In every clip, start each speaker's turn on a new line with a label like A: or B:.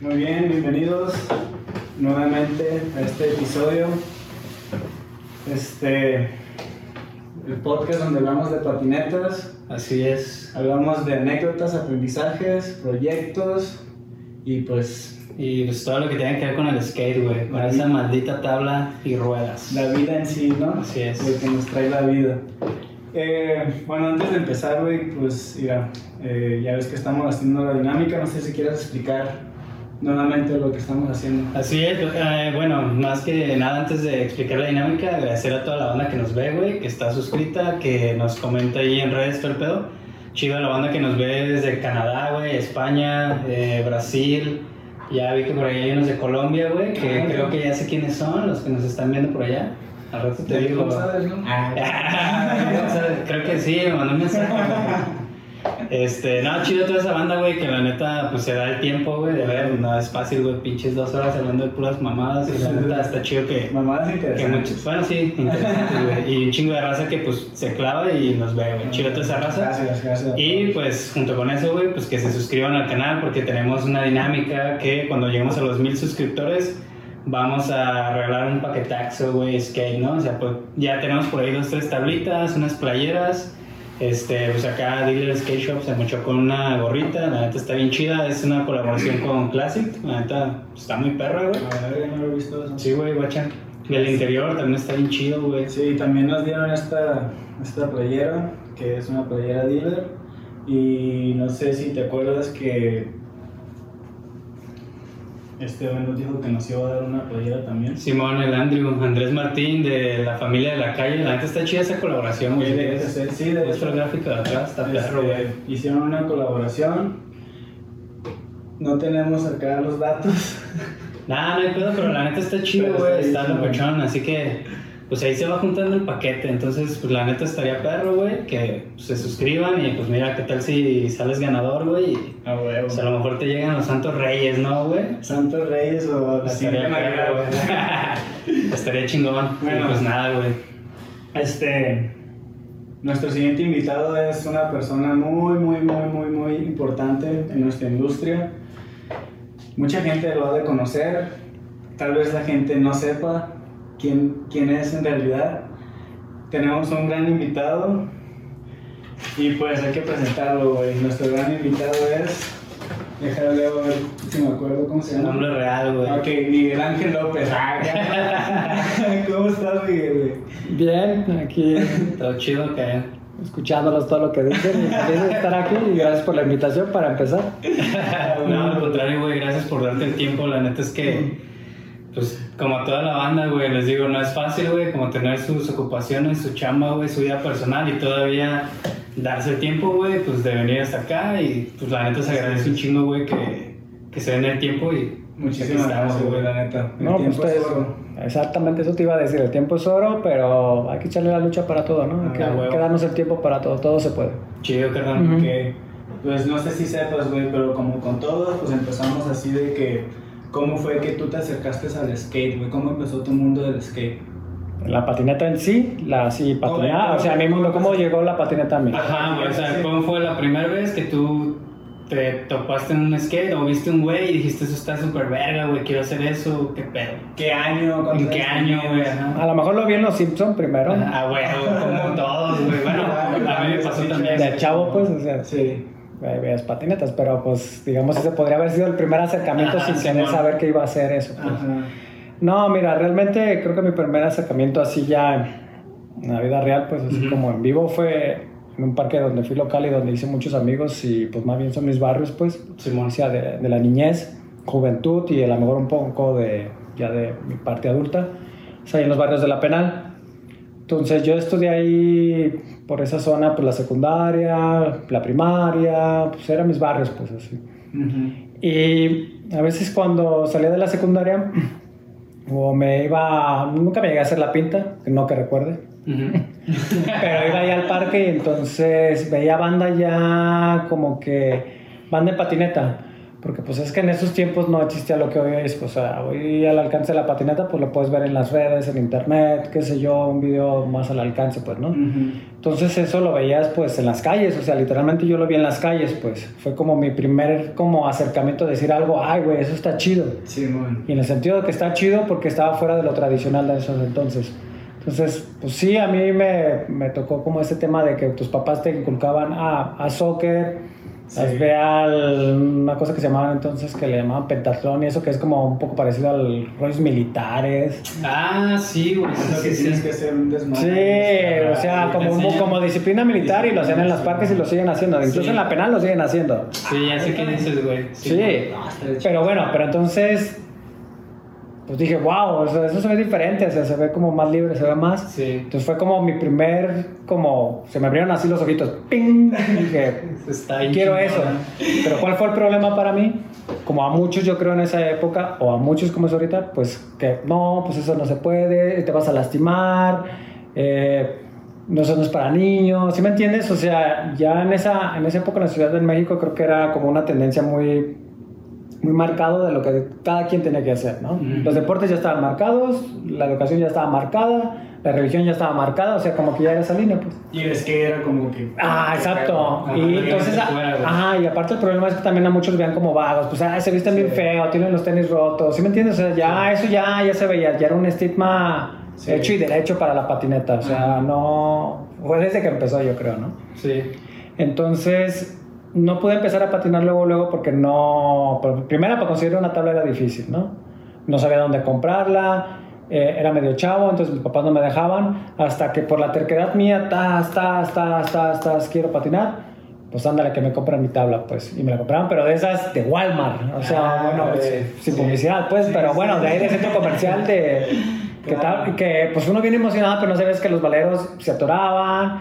A: Muy bien, bienvenidos nuevamente a este episodio. Este, el podcast donde hablamos de patinetas,
B: Así es.
A: hablamos de anécdotas, aprendizajes, proyectos y pues
B: Y pues todo lo que tiene que ver con el skate, güey. Con esa maldita tabla y ruedas.
A: la vida en sí, ¿no?
B: Así es.
A: Lo que nos trae la vida. Eh, bueno, antes de empezar, güey, pues mira, eh, ya ves que estamos haciendo la dinámica, no sé si quieres explicar nuevamente lo que estamos haciendo.
B: Así es, eh, bueno, más que nada antes de explicar la dinámica, agradecer a toda la banda que nos ve, güey, que está suscrita, que nos comenta ahí en redes todo el pedo. Chido la banda que nos ve desde Canadá, güey, España, eh, Brasil. Ya vi que por ahí hay unos de Colombia, güey, que
A: Ah,
B: creo que ya sé quiénes son, los que nos están viendo por allá. Al rato te digo.
A: ¿Cómo sabes, no?
B: Creo que sí, me mandó un mensaje. Este, no, chido toda esa banda, güey, que la neta, pues se da el tiempo, güey, de ver, no es fácil, güey, pinches dos horas hablando de puras mamadas, y la neta está chido que,
A: Mamadas
B: que
A: interesantes.
B: muchos, bueno, sí, interesante, güey, y un chingo de raza que, pues, se clava y nos ve, güey, chido toda esa raza.
A: Gracias, gracias.
B: Y pues junto con eso, güey, pues que se suscriban al canal porque tenemos una dinámica que cuando lleguemos a los mil suscriptores vamos a regalar un paquetaxo, güey, skate, ¿no? O sea, pues ya tenemos por ahí dos, tres tablitas, unas playeras. Este, pues acá Dealer Skate Shop se mochó con una gorrita, la neta está bien chida, es una colaboración con Classic, la neta está muy perra, güey.
A: A ver, ya no lo he visto eso.
B: Sí, güey, guacha. Y el interior también está bien chido, güey.
A: Sí, también nos dieron esta, esta playera, que es una playera dealer. Y no sé si te acuerdas que este güey nos dijo que nos iba a dar una playera también.
B: Simón, el Andrew, Andrés Martín de la familia de la calle, la neta está chida esa colaboración, güey.
A: Sí, sí, de
B: Nuestro
A: hecho.
B: gráfico de atrás está perro,
A: Este,
B: güey.
A: hicieron una colaboración. No tenemos acá los datos.
B: Nah, no hay pedo, pero la neta está chido, güey.
A: está chingón.
B: locochón, así que pues ahí se va juntando el paquete. Entonces, pues la neta estaría perro, güey. Que pues, se suscriban y pues mira, qué tal si sales ganador, güey. y,
A: A huevo.
B: Pues a lo mejor te llegan los santos reyes, ¿no, güey?
A: Santos Reyes o la
B: Estaría perro, güey. Estaría chingón.
A: Bueno.
B: Y pues nada, güey.
A: Este, nuestro siguiente invitado es una persona muy, muy, muy, muy, muy importante en nuestra industria. Mucha gente lo ha de conocer, tal vez la gente no sepa quién, quién es en realidad. Tenemos un gran invitado y pues hay que presentarlo, güey. Nuestro gran invitado es, déjame ver si me acuerdo cómo se llama.
B: nombre real, güey.
A: Ok, Miguel Ángel López. Ah, ¿Cómo estás, Miguel? güey?
C: Bien, aquí
B: Todo chido que.
C: escuchándolos todo lo que dicen y feliz de estar aquí y gracias por la invitación para empezar.
B: No, al contrario, güey, gracias por darte el tiempo. La neta es que, pues, como a toda la banda, güey, les digo, no es fácil, güey, como tener sus ocupaciones, su chamba, güey, su vida personal y todavía darse el tiempo, güey, pues, de venir hasta acá. Y, pues, la neta se agradece un chingo, güey, que, que se den el tiempo y.
A: Muchísimas gracias, güey, la neta. El
C: No, pues
A: es
C: exactamente eso te iba a decir, el tiempo es oro, pero hay que echarle la lucha para todo, ¿no? Hay que,
B: Ah,
C: que darnos el tiempo para todo, todo se puede.
B: Chido, carnal.
C: Ujú.
A: Que, pues no sé si sepas, güey, pero como con todos, pues empezamos así de que, ¿cómo fue que tú te acercaste al skate, güey? ¿Cómo empezó tu mundo del skate?
C: La patineta en sí, la sí, patinada,
A: ¿Cómo-
C: o sea, a mi mundo, ¿cómo llegó la patineta a mí?
B: Ajá, güey, o sea, ¿cómo fue la primera vez que tú te topaste en un skate o viste un güey y dijiste, eso está súper verga, güey, quiero hacer eso, qué pedo?
A: ¿Qué año?
B: ¿En
A: ¿Cuántos
B: qué año, güey?
C: A lo mejor lo vi en Los Simpsons primero,
B: Ah, güey, como todos, güey. Bueno, a mí me pasó también.
C: de chavo, pues, o sea,
A: Sí.
C: Ahí veías patinetas, pero pues digamos ese podría haber sido el primer acercamiento
B: Ajá,
C: sin
B: Simón.
C: saber que iba a ser eso. pues. No, mira, realmente creo que mi primer acercamiento así ya en la vida real, pues así
B: Ujú.
C: como en vivo fue en un parque donde fui local y donde hice muchos amigos y pues más bien son mis barrios, pues,
B: Simón.
C: o sea, de, de la niñez, juventud y a lo mejor un poco de ya de mi parte adulta, o sea, en los barrios de la penal. Entonces yo estudié ahí por esa zona, pues la secundaria, la primaria, pues eran mis barrios, pues así.
A: Ujú.
C: Y a veces cuando salía de la secundaria, o me iba, nunca me llegué a hacer la pinta, no que recuerde, pero iba ahí al parque y entonces veía banda ya como que, banda en patineta, Porque pues es que en esos tiempos no existía lo que hoy es, o sea, hoy al alcance de la patineta pues lo puedes ver en las redes, en internet, qué sé yo, un video más al alcance pues, ¿no?
A: Ujú.
C: Entonces eso lo veías pues en las calles, o sea, literalmente yo lo vi en las calles pues, fue como mi primer como acercamiento a decir algo, ay güey, eso está chido.
A: Sí, bueno.
C: Y en el sentido de que está chido porque estaba fuera de lo tradicional de esos entonces. Entonces, pues sí, a mí me, me tocó como ese tema de que tus papás te inculcaban a, a soccer,
A: Sí.
C: a ve al- una cosa que se llamaba entonces que le llamaban pentatlón y eso que es como un poco parecido al rollos militares.
B: Ah, sí, güey.
A: Es lo
B: Sí,
A: que
B: sí,
A: tienes que hacer un desmadre.
C: Sí, o sea, como, como disciplina militar y lo hacían en las parques y lo siguen haciendo. Incluso
B: Sí.
C: en la penal lo siguen haciendo.
B: Sí, ya sé qué dices, güey.
C: Sí,
A: No,
C: pero bueno, pero entonces, pues dije, wow, o sea, eso se ve diferente, o sea, se ve como más libre, se ve más.
B: Sí.
C: Entonces fue como mi primer, como, se me abrieron así los ojitos, ¡ping! Y dije,
B: Está
C: quiero eso.
B: ¿no?
C: Pero ¿cuál fue el problema para mí? Como a muchos yo creo en esa época, o a muchos como es ahorita, pues que no, pues eso no se puede, te vas a lastimar, eh, no, eso no es para niños, ¿sí me entiendes? O sea, ya en esa, en esa época en la Ciudad de México creo que era como una tendencia muy, muy marcado de lo que cada quien tenía que hacer, ¿no? Los deportes ya estaban marcados, la educación ya estaba marcada, la religión ya estaba marcada, o sea, como que ya era esa línea, pues.
A: Y el skate era como que.
C: Ah, exacto. Y entonces, ajá, y aparte el problema es que también a muchos vean como vagos, pues, ah, se visten bien
A: Sí.
C: feo, tienen los tenis rotos, ¿sí me entiendes? O sea, ya, eso ya, ya se veía, ya era un estigma
A: Sí.
C: hecho y derecho para la patineta, o sea, no, fue desde que empezó yo creo, ¿no?
B: Sí.
C: Entonces, no pude empezar a patinar luego, luego, porque no, primero para conseguir una tabla era difícil, ¿no? No sabía dónde comprarla, eh, era medio chavo, entonces mis papás no me dejaban, hasta que por la terquedad mía, tas, tas, tas, tas, tas, quiero patinar, pues ándale que me compran mi tabla, pues, y me la compraron, pero de esas de Walmart, o sea,
A: Ah,
C: bueno, pues,
A: sí.
C: sin
A: Sí.
C: publicidad, pues,
A: Sí,
C: pero
A: sí,
C: bueno, de ahí del centro comercial de... Que, tal- que pues uno viene emocionado, pero no sabes que los valeros se atoraban,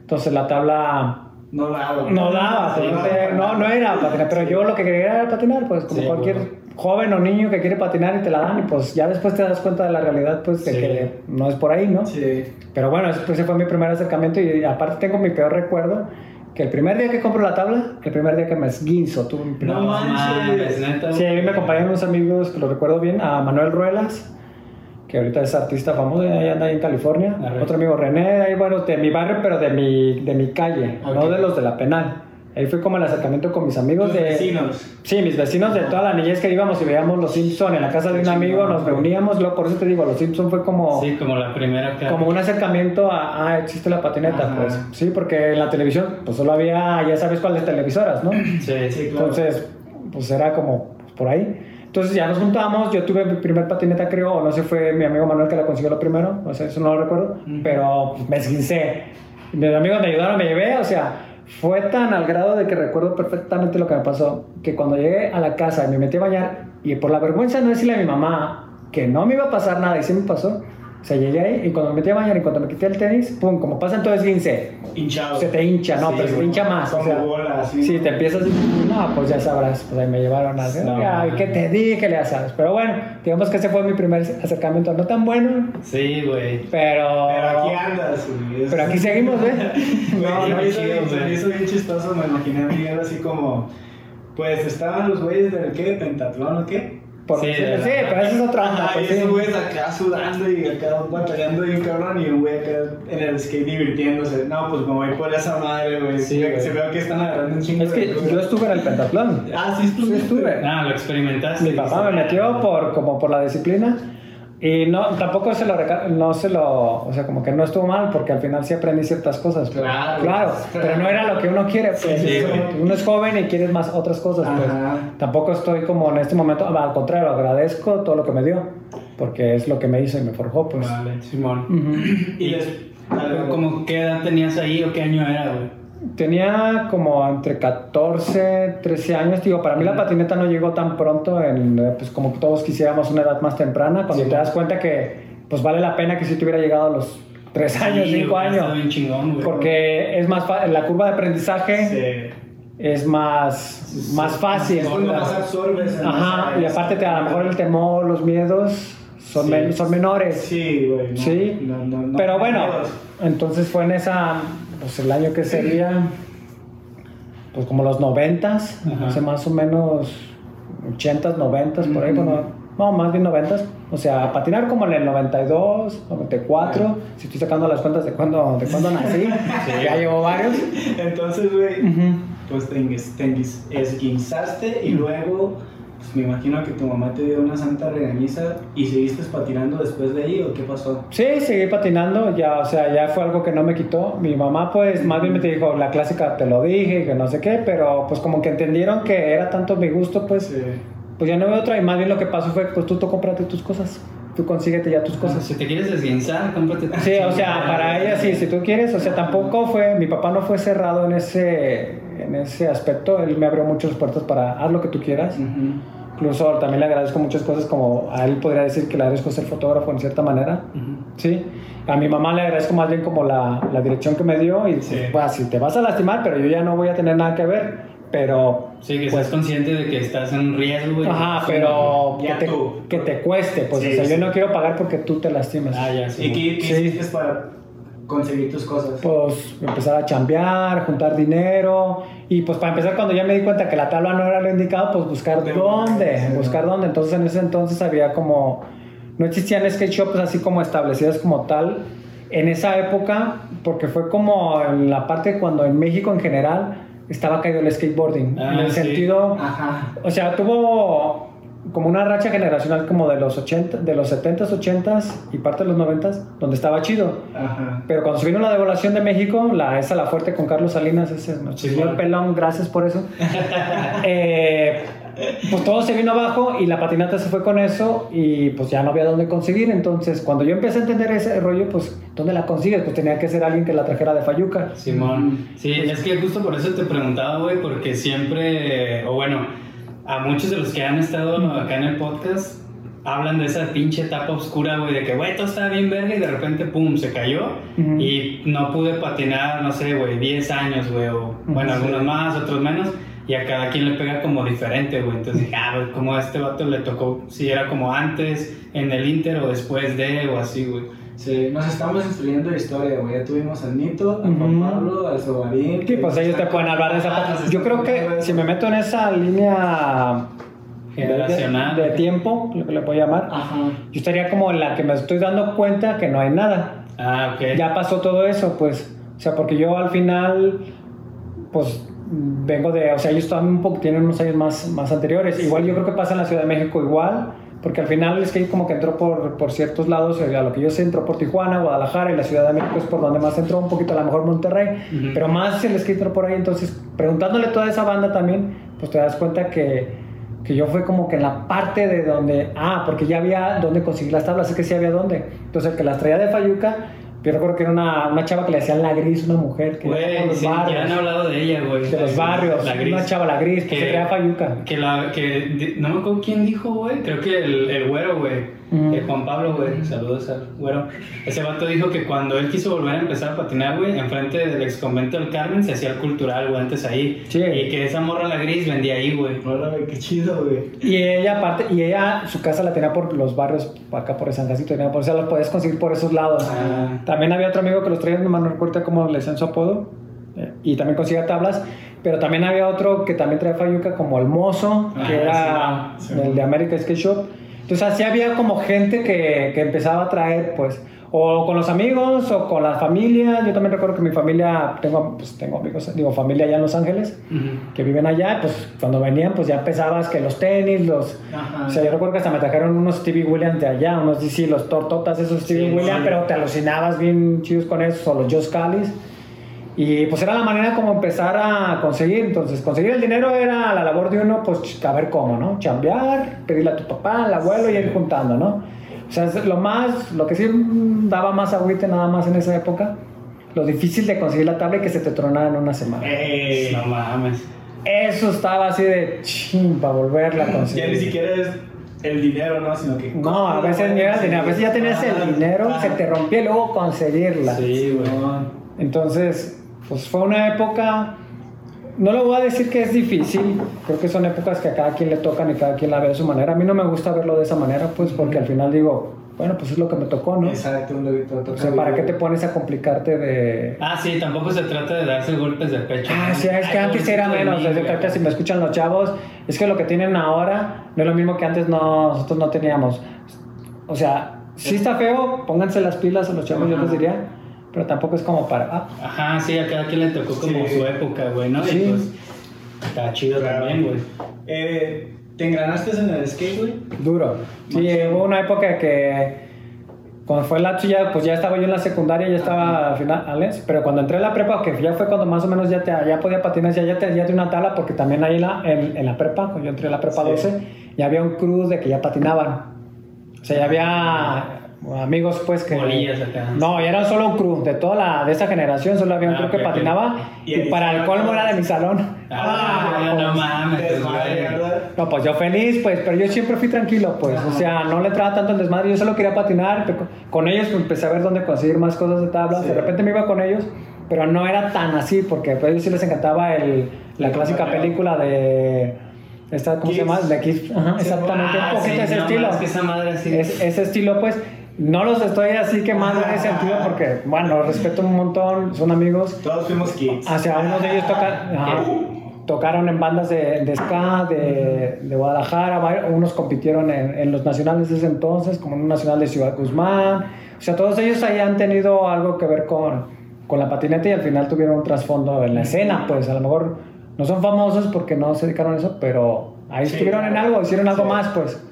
C: entonces la tabla
A: No daba.
C: no daba,
A: Sí,
C: pues, no, no era patinar, pero yo lo que quería era patinar, pues como
B: Sí,
C: cualquier
B: bueno.
C: joven o niño que quiere patinar y te la dan y pues ya después te das cuenta de la realidad, pues de
B: Sí.
C: que no es por ahí, ¿no?
A: Sí.
C: Pero bueno, ese, pues, ese fue mi primer acercamiento y aparte tengo mi peor recuerdo, que el primer día que compro la tabla, el primer día que me esguinzo, tuve primer...
B: No
A: No manches.
C: Sí, a mí me acompañaron unos amigos que lo recuerdo bien, a Manuel Ruelas, que ahorita es artista famoso, ahí anda ahí en California. Otro amigo René, ahí bueno, de mi barrio, pero de mi, de mi calle, no
A: Ok.
C: de los de la penal. Ahí fue como el acercamiento con mis amigos
A: Tus
C: de...
A: vecinos.
C: Sí, mis vecinos de toda la niñez que íbamos y veíamos Los Simpson en la casa de un amigo, nos reuníamos, luego por eso te digo, Los Simpson fue como...
B: Sí, como la primera que.
C: Como un acercamiento a, ah, existe la patineta,
A: Ajá.
C: pues. Sí, porque en la televisión, pues solo había, ya sabes cuáles televisoras, ¿no?
B: Sí,
A: Sí, claro.
C: Entonces, pues era como pues, por ahí. Entonces ya nos juntamos, yo tuve mi primer patineta creo, o no sé, fue mi amigo Manuel que la consiguió lo primero, o sea, eso no lo recuerdo,
A: Ujú.
C: pero me esguincé. Mis amigos me ayudaron, me llevé, o sea, fue tan al grado de que recuerdo perfectamente lo que me pasó, que cuando llegué a la casa y me metí a bañar, y por la vergüenza no decirle a mi mamá que no me iba a pasar nada, y sí me pasó, o sea, llegué ahí y cuando me metí a bañar y cuando me quité el tenis, pum, como pasa en todo esguince,
A: Hinchado.
C: se te hincha, no,
A: Sí,
C: pero se te hincha más, o
A: Como
C: sea,
A: bola, así.
C: Sí, te empiezas no, pues ya sabrás, pues ahí me llevaron a
B: No,
C: ay, ¿qué te dije? Le sabes. Pero bueno, digamos que ese fue mi primer acercamiento, no tan bueno,
B: Sí, güey.
C: pero...
A: Pero aquí andas, güey.
C: Pero aquí seguimos, ¿eh?
A: Güey,
B: No, no,
A: hizo
B: chido,
A: bien- chistoso, me imaginé a Miguel así como, pues estaban los güeyes del qué, pentatlón o qué.
C: Por
B: Sí,
C: sí, pero eso es otra onda.
A: Y
C: pues,
A: esos güeyes acá sudando y acá batallando y un cabrón y un güey acá en el skate divirtiéndose. No, pues como voy por esa madre, güey.
B: Sí,
A: se,
B: güey.
A: se veo que están agarrando un chingo
C: Es que
A: de
C: yo estuve en el pentatlón.
A: Ah, sí,
C: Sí, estuve.
B: Ah, lo experimentaste.
C: Mi papá me metió por, como por la disciplina y no, tampoco se lo, no se lo, o sea, como que no estuvo mal porque al final sí aprendí ciertas cosas. pero-
A: Claro.
C: claro, pero no era lo que uno quiere. Pues,
B: Sí, sí, güey.
C: uno es joven y quiere más otras cosas. Pues. Tampoco estoy como en este momento, al contrario, agradezco todo lo que me dio porque es lo que me hizo y me forjó. Pues.
B: Vale, Simón.
C: Ujú.
A: Y les...
B: ¿Cómo qué edad tenías ahí o qué año era, güey?
C: Tenía como entre 14, 13 años. Digo, para mí la patineta no llegó tan pronto, en, eh, pues como todos quisiéramos una edad más temprana, cuando
B: Sí.
C: te das cuenta que pues vale la pena que si te hubiera llegado a los 3 años,
B: Sí,
C: 5
B: güey, está
C: años.
B: bien chingón, güey.
C: Porque es más la curva de aprendizaje
A: Sí.
C: es más, más fácil.
A: Es cuando más absorbes. en
C: Ajá, y aparte te, a lo mejor el temor, los miedos son,
A: Sí.
C: men- son menores.
A: Sí, güey. no,
C: Sí,
A: no, no, no.
C: pero bueno,
A: Miedos.
C: entonces fue en esa, pues el año que sería, pues como los noventas,
B: Ajá.
C: hace más o menos 80s, 90s, por ahí, bueno, no, más bien 90s. O sea, patinar como en el 92, 94, si estoy sacando las cuentas de cuándo de cuándo nací, ya llevo varios.
A: Entonces, güey,
C: Ujú.
A: pues te, esguinzaste y luego, pues me imagino que tu mamá te dio una santa regañiza y seguiste patinando después de ahí o qué pasó.
C: Sí, seguí patinando, ya, o sea, ya fue algo que no me quitó. Mi mamá, pues, más bien me dijo, la clásica te lo dije, que no sé qué, pero pues como que entendieron que era tanto mi gusto, pues, pues ya no veo otra. Y más bien lo que pasó fue, pues tú, tú cómprate tus cosas, tú consíguete ya tus cosas.
B: Si te quieres desguinzar, cómprate tu
C: Sí, o sea, para ella sí, si tú quieres, o sea, tampoco fue, mi papá no fue cerrado en ese, en ese aspecto, él me abrió muchas puertas para haz lo que tú quieras.
A: Ujú.
C: Incluso también le agradezco muchas cosas como a él podría decir que le agradezco ser fotógrafo en cierta manera.
B: Ujú.
C: Sí, a mi mamá le agradezco más bien como la, la dirección que me dio y
A: Sí.
C: pues, pues, si te vas a lastimar, pero yo ya no voy a tener nada que ver, pero...
B: Sí, que
C: pues,
B: seas consciente de que estás en riesgo.
C: Ajá, pero que te, que te cueste, pues
A: Sí,
C: o sea,
A: sí.
C: yo no quiero pagar porque tú te lastimes.
B: Ah, ya, sí.
A: ¿Y qué, qué
C: Sí.
A: hiciste para conseguir tus cosas?
C: Pues empezar a chambear, juntar dinero y pues para empezar cuando ya me di cuenta que la tabla no era lo indicado, pues buscar
A: De-
C: dónde,
A: sí,
C: buscar
A: ¿no?
C: dónde. Entonces en ese entonces había como, no existían skate shops así como establecidas como tal en esa época, porque fue como en la parte cuando en México en general estaba caído el skateboarding,
B: Ah,
C: en el
B: sí.
C: sentido,
A: Ajá.
C: o sea, tuvo como una racha generacional como de los 80, de los 70s, 80s y parte de los 90s, donde estaba chido.
A: Ajá.
C: Pero cuando se vino la devaluación de México, la, esa la fuerte con Carlos Salinas, ese nuestro
B: Sí,
C: señor pelón, gracias por eso. Eh, pues todo se vino abajo y la patinata se fue con eso y pues ya no había dónde conseguir. Entonces, cuando yo empecé a entender ese rollo, pues, ¿dónde la consigues? Pues tenía que ser alguien que la trajera de Fayuca.
B: Simón. Sí, es que justo por eso te preguntaba, güey, porque siempre, o bueno, a muchos de los que han estado acá en el podcast hablan de esa pinche etapa oscura, güey, de que, güey, todo estaba bien verga y de repente, pum, se cayó
C: Ujú.
B: y no pude patinar, no sé, güey, 10 años, güey, o bueno, algunos más, otros menos. Y a cada quien le pega como diferente, güey. Entonces dije, ah, güey, como a este vato le tocó, si era como antes, en el Inter o después de, o así, güey.
A: Sí, nos estamos instruyendo historia, güey. Ya tuvimos al Nito, al Juan
C: Ujú.
A: Pablo, al Sobarín.
C: Sí, pues ellos te pueden hablar de esa parte. Yo creo que si me meto en esa línea
B: Generacional.
C: de, de tiempo, lo que le puedo llamar,
A: Ajá.
C: yo estaría como en la que me estoy dando cuenta que no hay nada.
B: Ah, ok.
C: ya pasó todo eso, pues. O sea, porque yo al final, pues vengo de, o sea, ellos están un poco, tienen unos años más, más anteriores. Igual yo creo que pasa en la Ciudad de México igual, porque al final es que como que entró por, por ciertos lados, a lo que yo sé, entró por Tijuana, Guadalajara y la Ciudad de México es por donde más entró, un poquito a lo mejor Monterrey, pero más el skate entró por ahí. Entonces, preguntándole a toda esa banda también, pues te das cuenta que, que yo fue como que en la parte de donde, ah, porque ya había donde conseguir las tablas, es que sí había dónde. Entonces, el que las traía de Fayuca, yo recuerdo que era una, una chava que le hacían la gris, una mujer que
B: Güey,
C: los
B: sí, ya han
C: barrios,
B: hablado de ella, güey.
C: de los barrios,
B: La gris.
C: una chava la gris, que,
B: Que-
C: se traía Fayuca.
B: Que la, que, no me acuerdo quién dijo, güey. Creo que el, el güero, güey.
C: Ujú.
B: El Juan Pablo, güey. Saludos al güero. Ese vato dijo que cuando él quiso volver a empezar a patinar, güey, enfrente del ex convento del Carmen se hacía el cultural, güey, antes ahí.
C: Sí.
B: Y que esa morra la gris vendía ahí, güey.
A: Güey, qué chido, güey.
C: Y ella, aparte, y ella, su casa la tenía por los barrios, acá por San Jacinto, tenía por, o sea, los podías conseguir por esos lados.
B: Ah.
C: También había otro amigo que los traía, no me recuerdo cómo le decían su apodo, eh, y también conseguía tablas, pero también había otro que también traía Fayuca, como el mozo, que
B: Ah,
C: era
A: sí, sí.
C: el de America Skate Shop. Entonces, así había como gente que, que empezaba a traer, pues, o con los amigos, o con la familia. Yo también recuerdo que mi familia, tengo, pues, tengo amigos, digo, familia allá en Los Ángeles, que viven allá, pues cuando venían, pues ya empezabas que los tenis, los...
A: Ajá.
C: O sea, yo recuerdo que hasta me trajeron unos Stevie Williams de allá, unos DC, los tortotas, esos Stevie
B: Sí,
C: Williams,
B: sí.
C: pero te alucinabas bien chidos con esos, o los Josh Callis. Y pues era la manera como empezar a conseguir. Entonces, conseguir el dinero era la labor de uno, pues a ver cómo, ¿no? Chambear, pedirle a tu papá, al abuelo y ir juntando, ¿no? O sea, es lo más, lo que sí daba más agüite nada más en esa época, lo difícil de conseguir la tabla y que se te tronara en una semana.
A: Ey.
B: No mames.
C: Eso estaba así de ching para volverla a
A: Ya
C: conseguir.
A: ni siquiera es el dinero, ¿no? Sino que.
C: No, a veces ni era el dinero, a veces ya tenías el dinero, se te rompía y luego conseguirla.
B: Sí, güey.
C: Entonces, pues fue una época, no lo voy a decir que es difícil, creo que son épocas que a cada quien le tocan y cada quien la ve de su manera. A mí no me gusta verlo de esa manera, pues porque al final digo, bueno, pues es lo que me tocó, ¿no?
A: Exacto, un lobito
C: O sea, ¿para qué te pones a complicarte de...
B: Ah, sí, tampoco se trata de darse golpes de pecho.
C: Ah, sí, es que
B: Ay,
C: antes era menos. Yo creo que si me escuchan los chavos, es que lo que tienen ahora no es lo mismo que antes no, nosotros no teníamos. O sea, sí está feo, pónganse las pilas a los chavos, yo
A: Ajá.
C: les diría, pero tampoco es como para. ah,
B: Ajá, sí, a cada quien le tocó como
A: Sí.
B: su época, güey, ¿no?
C: Sí.
B: Y pues está chido
A: Claro.
B: también, güey.
A: Eh, ¿Te engranaste en el skate, güey?
C: duro. Sí, hubo una época que cuando fue la ya, pues ya estaba yo en la secundaria, ya estaba a finales, pero cuando entré a la prepa, que ya fue cuando más o menos ya, te, ya podía patinar, ya, ya tenía una tabla, porque también ahí en la, en, en la prepa, cuando yo entré a la prepa
A: Sí.
C: 12, ya había un crew de que ya patinaban. O sea, ya había amigos pues que...
B: Bolillas acá.
C: No, ya eran solo un crew, de toda la, de esa generación, solo había un
B: Ah,
C: crew que patinaba,
A: Y
C: y, para el colmo era de mi salón.
B: Ah, no mames, pues.
A: ¿verdad?
C: No, pues yo feliz, pues, pero yo siempre fui tranquilo, pues, o sea, no le entraba tanto el desmadre, yo solo quería patinar, con ellos pues, empecé a ver dónde conseguir más cosas de tablas,
A: Sí.
C: de repente me iba con ellos, pero no era tan así, porque pues, a ellos sí les encantaba el, la clásica película de, esta, ¿cómo se llama? De Kiss, ajá,
A: Sí,
C: exactamente,
B: Ah,
C: un poquito
B: sí,
C: ese
B: no,
C: estilo.
B: Es que esa madre así.
C: Es- ese estilo, pues, no los estoy así quemando en ese sentido, porque, bueno, los respeto un montón, son amigos,
A: Todos fuimos kids.
C: Hacia unos de ellos ajá, tocaron en bandas de, de ska de, de Guadalajara, unos compitieron en, en los nacionales de ese entonces, como en un nacional de Ciudad Guzmán. O sea, todos ellos ahí han tenido algo que ver con, con la patineta y al final tuvieron un trasfondo en la escena, pues a lo mejor no son famosos porque no se dedicaron a eso, pero ahí
A: Sí,
C: estuvieron en algo, hicieron algo
A: Sí.
C: más, pues.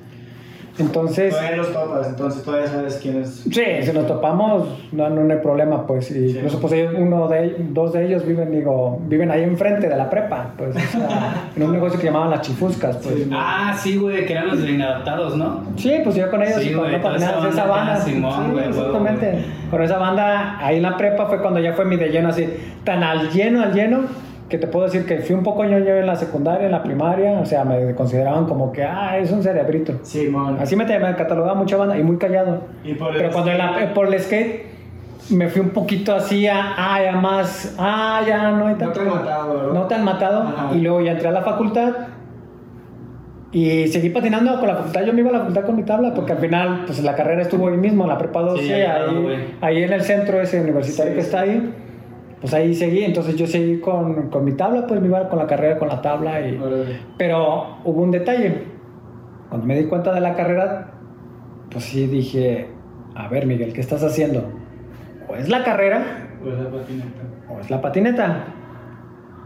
C: Entonces...
A: Todavía los topas, entonces todavía sabes quién es.
C: Sí, si nos topamos, no, no hay problema, pues. Y
A: Sí.
C: incluso, pues, ellos- uno de, dos de ellos viven, digo, viven ahí enfrente de la prepa, pues, o sea, en un negocio que llamaban Las Chifuscas, pues.
A: Sí.
B: Ah, sí, güey, que eran los inadaptados, ¿no?
C: Sí, pues yo con ellos
B: Sí,
C: y con
B: güey,
C: no
B: esa banda acá, Simón,
C: sí,
B: güey,
C: exactamente.
B: güey.
C: Con esa banda, ahí en la prepa fue cuando ya fue mi de lleno, así, tan al lleno, al lleno, que te puedo decir que fui un poco ñoño en la secundaria, en la primaria, o sea, me consideraban como que, ah, es un cerebrito.
A: Simón.
C: Así me, me catalogaba mucha banda y muy callado.
A: Y por el
C: Pero cuando en la- por el skate me fui un poquito así a, ah, ya más, ah, ya no hay
A: No
C: tanto.
A: te han matado, ¿verdad?
C: No te han matado.
A: Ajá.
C: Y luego ya entré a la facultad y seguí patinando con la facultad. Yo me iba a la facultad con mi tabla porque al final, pues la carrera estuvo ahí mismo, en la prepa 12,
B: Sí, ahí
C: ahí, en el centro ese universitario
A: Sí,
C: que
A: sí.
C: está ahí. Pues ahí seguí, entonces yo seguí con, con mi tabla, pues me iba con la carrera, con la tabla y... Pero hubo un detalle. Cuando me di cuenta de la carrera, pues sí dije, a ver Miguel, ¿qué estás haciendo? O es la carrera
A: Pues la patineta.
C: o es la patineta.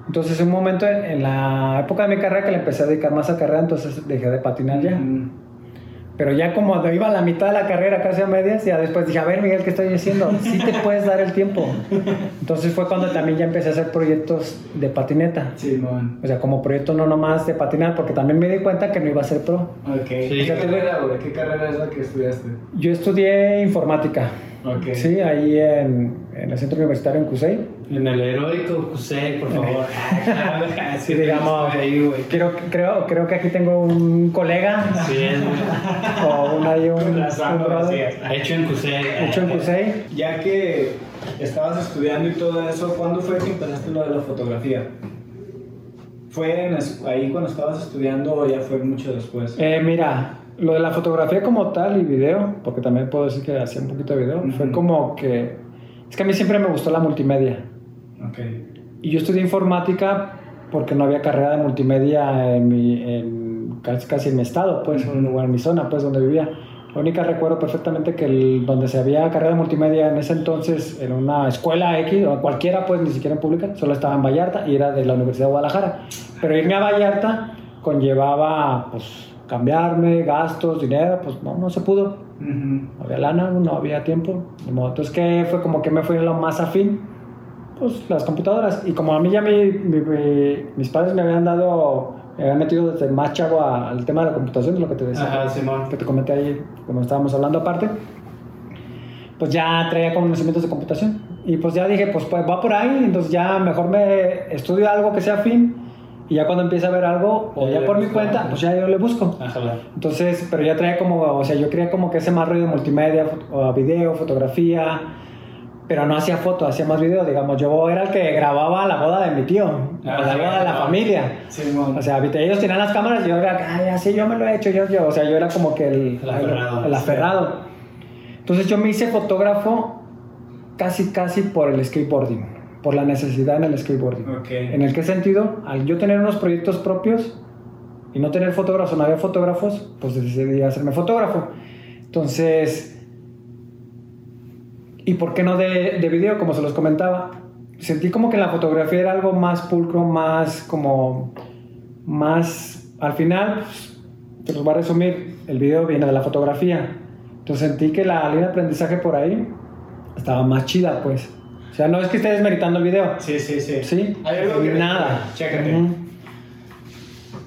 C: Entonces, en un momento en, en la época de mi carrera que le empecé a dedicar más a carrera, entonces dejé de patinar ya.
A: Mm.
C: Pero ya como iba a la mitad de la carrera, casi a medias, ya después dije, a ver Miguel, ¿qué estoy haciendo? Sí te puedes dar el tiempo. Entonces fue cuando también ya empecé a hacer proyectos de patineta.
A: Simón.
C: O sea, como proyecto no nomás de patinar, porque también me di cuenta que no iba a ser pro.
A: Ok.
B: Sí.
A: ¿Qué carrera, güey? ¿Qué carrera es la que estudiaste?
C: Yo estudié informática,
A: Ok.
C: sí, ahí en, en el centro universitario en Cusey.
B: En el heroico Cusey, por favor.
C: Sí, digamos,
B: ahí, güey.
C: Creo, creo, creo que aquí tengo un colega
B: Sí, es,
C: o un, ahí un, un
B: Hecho en Cusey.
C: hecho en Cusey.
A: Ya que estabas estudiando y todo eso, ¿cuándo fue que empezaste lo de la fotografía? ¿Fue en ahí cuando estabas estudiando o ya fue mucho después?
C: Eh, mira, lo de la fotografía como tal y video, porque también puedo decir que hacía un poquito de video, fue
A: Ujú.
C: como que... Es que a mí siempre me gustó la multimedia.
A: Ok.
C: Y yo estudié informática porque no había carrera de multimedia en mi, en, casi, casi en mi estado, pues, o en- o en mi zona, pues, donde vivía. La única recuerdo perfectamente que el- donde se había carrera de multimedia en ese entonces, en una escuela X, o cualquiera, pues, ni siquiera en pública, solo estaba en Vallarta y era de la Universidad de Guadalajara. Pero irme a Vallarta conllevaba, pues, cambiarme, gastos, dinero, pues, no, no se pudo.
A: Ujú.
C: No había lana, no había tiempo. Entonces, ¿qué fue como que me fue lo más afín? Pues las computadoras. Y como a mí ya mi- mi- mi- mis padres me habían dado, me habían metido desde más chavo al tema de la computación, de lo que te decía,
B: Ajá, Simón.
C: que te comenté ahí, como estábamos hablando aparte, pues ya traía conocimientos de computación. Y pues ya dije, pues, pues va por ahí, entonces ya mejor me estudio algo que sea afín. Y ya cuando empiece a ver algo, o
B: Ya
C: ya por mi cuenta, pues ya yo le busco.
B: Ajá.
C: Entonces, pero ya traía como, o sea, yo quería como que ese más rollo de multimedia, fot- o video, fotografía, pero no hacía foto, hacía más video, digamos, yo era el que grababa la boda de mi tío,
B: Ah,
C: la
B: sí,
C: boda de la familia.
A: Simón.
C: O sea, ellos tenían las cámaras y yo era, ay, así yo me lo he hecho, yo, yo, o sea, yo era como que el,
B: El aferrado.
C: el aferrado. Entonces yo me hice fotógrafo casi, casi por el skateboarding, por la necesidad en el skateboarding.
A: Ok.
C: ¿En el qué sentido? Al yo tener unos proyectos propios y no tener fotógrafos, no había fotógrafos, pues decidí hacerme fotógrafo. Entonces, ¿y por qué no de, de video? Como se los comentaba, sentí como que la fotografía era algo más pulcro, más como, más, al final, pues, te los voy a resumir, el video viene de la fotografía. Entonces sentí que la línea de aprendizaje por ahí estaba más chida, pues. O sea, no es que esté desmeritando el video,
A: Sí, sí, sí.
C: ¿sí?
A: Hay algo que...
C: Nada.
A: Chécate.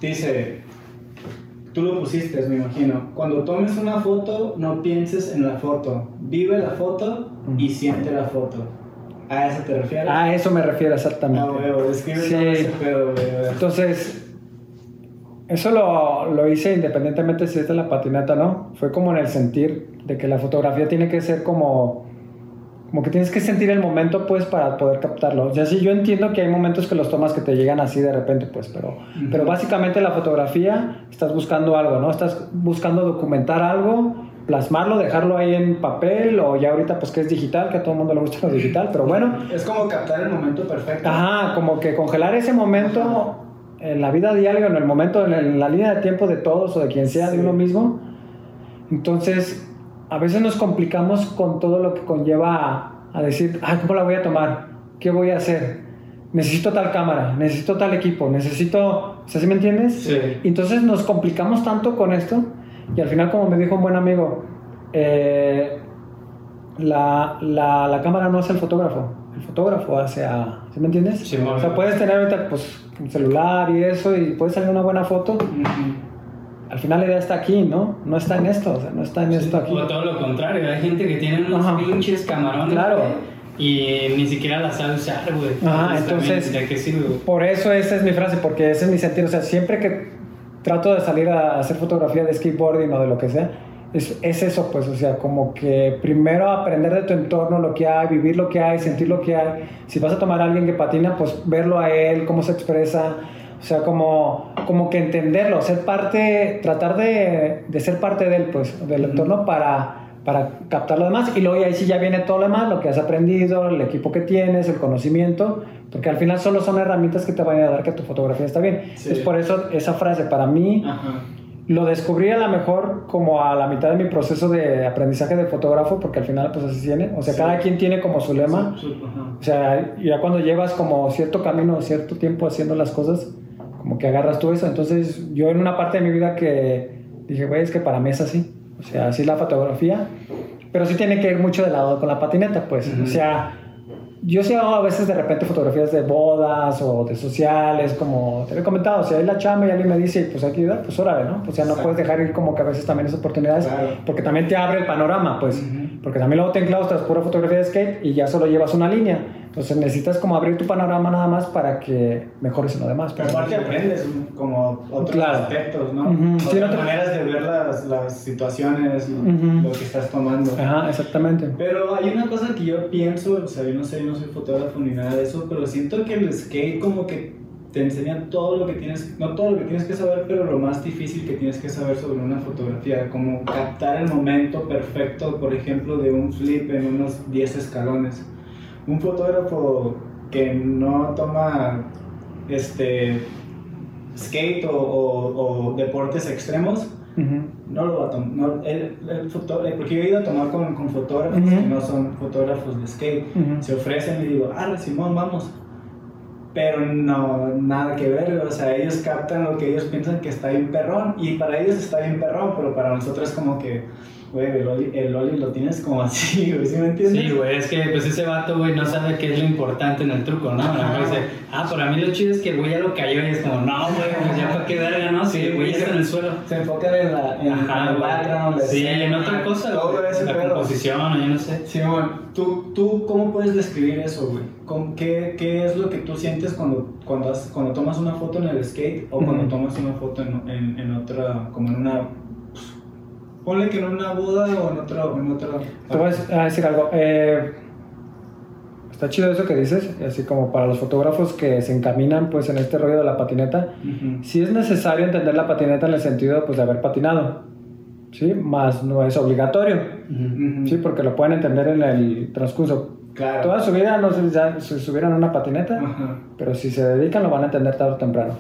A: Dice, tú lo pusiste, me imagino. Cuando tomes una foto, no pienses en la foto. Vive la foto y siente la foto. ¿A eso te refieres?
C: A eso me refiero exactamente.
A: Ah, huevo, describe
C: Sí.
A: ese pedo, ver.
C: Entonces, eso lo, lo hice independientemente si es de la patineta, ¿no? Fue como en el sentir de que la fotografía tiene que ser como, como que tienes que sentir el momento, pues, para poder captarlo. O sea, sí, yo entiendo que hay momentos que los tomas que te llegan así de repente, pues, pero, pero básicamente la fotografía estás buscando algo, ¿no? Estás buscando documentar algo, plasmarlo, dejarlo ahí en papel o ya ahorita, pues, que es digital, que a todo el mundo le gusta lo digital, pero bueno.
A: Es como captar el momento perfecto.
C: Ajá, como que congelar ese momento en la vida diaria, en el momento, en la línea de tiempo de todos o de quien sea,
A: Sí.
C: de uno mismo. Entonces, a veces nos complicamos con todo lo que conlleva a, a decir, ah, ¿cómo la voy a tomar? ¿Qué voy a hacer? Necesito tal cámara, necesito tal equipo, necesito... O sea, ¿sí me entiendes?
B: Sí.
C: Entonces nos complicamos tanto con esto y al final, como me dijo un buen amigo, eh, la, la, la cámara no hace el fotógrafo, el fotógrafo hace a... ¿Sí me entiendes?
B: Sí,
C: o sea, puedes tener ahorita pues un celular y eso y puede salir una buena foto.
A: Ujú.
C: Al final la idea está aquí, ¿no? No está en esto, o sea, no está en esto aquí.
B: O todo lo contrario, hay gente que tiene unos
C: Ajá.
B: pinches camarones.
C: Claro.
B: Y ni siquiera la sabe usar, güey.
C: Ajá, entonces-
B: ¿De qué sirve?
C: Por eso esa es mi frase, porque ese es mi sentido. O sea, siempre que trato de salir a hacer fotografía de skateboarding o de lo que sea, es, es eso, pues, o sea, como que primero aprender de tu entorno lo que hay, vivir lo que hay, sentir lo que hay. Si vas a tomar a alguien que patina, pues verlo a él, cómo se expresa. O sea, como, como que entenderlo, ser parte, tratar de, de ser parte de él, pues, del entorno para, para captar lo demás. Y luego ahí sí ya viene todo lo demás, lo que has aprendido, el equipo que tienes, el conocimiento, porque al final solo son herramientas que te van a dar que tu fotografía está bien.
A: Sí.
C: Es por eso esa frase, para mí,
A: Ajá.
C: lo descubrí a lo mejor como a la mitad de mi proceso de aprendizaje de fotógrafo, porque al final pues así tiene. O sea,
A: Sí.
C: cada quien tiene como su lema.
A: Ajá.
C: O sea, ya cuando llevas como cierto camino, cierto tiempo haciendo las cosas, como que agarras tú eso. Entonces, yo en una parte de mi vida que dije, güey, es que para mí es así. O sea, así es la fotografía. Pero sí tiene que ir mucho de lado con la patineta, pues. O sea, yo sí hago a veces de repente fotografías de bodas o de sociales, como te había comentado, si hay la chamba y alguien me dice, pues hay que ayudar, pues órale, ¿no? Pues ya no puedes dejar ir como que a veces también esas oportunidades,
A: Claro.
C: porque también te abre el panorama, pues.
A: Ujú.
C: Porque también luego te enclaustras pura fotografía de skate y ya solo llevas una línea. Entonces necesitas como abrir tu panorama nada más para que mejores en lo demás.
A: Pero
C: pues.
A: aparte aprendes como otros
C: Claro.
A: aspectos, ¿no?
C: Sí,
A: Otras
C: otra-
A: maneras de ver las, las situaciones, lo que estás tomando.
C: Ajá, exactamente.
A: Pero hay una cosa que yo pienso, o sea, yo no sé, yo no soy fotógrafo ni nada de eso, pero siento que el skate como que te enseña todo lo que tienes, no todo lo que tienes que saber, pero lo más difícil que tienes que saber sobre una fotografía, como captar el momento perfecto, por ejemplo, de un flip en unos 10 escalones. Un fotógrafo que no toma este skate o, o- o deportes extremos, no lo va a tomar. No, el, el foto- porque yo he ido a tomar con, con fotógrafos que no son fotógrafos de skate. Se ofrecen y digo, ah, Simón, vamos. Pero no, nada que ver, o sea, ellos captan lo que ellos piensan que está bien perrón y para ellos está bien perrón, pero para nosotros es como que, güey, el Oli, el Oli lo tienes como así, güey, ¿sí me entiendes?
B: Sí, güey, es que pues ese vato, güey, no sabe qué es lo importante en el truco, ¿no? A lo mejor dice, ah, para mí lo chido es que el güey ya lo cayó y es como, no, güey, pues ya para qué verga, ¿no? Sí, el güey ya está en el suelo.
A: Se enfocan en, la, en
B: Ajá,
A: el background,
B: Sí, en otra cosa,
A: todo ese
B: la
A: pedo.
B: composición, o yo no sé.
A: Simón, ¿tú, ¿tú cómo puedes describir eso, güey? ¿Cómo- ¿Qué, ¿Qué es lo que tú sientes cuando, cuando, has- cuando tomas una foto en el skate o cuando tomas una foto en, en, en otra, como en una... Ponle que en una boda o en otra... En otra
C: Te voy a dec- a decir algo. eh, está chido eso que dices, así como para los fotógrafos que se encaminan pues en este rollo de la patineta.
A: Ujú.
C: Sí es necesario entender la patineta en el sentido pues de haber patinado. ¿sí? Más no es obligatorio,
A: Ujú.
C: ¿sí? Porque lo pueden entender en el transcurso.
A: Claro.
C: Toda su vida no sé si ya se subieron a una patineta,
A: Ajá.
C: pero si se dedican lo van a entender tarde o temprano.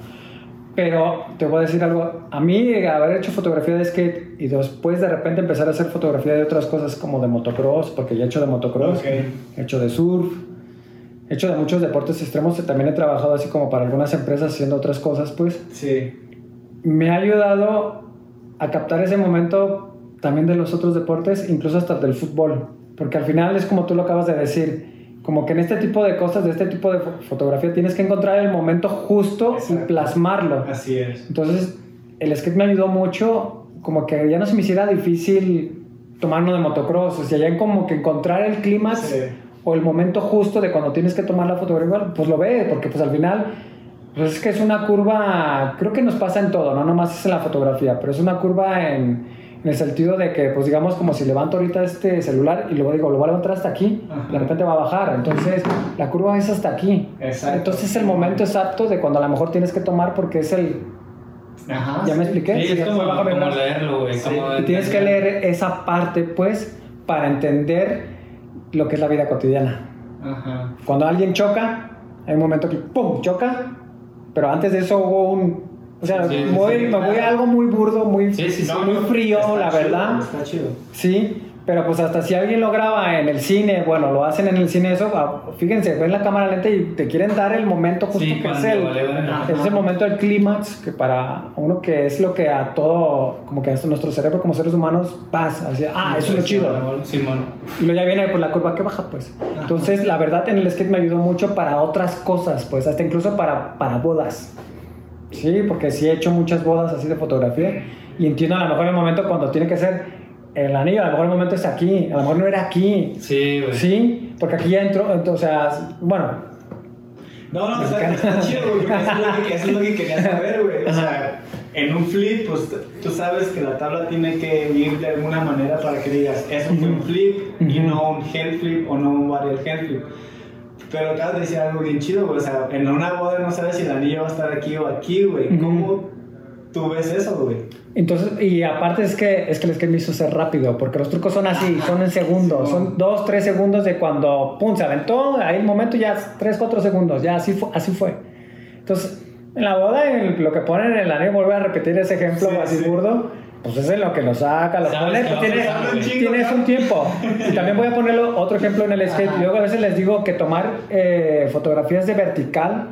C: Pero te voy a decir algo, a mí haber hecho fotografía de skate y después de repente empezar a hacer fotografía de otras cosas como de motocross, porque ya he hecho de motocross, he hecho de surf, he hecho de muchos deportes extremos, también he trabajado así como para algunas empresas haciendo otras cosas, pues.
A: Sí.
C: me ha ayudado a captar ese momento también de los otros deportes, incluso hasta del fútbol, porque al final es como tú lo acabas de decir, como que en este tipo de cosas, de este tipo de fo- fotografía, tienes que encontrar el momento justo
A: Exacto.
C: y plasmarlo.
A: Así es.
C: Entonces, el skate me ayudó mucho, como que ya no se me hiciera difícil tomar uno de motocross, o sea, ya en como que encontrar el clímax
A: Sí.
C: o el momento justo de cuando tienes que tomar la fotografía, pues lo ves, porque pues al final, pues es que es una curva, creo que nos pasa en todo, no nomás es en la fotografía, pero es una curva en, en el sentido de que, pues digamos, como si levanto ahorita este celular y luego digo, lo voy a levantar hasta aquí,
A: Ajá.
C: de repente va a bajar, entonces la curva es hasta aquí.
A: Exacto.
C: Entonces es el momento exacto de cuando a lo mejor tienes que tomar porque es el...
A: Ajá.
C: ¿Ya me
A: sí.
C: expliqué?
B: Sí, es como, como leerlo, güey.
A: Sí,
C: Y tienes que leer esa parte, pues, para entender lo que es la vida cotidiana.
A: Ajá.
C: Cuando alguien choca, hay un momento que ¡pum! choca, pero antes de eso hubo un... O sea,
B: Sí,
C: muy-
B: sí,
C: me voy a algo muy burdo, muy,
B: Sí, sí.
C: muy frío, la
A: chido,
C: verdad.
A: Está chido.
C: Sí, pero pues hasta si alguien lo graba en el cine, bueno, lo hacen en el cine eso, ah, fíjense, ven la cámara lenta y te quieren dar el momento justo que es el,
B: vale, vale.
C: es ese momento del clímax, que para uno que es lo que a todo, como que a nuestro cerebro como seres humanos pasa, así, ah, eso es lo chido. Y luego ya viene pues la curva que baja, pues. Entonces, la verdad en el skate me ayudó mucho para otras cosas, pues, hasta incluso para, para bodas. Sí, porque sí he hecho muchas bodas así de fotografía y entiendo a lo mejor el momento cuando tiene que ser el anillo, a lo mejor el momento es aquí, a lo mejor no era aquí.
B: Sí, güey.
C: Sí, porque aquí ya entró, entonces, o sea, bueno,
A: No, no, está, está chido, güey, porque eso es, lo que, eso es lo que quería saber, güey. O sea, en un flip, pues tú sabes que la tabla tiene que ir de alguna manera para que digas, eso fue un flip y no un head flip o no un varial head flip. Pero acabas de decir algo bien chido, güey. O sea, en una boda no sabes si el anillo va a estar aquí o aquí, güey.
C: Ujú.
A: ¿Cómo tú ves eso, güey?
C: Entonces, y aparte es que, es que el skate me hizo ser rápido, porque los trucos son así, son en segundos,
A: Simón.
C: son dos, tres segundos de cuando, pum, se aventó, ahí el momento ya, tres, cuatro segundos, ya así fue. Así fue. Entonces, en la boda, lo que ponen en el anillo, vuelvo a repetir ese ejemplo
A: Sí,
C: así
A: sí.
C: burdo, pues es en lo que lo saca, lo pone, pues tienes,
B: güey.
C: tienes un tiempo. Y también voy a ponerlo otro ejemplo en el skate.
A: Ajá.
C: Luego a veces les digo que tomar eh, fotografías de vertical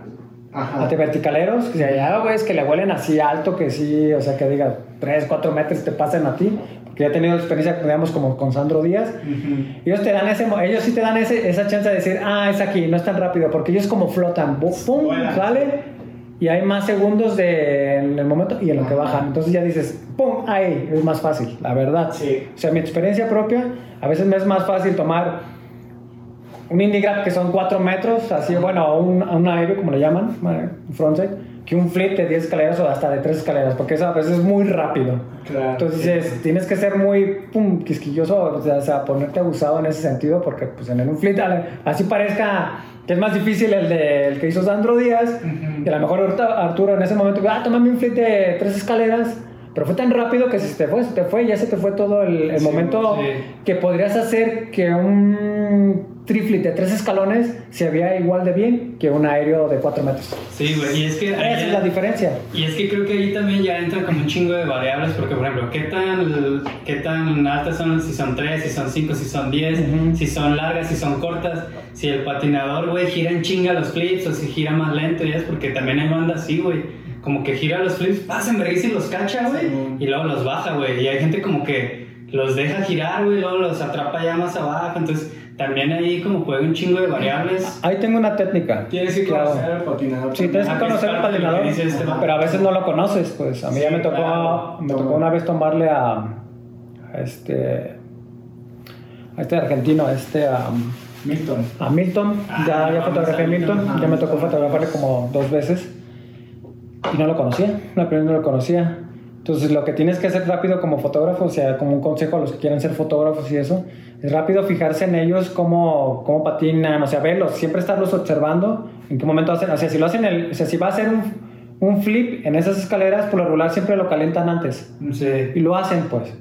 A: Ajá.
C: de verticaleros, que si hay güeyes que le huelen así alto, que sí, o sea, que diga 3, 4 metros te pasen a ti, porque ya he tenido experiencia, digamos, como con Sandro Díaz,
A: Ujú.
C: ellos te dan ese, mo- ellos sí te dan ese, esa chance de decir, ah, es aquí, no es tan rápido, porque ellos como flotan, pum, sale, y hay más segundos de, en el momento y en lo que bajan, entonces ya dices, pum, ahí, es más fácil, la verdad.
A: Sí.
C: O sea, mi experiencia propia, a veces me es más fácil tomar un indie grab que son 4 metros, así, bueno, un, un aéreo, como le llaman, un frontside, que un flip de 10 escaleras o hasta de 3 escaleras, porque eso a veces es muy rápido.
A: Claro.
C: Entonces dices, tienes que ser muy pum, quisquilloso, o sea, ponerte abusado en ese sentido, porque pues en un flip, así parezca que es más difícil el, de, el que hizo Sandro Díaz, y a lo mejor Arturo en ese momento, ah, tómame un flip de 3 escaleras, pero fue tan rápido que se te fue, se te fue, ya se te fue todo el, el
A: Sí,
C: momento
B: sí.
C: que podrías hacer que un triplet de 3 escalones se vea igual de bien que un aéreo de 4 metros.
B: Sí, güey. Y es que.
C: Esa es la diferencia.
B: Y es que creo que ahí también ya entra como un chingo de variables, porque por ejemplo, ¿qué tan, qué tan altas son? Si son 3, si son 5, si son 10,
C: Ujú.
B: si son largas, si son cortas, si el patinador, güey, gira en chinga los flips o si gira más lento, ya es porque también hay banda así, güey. Como que gira los flips, pasa en vergüenza y los cacha, güey,
A: Sí.
B: y luego los baja, güey. Y hay gente como que los deja girar, güey, luego los atrapa ya más abajo, entonces también ahí como juega un chingo de variables.
C: Ahí tengo una técnica.
A: Tienes que
C: Claro.
A: conocer al patinador.
C: Sí, tienes
B: Ah,
C: que conocer al
B: que
C: patinador,
B: este
C: pero a veces no lo conoces, pues. A mí
A: Sí,
C: ya me tocó,
A: claro.
C: me tocó una vez tomarle a, a este, a este argentino, a este, a,
A: Milton.
C: a Milton,
B: Ah,
C: ya, ya fotografié a
B: Milton,
C: ya me tocó fotografiarle como dos veces y no lo conocía, la primera no lo conocía. Entonces lo que tienes que hacer rápido como fotógrafo, o sea, como un consejo a los que quieren ser fotógrafos y eso, es rápido fijarse en ellos, cómo, cómo patinan, o sea, verlos, siempre estarlos observando, en qué momento hacen, o sea, si lo hacen, el, o sea, si va a hacer un, un flip en esas escaleras, por lo regular siempre lo calientan antes
B: Sí.
C: y lo hacen pues.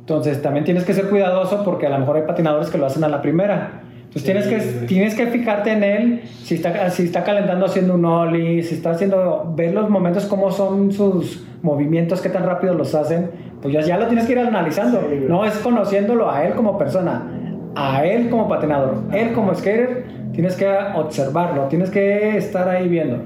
C: Entonces también tienes que ser cuidadoso porque a lo mejor hay patinadores que lo hacen a la primera. Entonces tienes, que, tienes que fijarte en él, si está, si está calentando haciendo un ollie, si está haciendo, ver los momentos, cómo son sus movimientos, qué tan rápido los hacen, pues ya, ya lo tienes que ir analizando. no es conociéndolo a él como persona, a él como patinador, él como skater, tienes que observarlo, tienes que estar ahí viendo.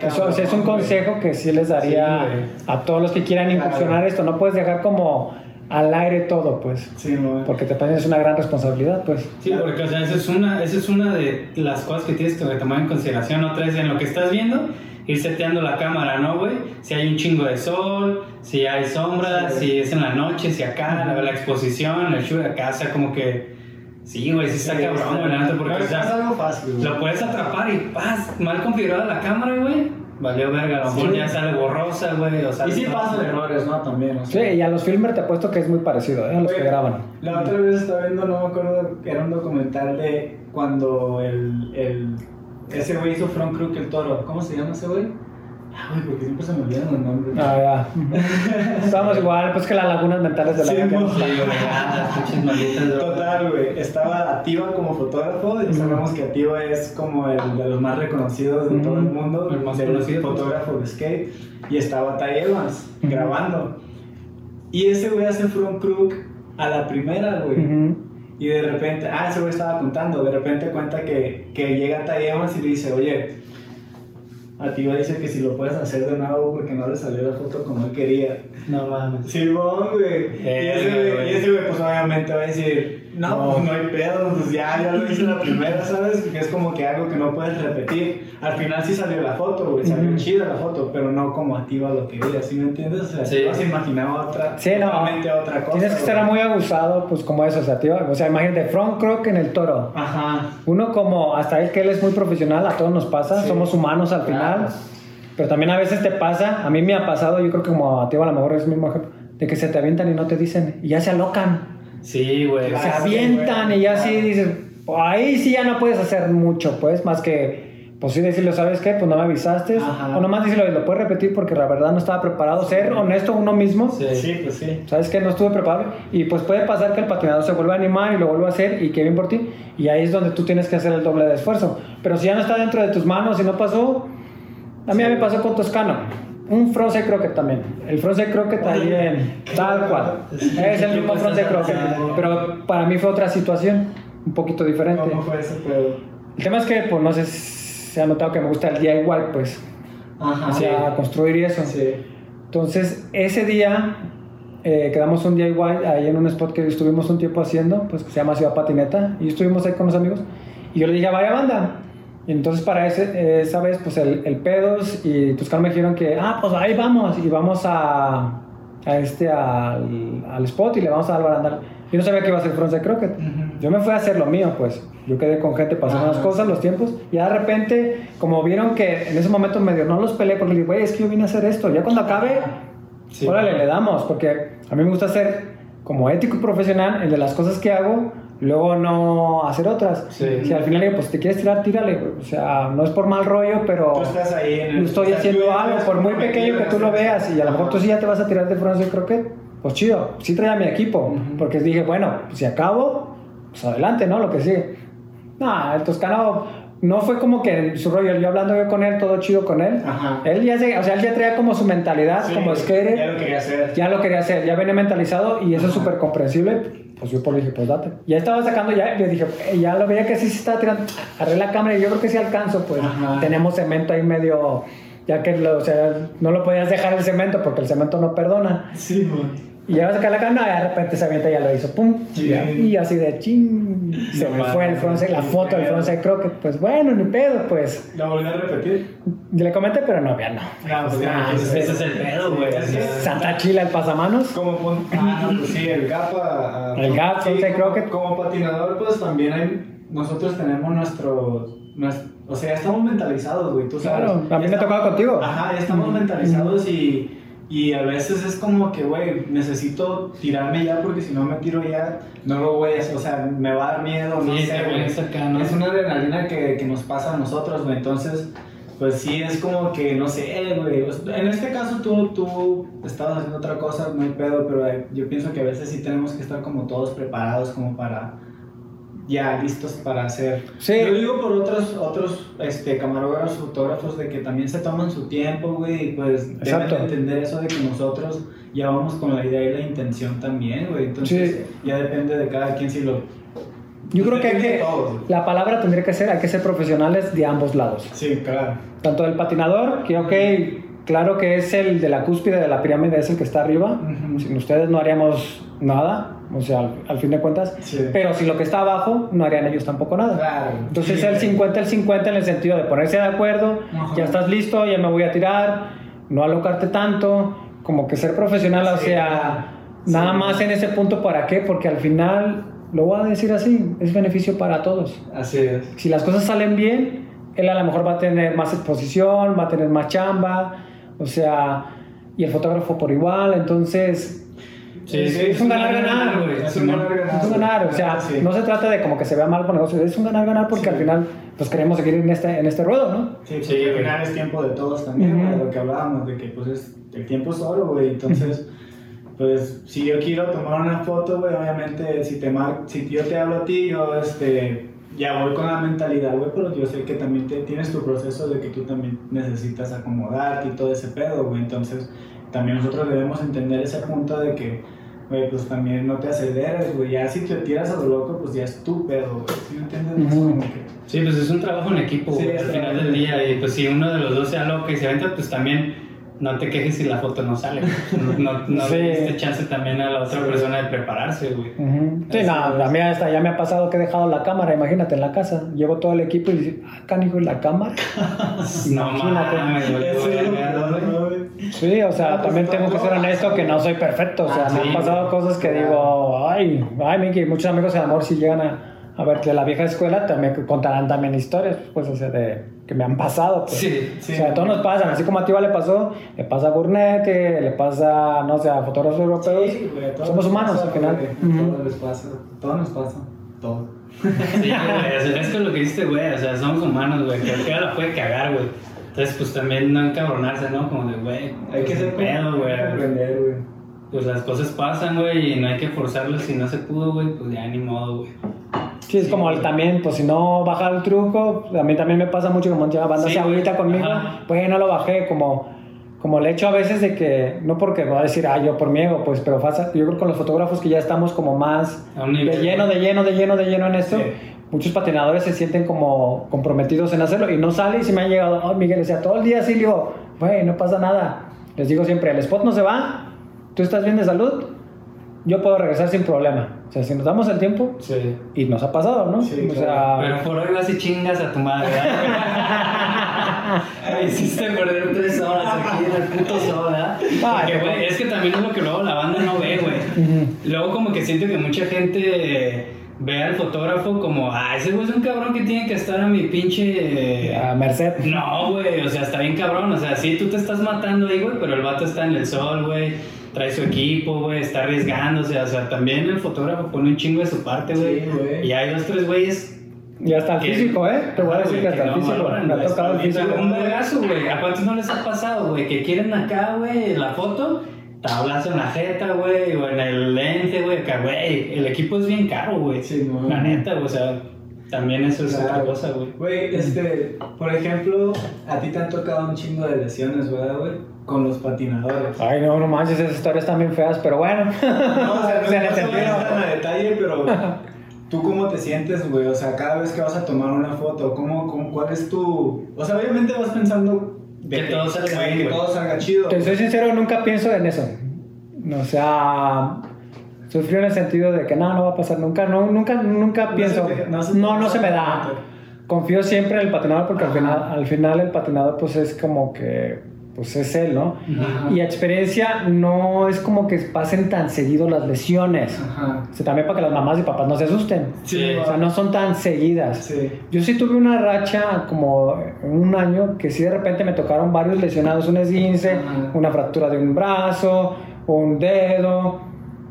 C: Eso, es un consejo que sí les daría a todos los que quieran incursionar esto. No puedes dejar como al aire todo, pues.
A: Sí, no.
C: Porque te pones una gran responsabilidad, pues.
B: Sí, porque o sea, esa es una, esa es una de las cosas que tienes que tomar en consideración. Otra vez en lo que estás viendo, ir seteando la cámara, ¿no, güey? Si hay un chingo de sol, si hay sombras, si es en la noche, si acá, la, la exposición, el shoot acá, o sea, como que. Sí, güey, sí está cabrón, güey, porque sea,
A: es algo fácil, güey.
B: lo puedes atrapar y paz, mal configurada la cámara, güey. Valió verga, a lo mejor
A: Sí.
B: ya sale borrosa, güey. O sale
A: Y sí pasan errores, ¿no? También, o
C: Sí,
A: sea.
C: y a los filmers te apuesto que es muy parecido, ¿eh? A los que graban.
A: La otra vez estaba viendo, no me acuerdo, era un documental de cuando el, el ese güey hizo Front Crook el toro. ¿Cómo se llama ese güey? Ah, güey, porque siempre se me olvidan los nombres.
C: Ah, ya. Estamos igual, pues que las lagunas mentales de la
A: Sí,
C: gente.
A: mo-
B: Sí, güey.
A: Total, güey. Estaba Ativa como fotógrafo. Y sabemos que Ativa es como el de los más reconocidos de todo el mundo.
B: El más
A: de
B: conocido,
A: fotógrafo de skate. Y estaba Ty Evans grabando. Y ese güey hace front crook a la primera, güey. Y de repente, ah, ese güey estaba contando. De repente cuenta que, que llega Ty Evans y le dice, oye. Ativa dice que si lo puedes hacer de nuevo porque no le salió la foto como él quería.
B: No mames.
A: Simón, güey. y
B: Eh,
A: y ese güey, pues obviamente va a decir, no,
C: No.
A: pues no hay pedo, pues ya, ya lo hice la primera, ¿sabes? Porque es como que algo que no puedes repetir. Al final sí salió la foto, güey, salió chida la foto, pero no como activa lo quería, ¿sí me entiendes? O sea,
B: Sí.
A: se imaginaba otra,
C: Sí, no.
A: otra cosa.
C: Tienes que estar muy abusado, pues como eso, o sea, tío, o sea, imagínate, front crook en el toro.
A: Ajá.
C: Uno como, hasta él que él es muy profesional, a todos nos pasa,
A: Sí.
C: somos humanos al
A: Claro.
C: final. Pero también a veces te pasa, a mí me ha pasado, yo creo que como a a lo mejor es el mismo ejemplo, de que se te avientan y no te dicen, y ya se alocan.
B: Sí, güey.
C: se
A: sí,
C: avientan
A: güey.
C: y ya sí dices, "Pues ahí sí ya no puedes hacer mucho, pues, más que, pues sí decirle, ¿sabes qué? Pues no me avisaste.
A: Ajá.
C: O nomás decirlo, lo puedes repetir porque la verdad no estaba preparado. Ser honesto uno mismo.
B: Sí.
A: Sí, pues sí.
C: ¿Sabes qué? No estuve preparado. Y pues puede pasar que el patinador se vuelva a animar y lo vuelva a hacer y que bien por ti. Y ahí es donde tú tienes que hacer el doble de esfuerzo. Pero si ya no está dentro de tus manos y no pasó, a mí ya me pasó con Toscano. Un frontside croquet también. El frontside croquet también, tal cual. Es el mismo frontside croquet. Pero para mí fue otra situación, un poquito diferente.
A: ¿Cómo fue ese pedo?
C: El tema es que, pues no sé se ha notado que me gusta el DIY, pues.
A: Ajá.
C: O sea, construir y eso.
A: Sí.
C: Entonces, ese día eh, quedamos un DIY ahí en un spot que estuvimos un tiempo haciendo, pues que se llama Ciudad Patineta, y estuvimos ahí con los amigos. Y yo le dije a vaya banda. Y entonces, para ese, esa vez, pues el, el Pedos y Tuscano me dijeron que, ah, pues ahí vamos, y vamos a, a este, al, al spot y le vamos a dar barandal. Yo no sabía que iba a ser Frontside Croquet.
A: Ujú.
C: Yo me fui a hacer lo mío, pues. Yo quedé con gente pasando las cosas, los tiempos. Y de repente, como vieron que en ese momento medio no los peleé, porque le dije, güey, es que yo vine a hacer esto. Ya cuando acabe,
A: Sí.
C: órale, le damos. Porque a mí me gusta ser como ético y profesional, el de las cosas que hago, luego no hacer otras.
B: Sí.
C: Si al final digo, pues te quieres tirar, tírale. O sea, no es por mal rollo, pero
A: Tú estás ahí en el.
C: estoy haciendo algo, por muy pequeño que tú lo veas, y a lo mejor tú sí ya te vas a tirar de Francia Croquet, pues chido, sí traía mi equipo,
A: Ujú.
C: porque dije, bueno, pues si acabo, pues adelante, ¿no? Lo que sigue. No, el Toscano no fue como que su rollo, yo hablando yo con él, todo chido con él.
A: Ajá.
C: Él ya se, o sea, él ya traía como su mentalidad,
A: Sí,
C: como skater,
A: Ya lo quería hacer.
C: ya lo quería hacer, ya venía mentalizado y eso es
A: Ajá.
C: súper comprensible. Pues yo por le dije, pues date. Ya estaba sacando, ya, yo dije, "Eh, ya lo veía que sí se estaba tirando. Agarré la cámara y yo creo que sí alcanzo, pues
A: Ajá.
C: tenemos cemento ahí medio, ya que lo, o sea, no lo podías dejar el cemento porque el cemento no perdona.
A: Sí, güey.
C: Y ya va a sacar la cámara y de repente se avienta y ya lo hizo, pum.
A: Sí.
C: Y, así de ching. Se
A: No
C: me fue el frontside, la foto del frontside croquet. Pues bueno, ni pedo, pues.
A: ¿La volví a repetir?
C: Le comenté, pero no, ya no.
A: No, pues ya.
C: Ah,
A: entonces-
B: ese es el pedo, güey.
C: Santa Chila, el pasamanos.
A: Como pon- ah, pues sí, el gap a- a-
C: El gap,
A: sí,
C: frontside
A: como-
C: croquet.
A: Como patinador, pues también hay, nosotros tenemos nuestro, nues- o sea, ya estamos mentalizados, güey, tú sabes.
C: Claro, a mí me ha tocado contigo.
A: Ajá, ya estamos mentalizados y, y a veces es como que, güey, necesito tirarme ya porque si no me tiro ya, no lo voy a, o sea, me va a dar miedo, no
B: Sí,
A: sé,
B: te
A: güey.
B: acá, ¿no?
A: Es una adrenalina que, que nos pasa a nosotros, güey, entonces pues sí es como que, no sé, güey. En este caso tú, tú estabas haciendo otra cosa, no hay pedo, pero eh, yo pienso que a veces sí tenemos que estar como todos preparados como para ya listos para hacer.
C: Sí.
A: Yo digo por otros, otros este, camarógrafos, fotógrafos, de que también se toman su tiempo, güey, y pues deben
C: Exacto.
A: de entender eso de que nosotros ya vamos con la idea y la intención también, güey. Entonces
C: Sí.
A: ya depende de cada quien si lo...
C: Yo creo que hay que,
A: todos,
C: la palabra tendría que ser, hay que ser profesionales de ambos lados.
A: Sí, claro.
C: Tanto del patinador, que ok, claro que es el de la cúspide de la pirámide, es el que está arriba.
A: Ujú.
C: Sin ustedes no haríamos nada, o sea, al, al fin de cuentas.
A: Sí.
C: Pero si lo que está abajo, no harían ellos tampoco nada.
A: Claro.
C: Entonces
A: Sí,
C: el
A: güey.
C: 50 el 50 en el sentido de ponerse de acuerdo,
A: Ajá.
C: ya estás listo, ya me voy a tirar, no alocarte tanto, como que ser profesional, o
A: Sí,
C: sea,
A: claro.
C: nada más en ese punto, ¿para qué? Porque al final, lo voy a decir así, es beneficio para todos.
A: Así es.
C: Si las cosas salen bien, él a lo mejor va a tener más exposición, va a tener más chamba, o sea, y el fotógrafo por igual, entonces
B: Sí,
C: es,
B: sí,
C: es un ganar-ganar,
B: güey.
A: Es un ganar-ganar.
C: es un ganar, o sea,
A: Sí.
C: no se trata de como que se vea mal por negocio, es un ganar-ganar porque
A: Sí.
C: al final pues queremos seguir en este, en este ruedo, ¿no?
A: Sí,
B: Sí,
A: al final es tiempo de todos también, de lo que hablábamos, de que pues es, el tiempo es oro, güey, entonces, pues si yo quiero tomar una foto, güey, obviamente si, te mar si yo te hablo a ti, yo este, ya voy con la mentalidad, güey, pero yo sé que también te, tienes tu proceso de que tú también necesitas acomodarte y todo ese pedo, güey, entonces también nosotros debemos entender ese punto de que, güey, pues también no te aceleres, güey, ya si te tiras a lo loco, pues ya es tu pedo, güey, ¿sí me entiendes? Como que-
B: Sí, pues es un trabajo en equipo,
A: Sí,
B: güey, al final del día. Y pues si uno de los dos se aloca y se aventa, pues también no te quejes si la foto no sale. No, no, no
C: Sí.
B: le diste chance también a la otra
A: Sí.
B: persona de prepararse, güey.
C: Ujú. Sí,
A: Así
C: no, la mía está, ya me ha pasado que he dejado la cámara, imagínate, en la casa. Llevo todo el equipo y dice, ah, canijo, ¿y la cámara?
B: No
C: Imagínate.
B: mames, güey.
C: Sí, o sea,
A: Ah, pues,
C: también tengo que ser honesto que no soy perfecto. O sea,
B: Ah,
C: me
B: sí,
C: han pasado cosas que
A: Claro.
C: digo, ay, ay, Miki, muchos amigos de amor si llegan a, a ver de la vieja escuela también contarán también historias, pues, o sea, de que me han pasado. Pues.
B: Sí,
A: sí.
C: O sea, a todos nos pasan, así como a Tiva le pasó, le pasa a Burnett, le pasa, no sé, a fotógrafos europeos.
A: Sí, güey,
C: Somos
A: nos
C: humanos
A: pasa,
C: al final.
A: güey. Todos les pasa, todo nos pasa, todo.
B: Sí, güey, o sea, es que lo que dijiste, güey, o sea, somos humanos, güey, cualquiera la puede cagar, güey. Entonces, pues también no encabronarse, ¿no? Como de, güey,
A: Hay que
B: pues,
A: ser
B: ni pedo, güey.
A: comprender, güey.
B: Pues las cosas pasan, güey, y no hay que forzarlas. Si no se pudo, güey, pues ya ni modo, güey.
C: Sí, es como el también, pues si no baja el truco, a mí también me pasa mucho como ya banda
B: Sí,
C: se agüita conmigo,
B: Ajá.
C: pues no lo bajé, como, como el hecho a veces de que, no porque voy a decir, ah, yo por mi ego, pues, pero pasa, yo creo que con los fotógrafos que ya estamos como más de lleno, de lleno, de lleno, de lleno en esto,
A: Sí.
C: Muchos patinadores se sienten como comprometidos en hacerlo y no sale y si me han llegado, oh, Miguel, o sea, todo el día así, le digo, güey, no pasa nada. Les digo siempre, el spot no se va, tú estás bien de salud, yo puedo regresar sin problema. O sea, si nos damos el tiempo,
B: Sí.
C: y nos ha pasado, ¿no?
A: Sí,
C: o
A: claro.
C: sea,
B: Pero por hoy vas y chingas a tu madre, ¿verdad? Me hiciste perder tres horas aquí en el puto sol, ¿verdad?
C: Ah,
B: Porque, güey, es que también es lo que luego la banda no ve, güey.
C: Ujú.
B: Luego como que siento que mucha gente ve al fotógrafo como, ah, ese güey es un cabrón que tiene que estar a mi pinche...
C: a Merced.
B: No, güey, o sea, está bien cabrón. O sea, sí, tú te estás matando ahí, güey, pero el vato está en el sol, güey. Trae su equipo, güey, está arriesgándose. O sea, también el fotógrafo pone un chingo de su parte, güey.
A: Sí, güey.
B: y hay dos, tres güeyes.
C: Y hasta el
B: que-
C: físico, ¿eh? Te voy a decir que hasta el físico. Me ha tocado el físico.
B: Un vergazo, güey. ¿A cuántos no les ha pasado, güey? Que quieren acá, güey, la foto, tablazo en la jeta, güey, o en el lente, güey. Acá, güey, el equipo es bien caro, güey.
A: Sí, no.
B: La neta, güey, o sea, también eso es otra cosa, güey.
A: Güey, este, por ejemplo, a ti te han tocado un chingo de lesiones, ¿verdad, güey? Con los patinadores.
C: Ay, no, no manches, esas historias están bien feas, pero bueno.
A: No, o sea, no,
C: Se
A: no se tan a detalle, pero tú cómo te sientes, güey, o sea, cada vez que vas a tomar una foto, ¿cómo, cómo, cuál es tu...? O sea, obviamente vas pensando de
B: Que todo salga bien,
A: que todo salga chido.
C: Te soy sincero, nunca pienso en eso. O sea, sufrí en el sentido de que no, no va a pasar nunca, no, nunca, nunca
A: No
C: pienso.
A: se no se-
C: no, no se me da. Confío siempre en el patinador porque al final, al final el patinador pues es como que, pues es él, ¿no?
A: Ajá.
C: Y a experiencia no es como que pasen tan seguido las lesiones.
A: Ajá.
C: O sea, también para que las mamás y papás no se asusten.
A: Sí,
C: O sea, no son tan seguidas.
A: Sí.
C: Yo sí tuve una racha como un año que sí de repente me tocaron varios lesionados, un esguince,
A: Ajá.
C: una fractura de un brazo, un dedo.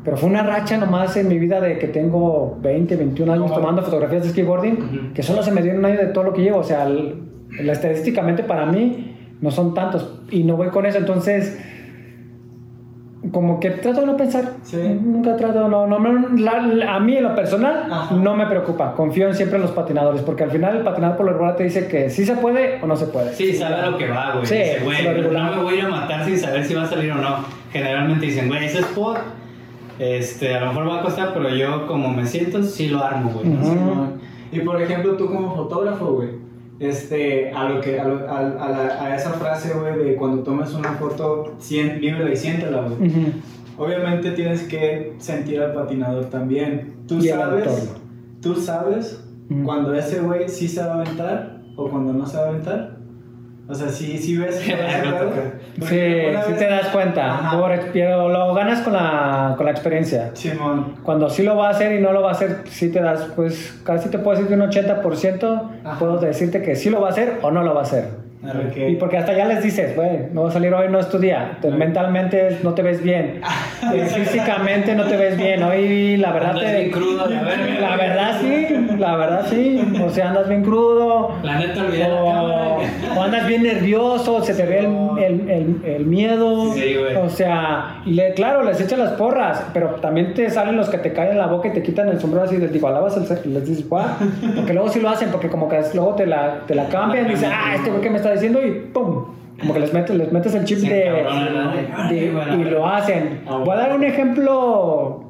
C: Pero fue una racha nomás en mi vida de que tengo 20, 21 años tomando fotografías de skateboarding, que solo se me dio en un año de todo lo que llevo. O sea, el- la- estadísticamente para mí no son tantos y no voy con eso, entonces como que trato de no pensar,
A: Sí.
C: nunca trato, no, no, no, la- la- a mí en lo personal
A: Ajá.
C: no me preocupa, confío en siempre en los patinadores, porque al final el patinador por lo regular te dice que sí se puede o no se puede.
B: Sí, sabe a lo que va, güey.
C: Sí,
B: Dice, güey, no me voy a ir a matar sin saber si va a salir o no. Generalmente dicen, güey, ese spot, este, a lo mejor va a costar, pero yo como me siento, sí lo armo, güey.
C: Ujú.
A: Simón. Y por ejemplo, tú como fotógrafo, güey, este, a lo que, a, lo- a, a la- a esa frase, güey, de cuando tomes una foto, sien- vívela y siéntela, güey. Obviamente tienes que sentir al patinador también. Tú
C: Y
A: sabes, tú sabes cuando ese güey sí se va a aventar o cuando no se va a aventar. O sea, sí, sí ves.
C: Sí,
A: una
C: sí
A: vez-
C: te das cuenta,
A: Ajá.
C: pero lo ganas con la, con la experiencia.
A: Simón.
C: Cuando sí lo va a hacer y no lo va a hacer, sí te das, pues casi te puedo decir que un 80%
A: Ajá.
C: puedo decirte que sí lo va a hacer o no lo va a hacer. Y porque hasta ya les dices, güey, no va a salir hoy, no es tu día. Te-
A: Ajá.
C: mentalmente no te ves bien. Eh, Físicamente no te es bien. Hoy la verdad
B: Andas
C: te...
B: bien crudo, la
C: verdad sí, la verdad sí. O sea, andas bien crudo.
B: La neta, la.
C: O, o andas bien nervioso, se te ve el, el, el- el miedo.
B: Sí, güey.
C: O sea, y le, claro, les echas las porras, pero también te salen los que te caen en la boca y te quitan el sombrero así, les digo, alabas el ser- y les dices, "Guau", Porque luego sí lo hacen, porque como que luego te la, te la cambian y dices, ah, este güey que me está diciendo y ¡pum! Como que les metes, les metes el chip de,
B: encabronan, ¿no?
C: de-
B: Ay, bueno.
C: y lo hacen.
A: Ah,
C: Voy a dar un ejemplo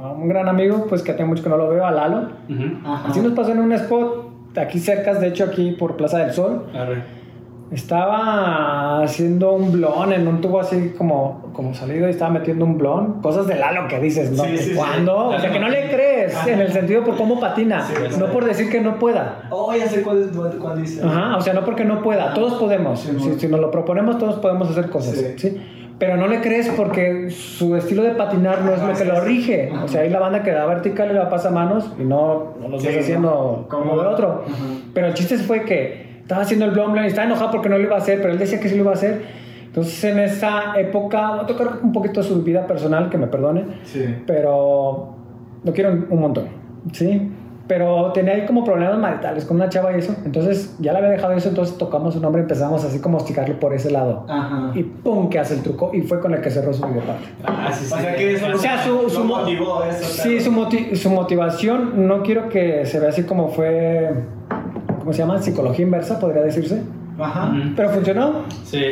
C: a un gran amigo, pues que tengo mucho que no lo veo, a Lalo. Así nos pasó en un spot aquí cerca, de hecho aquí por Plaza del Sol.
B: Arre.
C: Estaba haciendo un blon en un tubo así como, como salido y estaba metiendo un blon. Cosas de Lalo que dices, ¿no?
A: Sí, sí, sí.
C: ¿Cuándo? O sea, que no le crees
A: Ajá.
C: en el sentido por cómo patina,
A: Sí,
C: no
A: sí.
C: por decir que no pueda.
A: Oh, ya sé cuál, es, cuál dice.
C: Ajá, o sea, no porque no pueda, todos podemos.
A: Sí,
C: si, nos lo proponemos, todos podemos hacer cosas.
A: Sí.
C: Sí. Pero no le crees porque su estilo de patinar no es lo que
A: sí,
C: lo rige. O sea, hay la banda que da vertical y la pasa a manos y no, no lo
A: Sí,
C: estás haciendo
A: no.
C: como de otro.
A: Ajá.
C: Pero el chiste fue que estaba haciendo el blom blom y estaba enojado porque no lo iba a hacer, pero él decía que sí lo iba a hacer. Entonces en esa época, voy a tocar un poquito su vida personal, que me perdone,
A: Sí.
C: pero lo quiero un montón, ¿sí? Pero tenía ahí como problemas maritales con una chava y eso, entonces ya le había dejado eso, entonces tocamos su nombre y empezamos así como a hostigarlo por ese lado.
A: Ajá.
C: Y ¡pum! que hace el truco y fue con el que cerró su videoparte.
B: Ah, sí, sí.
A: O sea que eso
C: O sea, su, su mo-
A: motivó eso.
C: Sí, su, moti- su motivación, no quiero que se vea así como fue, ¿cómo se llama? Psicología inversa, podría decirse.
A: Ajá.
C: Pero funcionó,
B: Sí.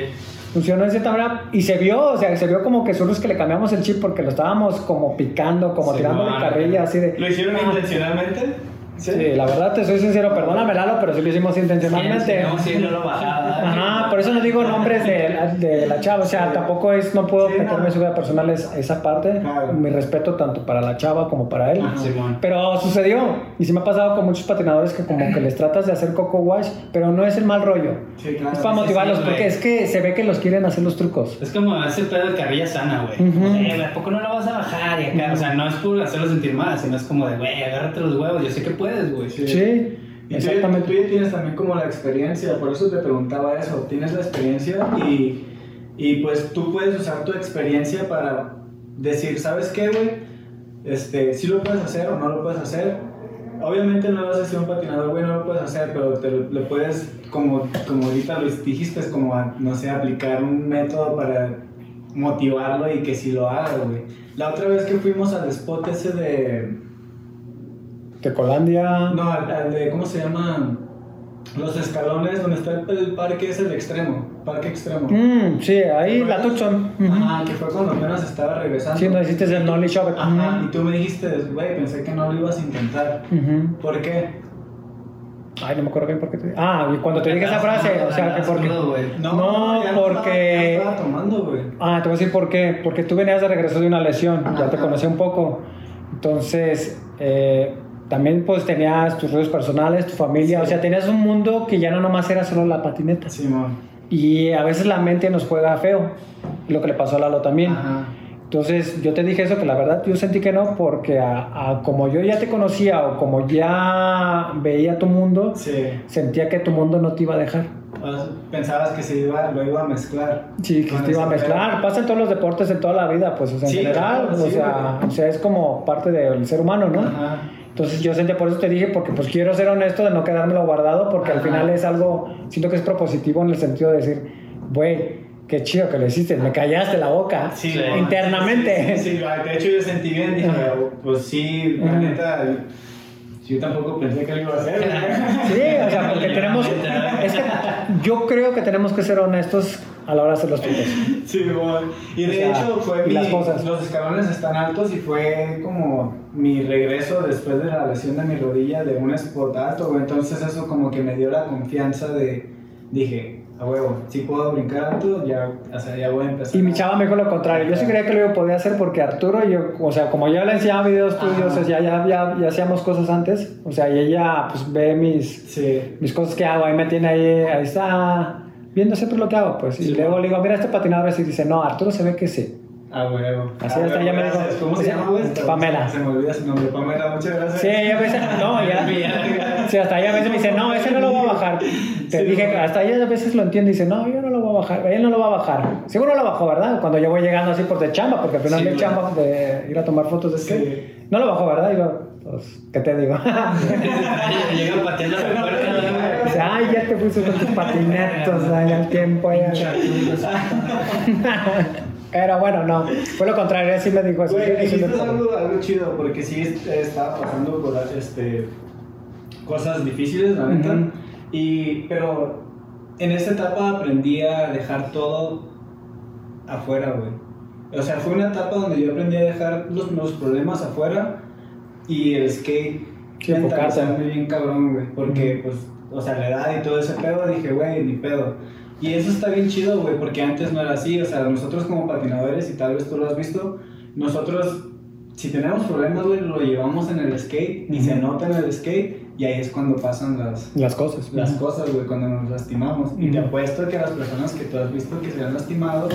C: funcionó de cierta manera y se vio, o sea, se vio como que solo es que le cambiamos el chip porque lo estábamos como picando, como
B: Sí,
C: tirando de carrilla, así de...
A: ¿Lo hicieron
C: Ah,
A: intencionalmente?
C: Sí, la verdad te soy sincero, perdóname Lalo, pero sí lo hicimos intencionalmente.
B: No, sí, no lo bajaba.
C: Ajá, por eso no digo nombres de la, de la chava, o sea,
A: Sí.
C: tampoco es, no puedo
A: Sí,
C: meterme en su vida personal es- esa parte,
A: Claro.
C: mi respeto tanto para la chava como para él.
A: Ajá.
C: Pero sucedió, y sí me ha pasado con muchos patinadores que como que les tratas de hacer coco wash, pero no es el mal rollo.
A: Sí, claro.
C: Es para
B: sí,
C: motivarlos,
B: sí,
C: porque es que se ve que los quieren hacer los trucos.
B: Es como ese pedo de carrilla sana, güey.
C: Ujú.
B: O sea, "Eh, ¿a poco no lo vas a bajar? Y acá, o sea, no es por hacerlo sentir mal, sino es como de, güey, agárrate los huevos, yo sé que puedes, güey.
A: Sí.
C: Sí,
A: Y tú ya, tú
C: exactamente.
A: ya tienes también como la experiencia, por eso te preguntaba eso, tienes la experiencia y, y pues tú puedes usar tu experiencia para decir, ¿sabes qué, güey? Este, si lo puedes hacer o no lo puedes hacer. Obviamente no vas a ser un patinador, güey, no lo puedes hacer, pero te lo, lo puedes, como, como ahorita lo dijiste, es como, a, no sé, aplicar un método para motivarlo y que si lo haga, güey. La otra vez que fuimos al spot ese de...
C: De Colandia.
A: No, al, al de, ¿cómo se llama? Los escalones donde está el, el parque es el extremo, parque extremo.
C: Mm, sí, ahí la Tucson. Ujú.
A: Ajá, que fue cuando apenas estaba regresando.
C: Sí, no hiciste el knowledge shop.
A: Ajá, y tú me dijiste, güey, pensé que no lo ibas a intentar.
C: Ujú.
A: ¿Por qué?
C: Ay, no me acuerdo bien por qué te Ah, y cuando te dije esa frase, o sea, que porque...
B: güey.
C: No,
A: ya
C: porque-
A: Estaba, ya tomando, güey.
C: Ah, te voy a decir por qué. Porque tú venías de regreso de una lesión, ya te conocí un poco. Entonces, eh, también pues tenías tus rollos personales, tu familia,
A: Sí.
C: o sea, tenías un mundo que ya no nomás era solo la patineta.
A: Simón.
C: Y a veces la mente nos juega feo, lo que le pasó a Lalo también.
A: Ajá.
C: Entonces yo te dije eso, que la verdad yo sentí que no, porque a, a como yo ya te conocía o como ya veía tu mundo,
A: Sí.
C: sentía que tu mundo no te iba a dejar.
A: Sea, Pensabas que se iba, lo iba a mezclar.
C: Sí, que te iba a
A: ese
C: mezclar. Pasa en todos los deportes, en toda la vida, pues o sea, en
A: Sí,
C: general,
A: claro,
C: o,
A: sí,
C: sea, o sea, es como parte del ser humano, ¿no?
A: Ajá.
C: Entonces yo sentía, por eso te dije, porque pues quiero ser honesto de no quedármelo guardado, porque al final es algo, siento que es propositivo en el sentido de decir, güey, qué chido que lo hiciste, me callaste la boca
A: Sí,
B: Sí.
A: no,
C: internamente.
A: Sí, sí, de hecho yo sentí bien, dije, pues sí, la neta, yo tampoco pensé que lo iba a hacer.
C: Sí, o sea, porque tenemos, es que yo creo que tenemos que ser honestos a la hora de hacer los tweets.
A: Sí, bueno. Y
C: O
A: de
C: sea,
A: hecho fue mi,
C: las cosas.
A: los escalones están altos y fue como mi regreso después de la lesión de mi rodilla de un spot alto, güey. Entonces eso como que me dio la confianza de, dije, a huevo, si puedo brincar alto, ya, o sea, ya voy a empezar.
C: Y mi chava me dijo lo contrario. Yo sí creía que lo podía hacer porque Arturo, yo, o sea, como yo le enseñaba videos tuyos, o sea, ya, ya, ya hacíamos cosas antes. O sea, y ella pues ve mis,
A: Sí.
C: mis cosas que hago, ahí me tiene ahí, ahí está viendo siempre lo que hago, pues. Y
A: Sí,
C: luego
A: bueno.
C: le digo, mira este patinador, así dice, no, Arturo se ve que sí.
A: A huevo.
C: Así
A: A
C: hasta ella me dijo.
A: ¿Cómo se llama?
C: Pamela.
A: Se me olvida su nombre, Pamela, muchas gracias.
C: Sí, ella me dice, no, ya. Sí, hasta ella a veces me dice, no, ese no lo voy a bajar. Te
A: Sí,
C: dije,
A: bueno.
C: hasta ella a veces lo entiende y dice, no, yo no lo voy a bajar, él no lo va a bajar. Seguro lo bajó, ¿verdad? Cuando yo voy llegando así por de chamba, porque al final
A: Sí,
C: de chamba de ir a tomar fotos de skate.
A: Sí.
C: No lo bajó, ¿verdad? Y yo, pues, ¿qué te digo?
B: Llegan pateando la puerta.
C: Dice, ay, ya te puse con tus patinetos, ay, al tiempo. ya". Pero bueno, no, fue lo contrario, así me dijo eso.
A: Güey,
C: sí, sí, sí,
A: algo, algo chido, porque sí est- estaba pasando por este, cosas difíciles, la neta.
C: Ujú.
A: y, pero en esta etapa aprendí a dejar todo afuera, güey. O sea, fue una etapa donde yo aprendí a dejar los, los problemas afuera y el skate
C: Sí,
A: mentalizarme bien cabrón, güey. Porque, pues, o sea, la edad y todo ese pedo, dije, güey, ni pedo. Y eso está bien chido, güey, porque antes no era así. O sea, nosotros como patinadores, y tal vez tú lo has visto, nosotros, si tenemos problemas, güey, lo llevamos en el skate y se
C: Ujú.
A: nota en el skate y ahí es cuando pasan las,
C: Las cosas.
A: las cosas, güey, cuando nos lastimamos. Y te apuesto que las personas que tú has visto que se han lastimado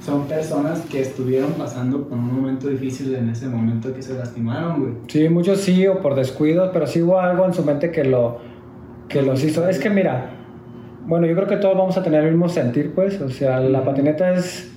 A: son personas que estuvieron pasando por un momento difícil en ese momento que se lastimaron, güey.
C: Sí, muchos sí o por descuido, pero sí hubo algo en su mente que lo que los hizo. Es que mira, bueno, yo creo que todos vamos a tener el mismo sentir, pues, o sea, la patineta es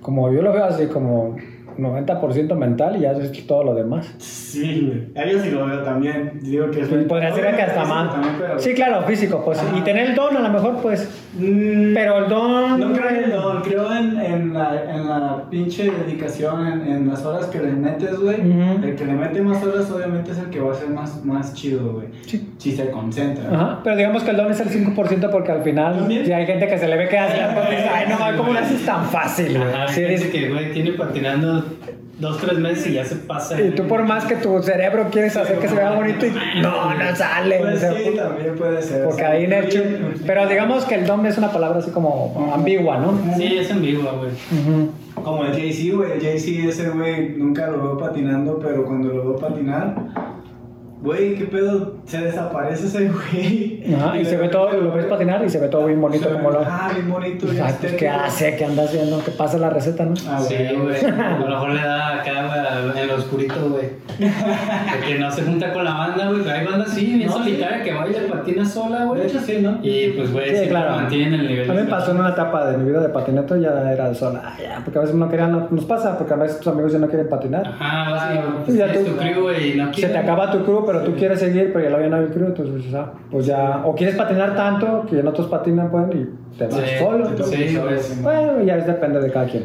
C: como yo lo veo así como 90% mental y ya es todo lo demás.
A: Sí, güey. Yo sí lo veo también. Digo que es
C: Pues podría ser que hasta más.
A: pero-
C: Sí, claro, físico, pues,
A: Ajá.
C: y tener el don a lo mejor, pues,
A: Mm,
C: pero el don
A: No creo en el don, creo en, en, la, en la pinche dedicación, en, en las horas que le metes, güey. El que le mete más horas, obviamente, es el que va a ser más, más chido, güey.
C: Sí.
A: Si se concentra.
C: Ajá, pero digamos que el don es el 5% porque al final
A: También.
C: ya hay gente que se le ve que hace ay, no, ¿cómo lo haces tan fácil, güey?
B: Ajá,
C: Sí, dice-
B: que, güey, tiene patinando dos, tres meses y ya se pasa.
C: Y tú por más que tu cerebro quieres hacer que se vea bonito y no, no sale.
A: Pues
C: o sea,
A: sí, también puede ser.
C: porque ahí en
A: influye-
C: Pero digamos que el don es una palabra así como ambigua, ¿no?
B: Sí, es ambigua, güey.
C: Ujú.
A: Como el Jay-Z, güey. El Jay-Z, ese güey, nunca lo veo patinando, pero cuando lo veo patinar, güey, ¿qué pedo? Se desaparece ese güey.
C: Ajá, y se ve todo, lo ves patinar y se ve todo bien bonito como lo.
A: Ah, bien bonito.
C: Ay, pues, ¿qué hace? ¿Qué anda haciendo? ¿Qué pasa la receta, no?
A: Ah,
B: sí,
A: güey.
B: A lo mejor le da acá güey, en lo oscurito, güey. Porque no se junta con la banda, güey. Pero hay bandas así, bien
A: No, sí.
B: solitaria, que baila y patina sola, güey.
A: De hecho, sí, ¿no?
B: Y pues, güey,
C: Sí, claro.
B: mantienen el nivel.
C: A mí me pasó en una etapa de mi vida de patineto, ya era de sola. Ah, ya, porque a veces no querían, no- nos pasa, porque a veces tus amigos ya no quieren patinar.
B: Ajá, vas
A: Ah,
B: y
C: sí, ya tú-
B: tu crew, güey, y no
C: Se te acaba tu crew, pero tú quieres seguir, pero ya lo había no hay crew, entonces, ah, pues ya, o quieres patinar tanto que en otros patinan, pueden y te vas
B: Sí,
C: solo.
B: Sí,
A: sí,
C: Bueno, ya es depende de cada quien.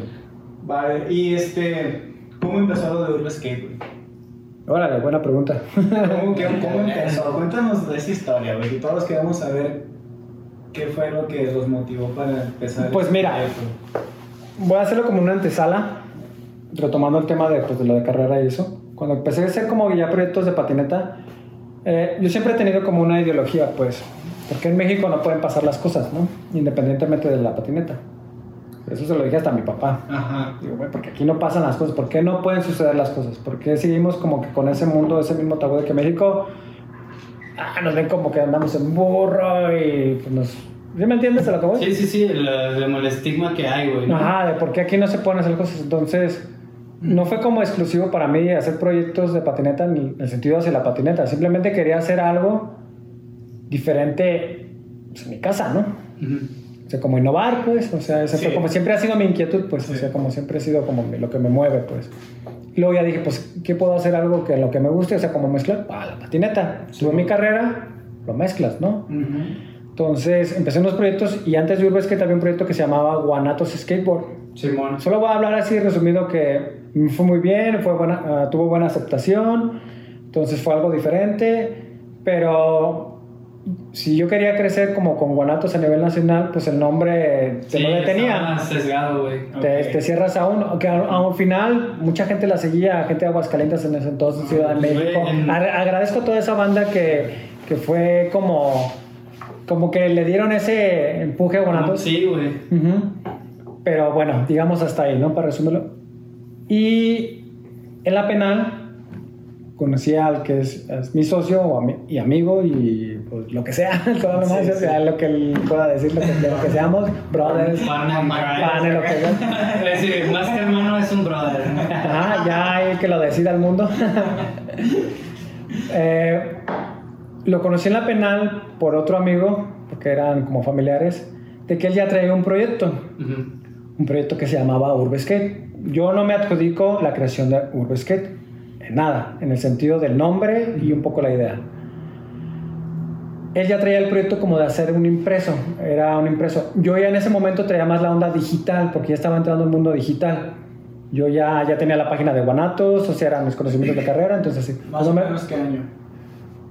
A: Vale, y este, ¿cómo empezó lo de Urban Skate, güey?
C: Órale, buena pregunta.
A: ¿Cómo, qué- cómo empezó? Cuéntanos de esa historia, güey, que todos queremos saber qué fue lo que los motivó para empezar.
C: Pues
A: este
C: mira.
A: proyecto.
C: Voy a hacerlo como una antesala, retomando el tema de, pues, de lo de carrera y eso. Cuando empecé a hacer como ya proyectos de patineta, eh, yo siempre he tenido como una ideología, pues, porque en México no pueden pasar las cosas, ¿no? Independientemente de la patineta. Eso se lo dije hasta a mi papá.
A: Ajá.
C: Digo, güey, porque aquí no pasan las cosas, ¿por qué no pueden suceder las cosas? ¿Por qué seguimos como que con ese mundo, ese mismo tabú de que México ah, nos ven como que andamos en burro y pues nos... ¿Sí me entiendes a lo que voy?
B: Sí, sí, sí, el, el estigma que hay, güey. ¿no?
C: Ajá, de por qué aquí no se pueden hacer cosas. Entonces, no fue como exclusivo para mí hacer proyectos de patineta en el sentido hacia la patineta. Simplemente quería hacer algo diferente pues, en mi casa, ¿no?
B: Ujú.
C: O sea, como innovar, pues. O sea,
A: Sí.
C: como siempre ha sido mi inquietud, pues. O
A: Sí.
C: sea, como siempre ha sido como lo que me mueve, pues. Luego ya dije, pues, ¿qué puedo hacer algo que lo que me guste? O sea, como mezclar, ah, la patineta. Tuve mi carrera, lo mezclas, ¿no? Entonces empecé unos proyectos y antes de Urbe Skate había un proyecto que se llamaba Guanatos Skateboard.
B: Simón.
C: Solo voy a hablar así resumido que me fue muy bien, fue buena, ah, tuvo buena aceptación, entonces fue algo diferente, pero si yo quería crecer como con Guanatos a nivel nacional, pues el nombre te
B: Sí,
C: lo detenía.
B: sesgado.
C: Te,
A: Ok.
C: te cierras a uno, que al, al final mucha gente la seguía, gente de Aguascalientes en ese entonces, Ciudad de
B: Güey,
C: México. Agra- agradezco a toda esa banda que, que fue como, como que le dieron ese empuje a Guanatos.
B: Sí, güey.
C: Ujú. Pero bueno, digamos hasta ahí, ¿no? Para resumirlo. Y en la penal conocí al que es, es mi socio y amigo y pues lo que sea, todo lo demás,
A: Sí,
C: o sea, lo que él pueda decir, lo que, lo que seamos, brothers, panes, lo que sea.
B: Es decir, más que hermano es un brother.
C: Ajá, ya hay que lo decida el mundo. Eh, lo conocí en la penal por otro amigo, porque eran como familiares, de que él ya traía un proyecto, un proyecto que se llamaba Urbeskate. Yo no me adjudico la creación de Urbeskate, en nada, en el sentido del nombre y un poco la idea. Él ya traía el proyecto como de hacer un impreso, era un impreso. Yo ya en ese momento traía más la onda digital, porque ya estaba entrando al mundo digital. Yo ya, ya tenía la página de Guanatos, o sea, eran mis conocimientos de carrera, entonces sí.
A: Más o menos qué año.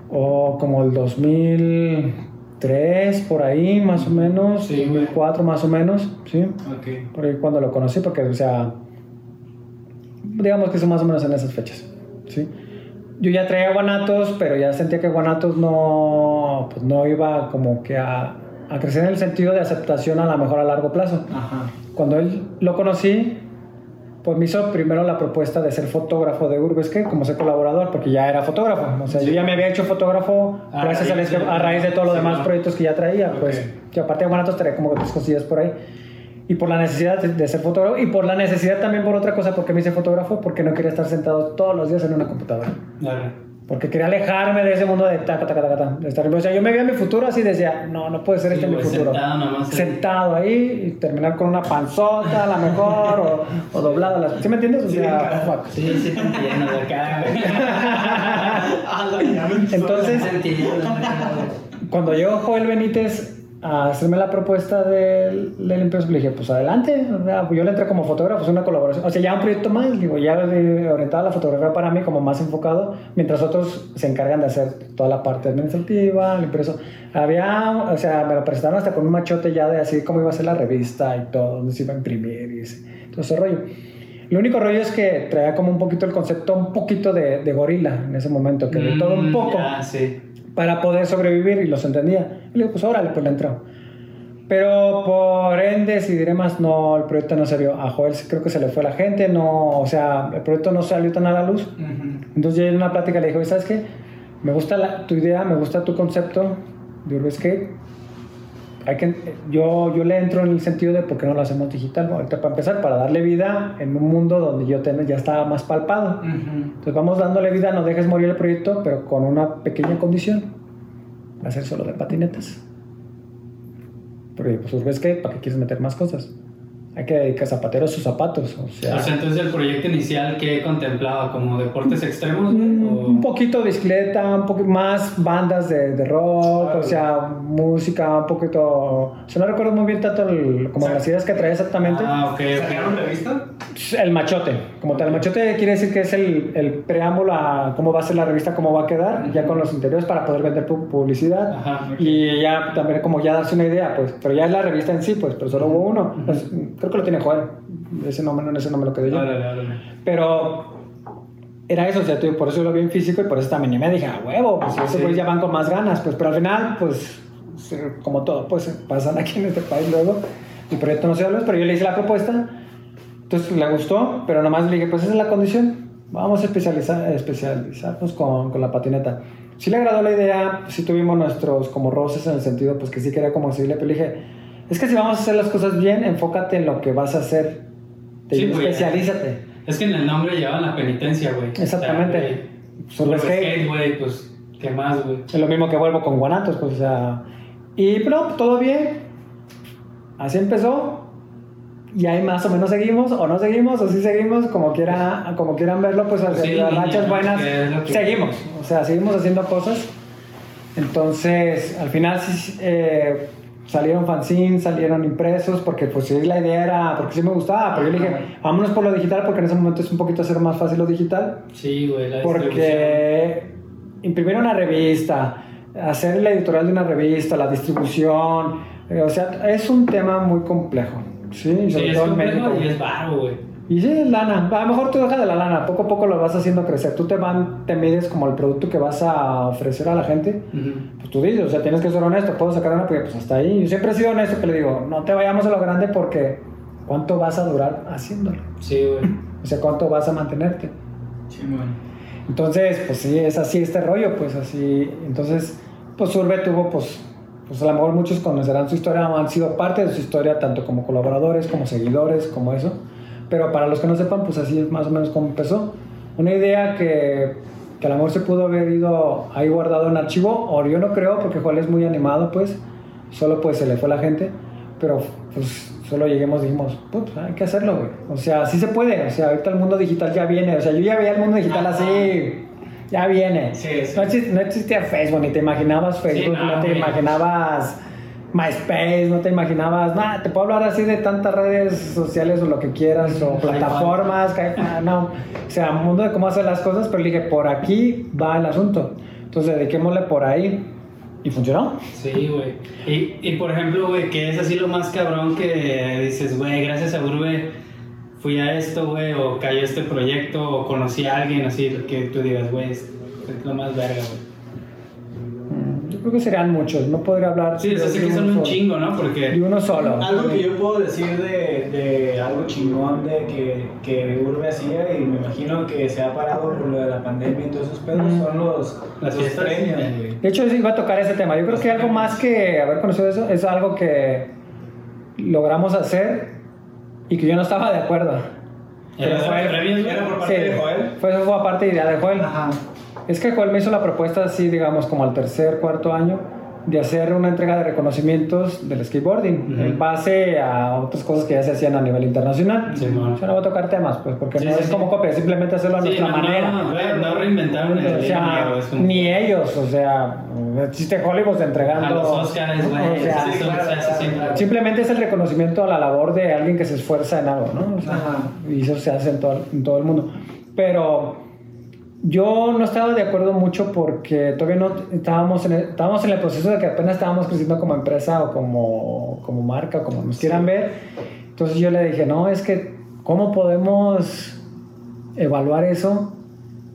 C: O como el 2003, por ahí, más o menos,
B: Sí, güey.
C: 2004 más o menos, ¿sí?
A: Ok.
C: Por ahí cuando lo conocí, porque, o sea, digamos que son más o menos en esas fechas, ¿sí? Yo ya traía Guanatos, pero ya sentía que Guanatos no, pues no iba como que a, a crecer en el sentido de aceptación a lo mejor a largo plazo.
A: Ajá.
C: Cuando él lo conocí, pues me hizo primero la propuesta de ser fotógrafo de Urbesque, como ser colaborador, porque ya era fotógrafo. O sea, yo ya me había hecho fotógrafo
B: A
C: gracias a,
B: raíz de-
C: a raíz de todos los
B: sí,
C: demás
B: ¿no?
C: proyectos que ya traía. Pues, que aparte de Guanatos traía como otras cosillas por ahí. Y por la necesidad de, ser fotógrafo, y por la necesidad también por otra cosa, porque me hice fotógrafo, porque no quería estar sentado todos los días en una computadora.
B: Dale.
C: Porque quería alejarme de ese mundo de taca, taca, taca, taca, de estar- O sea, yo me veía mi futuro así, decía, no, no puede ser
B: Sí,
C: este mi
B: güey,
C: futuro.
B: sentado.
C: Sentado ahí y terminar con una panzota a lo mejor, o, o doblada. Las, ¿Sí me entiendes? O sea, fuck.
B: Sí, sí te entiendo.
C: Entonces, cuando llegó Joel Benítez a hacerme la propuesta del, del impreso, le dije, pues adelante. Yo le entré como fotógrafo, es una colaboración. O sea, ya un proyecto más, digo, ya orientado a la fotografía para mí como más enfocado, mientras otros se encargan de hacer toda la parte administrativa, el impreso. Había, o sea, me lo presentaron hasta con un machote ya de así cómo iba a ser la revista y todo, dónde se iba a imprimir y ese- todo ese rollo. Lo único rollo es que traía como un poquito el concepto, un poquito de, de gorila en ese momento, que de todo un
B: Mm,
C: poco
B: Ya, sí.
C: Para poder sobrevivir y los entendía. Y le digo, pues órale, pues le entró. Pero por ende, si diré más, no, el proyecto no se vio. A Joel creo que se le fue la gente, no, o sea, el proyecto no salió tan a la luz.
A: Ujú.
C: Entonces yo en una plática le dije, "Oye, ¿sabes qué? Me gusta la- tu idea, me gusta tu concepto de Urban Skate. Hay que, yo, yo le entro en el sentido de por qué no lo hacemos digital. Ahorita para empezar, para darle vida en un mundo donde yo ten- ya estaba más palpado.
A: Ujú.
C: Entonces vamos dándole vida, no dejes morir el proyecto, pero con una pequeña condición. Va a ser solo de patinetas. Porque pues Urban Skate, ¿para qué quieres meter más cosas? Hay que dedicar zapateros sus zapatos. O sea,
B: O sea, entonces el proyecto inicial que contemplaba como deportes extremos,
C: Mm,
B: o-
C: Un poquito bicicleta, un poco más bandas de, de rock, o sea, música, un poquito. O sea, no recuerdo muy bien tanto el- como
A: O sea,
C: las ideas que traía exactamente.
B: Ah, ok,
A: ¿Sacaron revista?
C: El machote, como tal. El machote quiere decir que es el, el preámbulo a cómo va a ser la revista, cómo va a quedar, ya con los interiores para poder vender pu- publicidad.
B: Ajá.
C: Y ya también como ya darse una idea, pues. Pero ya es la revista en sí, pues, pero solo hubo uno. Pues, creo que lo tiene Joel. Ese nombre, ese no me lo quedé yo.
B: Órale, órale.
C: Pero era eso, o sea, tío, por eso lo vi en físico y por eso también me dije, a huevo, pues esos
B: Sí.
C: ya van con más ganas, pues, pero al final, pues, como todo, pues pasan aquí en este país luego, el proyecto no se habla, pero yo le hice la propuesta, entonces le gustó, pero nomás le dije, pues esa es la condición, vamos a especializar, especializarnos con, con la patineta. Sí le agradó la idea, sí tuvimos nuestros como roces en el sentido, pues que sí quería como decirle, pero le dije, es que si vamos a hacer las cosas bien, enfócate en lo que vas a hacer,
B: Sí, güey.
C: especialízate.
B: Es que en el nombre llevaban la penitencia, güey.
C: Exactamente.
B: O sea, güey,
C: skate.
B: skate, güey, pues, ¿qué más, güey?
C: Es lo mismo que vuelvo con Guanatos, pues, o sea. Y, pero todo bien. Así empezó. y ahí más o menos seguimos, o no seguimos, o sí seguimos, como, quiera, como quieran verlo, pues hacia
B: Sí,
C: las rachas buenas,
B: que es
C: seguimos, o sea, seguimos haciendo cosas. Entonces, al final sí, eh, salieron fanzines, salieron impresos, porque pues sí, la idea era, porque sí me gustaba, pero yo le dije, vámonos por lo digital, porque en ese momento es un poquito hacer más fácil lo digital,
B: Sí, güey, la
C: porque imprimir una revista, hacer el editorial de una revista, la distribución, eh, o sea, es un tema muy complejo. Sí,
B: Sí,
C: sobre
B: es
C: todo en
B: complejo
C: México.
B: y es baro, güey.
C: Y sí, es lana. A lo mejor tú dejas de la lana, poco a poco lo vas haciendo crecer. Tú te van, te mides como el producto que vas a ofrecer a la gente. Pues tú dices, o sea, tienes que ser honesto. Puedo sacar una porque pues hasta ahí. Yo siempre he sido honesto que le digo, no te vayamos a lo grande porque ¿cuánto vas a durar haciéndolo?
B: Sí, güey.
C: O sea, ¿cuánto vas a mantenerte?
A: Chingón.
C: Entonces, pues sí, es así este rollo, pues así. Entonces, pues Urbe tuvo, pues, pues a lo mejor muchos conocerán su historia, o han sido parte de su historia, tanto como colaboradores, como seguidores, como eso. Pero para los que no sepan, pues así es más o menos como empezó. Una idea que, que a lo mejor se pudo haber ido ahí guardado en archivo, o yo no creo, porque Joel es muy animado, pues, solo pues se le fue la gente, pero pues solo lleguemos y dijimos, "Put, hay que hacerlo, güey. O sea, sí se puede, o sea, ahorita el mundo digital ya viene, o sea, yo ya veía el mundo digital
A: Ajá.
C: así, ya viene.
A: Sí, sí.
C: No, exi- no existía Facebook, ni te imaginabas Facebook,
B: no,
C: no, te imaginabas MySpace, no te imaginabas nada. Te puedo hablar así de tantas redes sociales o lo que quieras, o plataformas, que ah, no. O sea, un mundo de cómo hacer las cosas, pero le dije, por aquí va el asunto. Entonces, dediquémosle por ahí. Y funcionó.
B: Sí, güey. Y, y por ejemplo, güey, que es así lo más cabrón que dices, güey, gracias a Urbe fui a esto, güey, o cayó este proyecto, o conocí a alguien así, que tú digas, güey, es lo más verga, güey.
C: Mm, Yo creo que serían muchos. No podría hablar
B: Sí, sé
C: de
B: que son un
C: solo.
B: chingo, ¿no?
C: De
B: Porque.
C: uno solo.
A: Algo que yo puedo decir de, de algo chingón de que, que Urbe hacía y me imagino que se ha parado por lo de la pandemia y todos esos pedos
C: Ujú.
A: son los,
B: Las
A: los
B: fiestas.
A: premios, güey.
C: De hecho, sí iba a tocar ese tema. Yo creo que algo más que haber conocido eso es algo que logramos hacer y que yo no estaba de acuerdo. Pero fue-
B: premios,
A: era por parte
C: Sí,
A: de Joel.
C: Fue, fue aparte idea de Joel.
A: Ajá.
C: Es que Joel me hizo la propuesta así, digamos, como al tercer, cuarto año, de hacer una entrega de reconocimientos del skateboarding
B: Ujú.
C: en base a otras cosas que ya se hacían a nivel internacional.
B: Sí.
C: Yo no voy a tocar temas, pues, porque
B: Sí,
C: no
B: sí,
C: es como copia, simplemente hacerlo a nuestra
B: no,
C: manera.
B: no, güey, no reinventaron el
C: O sea,
B: como-
C: ni ellos, o sea, existe Hollywood entregando.
B: A los Oscars.
C: O sea,
A: claro.
C: Simplemente es el reconocimiento a la labor de alguien que se esfuerza en algo, ¿no? O sea, y eso se hace en todo, en todo el mundo. Pero yo no estaba de acuerdo mucho porque todavía no estábamos en el, estábamos en el proceso de que apenas estábamos creciendo como empresa o como, como marca, como nos quieran ver. Entonces yo le dije, no, es que, ¿cómo podemos evaluar eso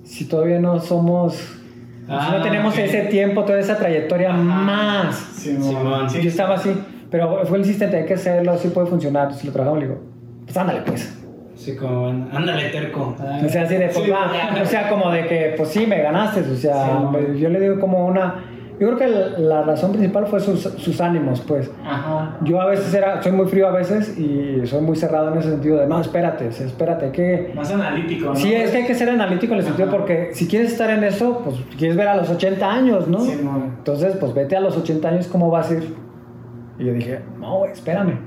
C: si todavía no somos... si
B: Ah,
C: no tenemos ese tiempo, toda esa trayectoria más.
A: Simón.
B: Simón.
A: Sí.
C: Yo estaba así, pero fue el insistente, hay que hacerlo, así puede funcionar. Si lo trabajamos, le digo, pues ándale, pues.
B: Sí, como, ándale, terco.
C: O sea, así de, pues
A: Sí.
C: O sea, como de que, pues sí, me ganaste. O sea,
A: Sí, no.
C: yo le digo como una. Yo creo que la, la razón principal fue sus, sus ánimos, pues.
A: Ajá.
C: Yo a veces era, soy muy frío a veces y soy muy cerrado en ese sentido de, no, espérate, espérate, que.
A: Más analítico, ¿no?
C: Sí, es que hay que ser analítico en el sentido porque si quieres estar en eso, pues quieres ver a los 80 años, ¿no?
A: Simón.
C: Entonces, pues vete a los 80 años, ¿cómo vas a ir? Y yo dije, no, espérame.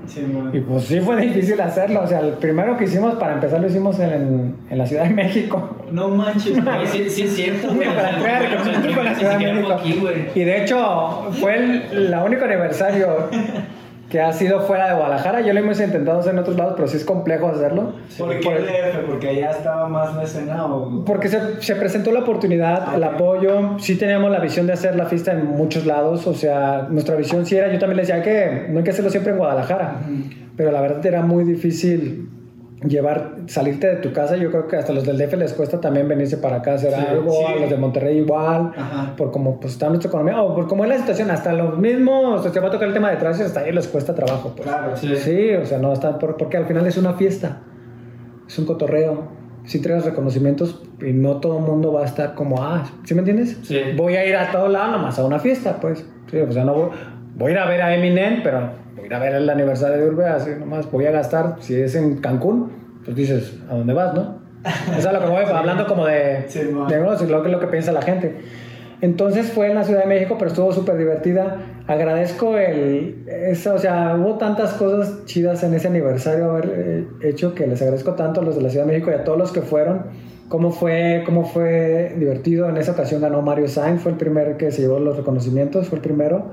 C: Y pues sí fue difícil hacerlo. O sea, el primero que hicimos, para empezar, lo hicimos en, en la Ciudad de México.
A: No manches, güey.
B: Sí, sí es cierto, güey.
C: Para entregar
B: O sea,
C: reconocimiento con la
B: ni
C: Ciudad de
B: siquiera fue
C: México.
B: aquí, güey.
C: Y de hecho, fue el, la único aniversario que ha sido fuera de Guadalajara. Yo lo hemos intentado hacer en otros lados, pero sí es complejo hacerlo.
A: ¿Por qué el DF? Porque allá estaba más la escena o...
C: Porque se, se presentó la oportunidad, el apoyo, sí teníamos la visión de hacer la fiesta en muchos lados, o sea, nuestra visión sí era, yo también les decía que no hay que hacerlo siempre en Guadalajara, pero la verdad era muy difícil llevar, salirte de tu casa, yo creo que hasta los del DF les cuesta también venirse para acá a hacer
A: Sí,
C: algo,
A: sí.
C: a los de Monterrey igual,
A: Ajá.
C: por cómo pues, está nuestra economía, o por cómo es la situación, hasta los mismos, o sea, va a tocar el tema de tránsito, hasta ahí les cuesta trabajo, pues.
A: Claro.
B: Sí.
C: Sí, o sea, no está por- porque al final es una fiesta, es un cotorreo. Si entregas reconocimientos y no todo el mundo va a estar como, ah, ¿sí me entiendes?
B: Sí.
C: Voy a ir a todo lado nomás a una fiesta, pues. Sí, o sea, no voy, a ir a ver a Eminem, pero voy a ir a ver el aniversario de Urbe, así nomás voy a gastar, si es en Cancún, pues dices, ¿a dónde vas, no? Eso es a lo que voy, hablando como de,
A: Sí,
C: de lo que, lo que piensa la gente. Entonces fue en la Ciudad de México, pero estuvo súper divertida. agradezco el, eso, o sea, hubo tantas cosas chidas en ese aniversario haber eh, hecho que les agradezco tanto a los de la Ciudad de México y a todos los que fueron. Cómo fue, cómo fue divertido. En esa ocasión ganó Mario Sainz, fue el primero que se llevó los reconocimientos, fue el primero.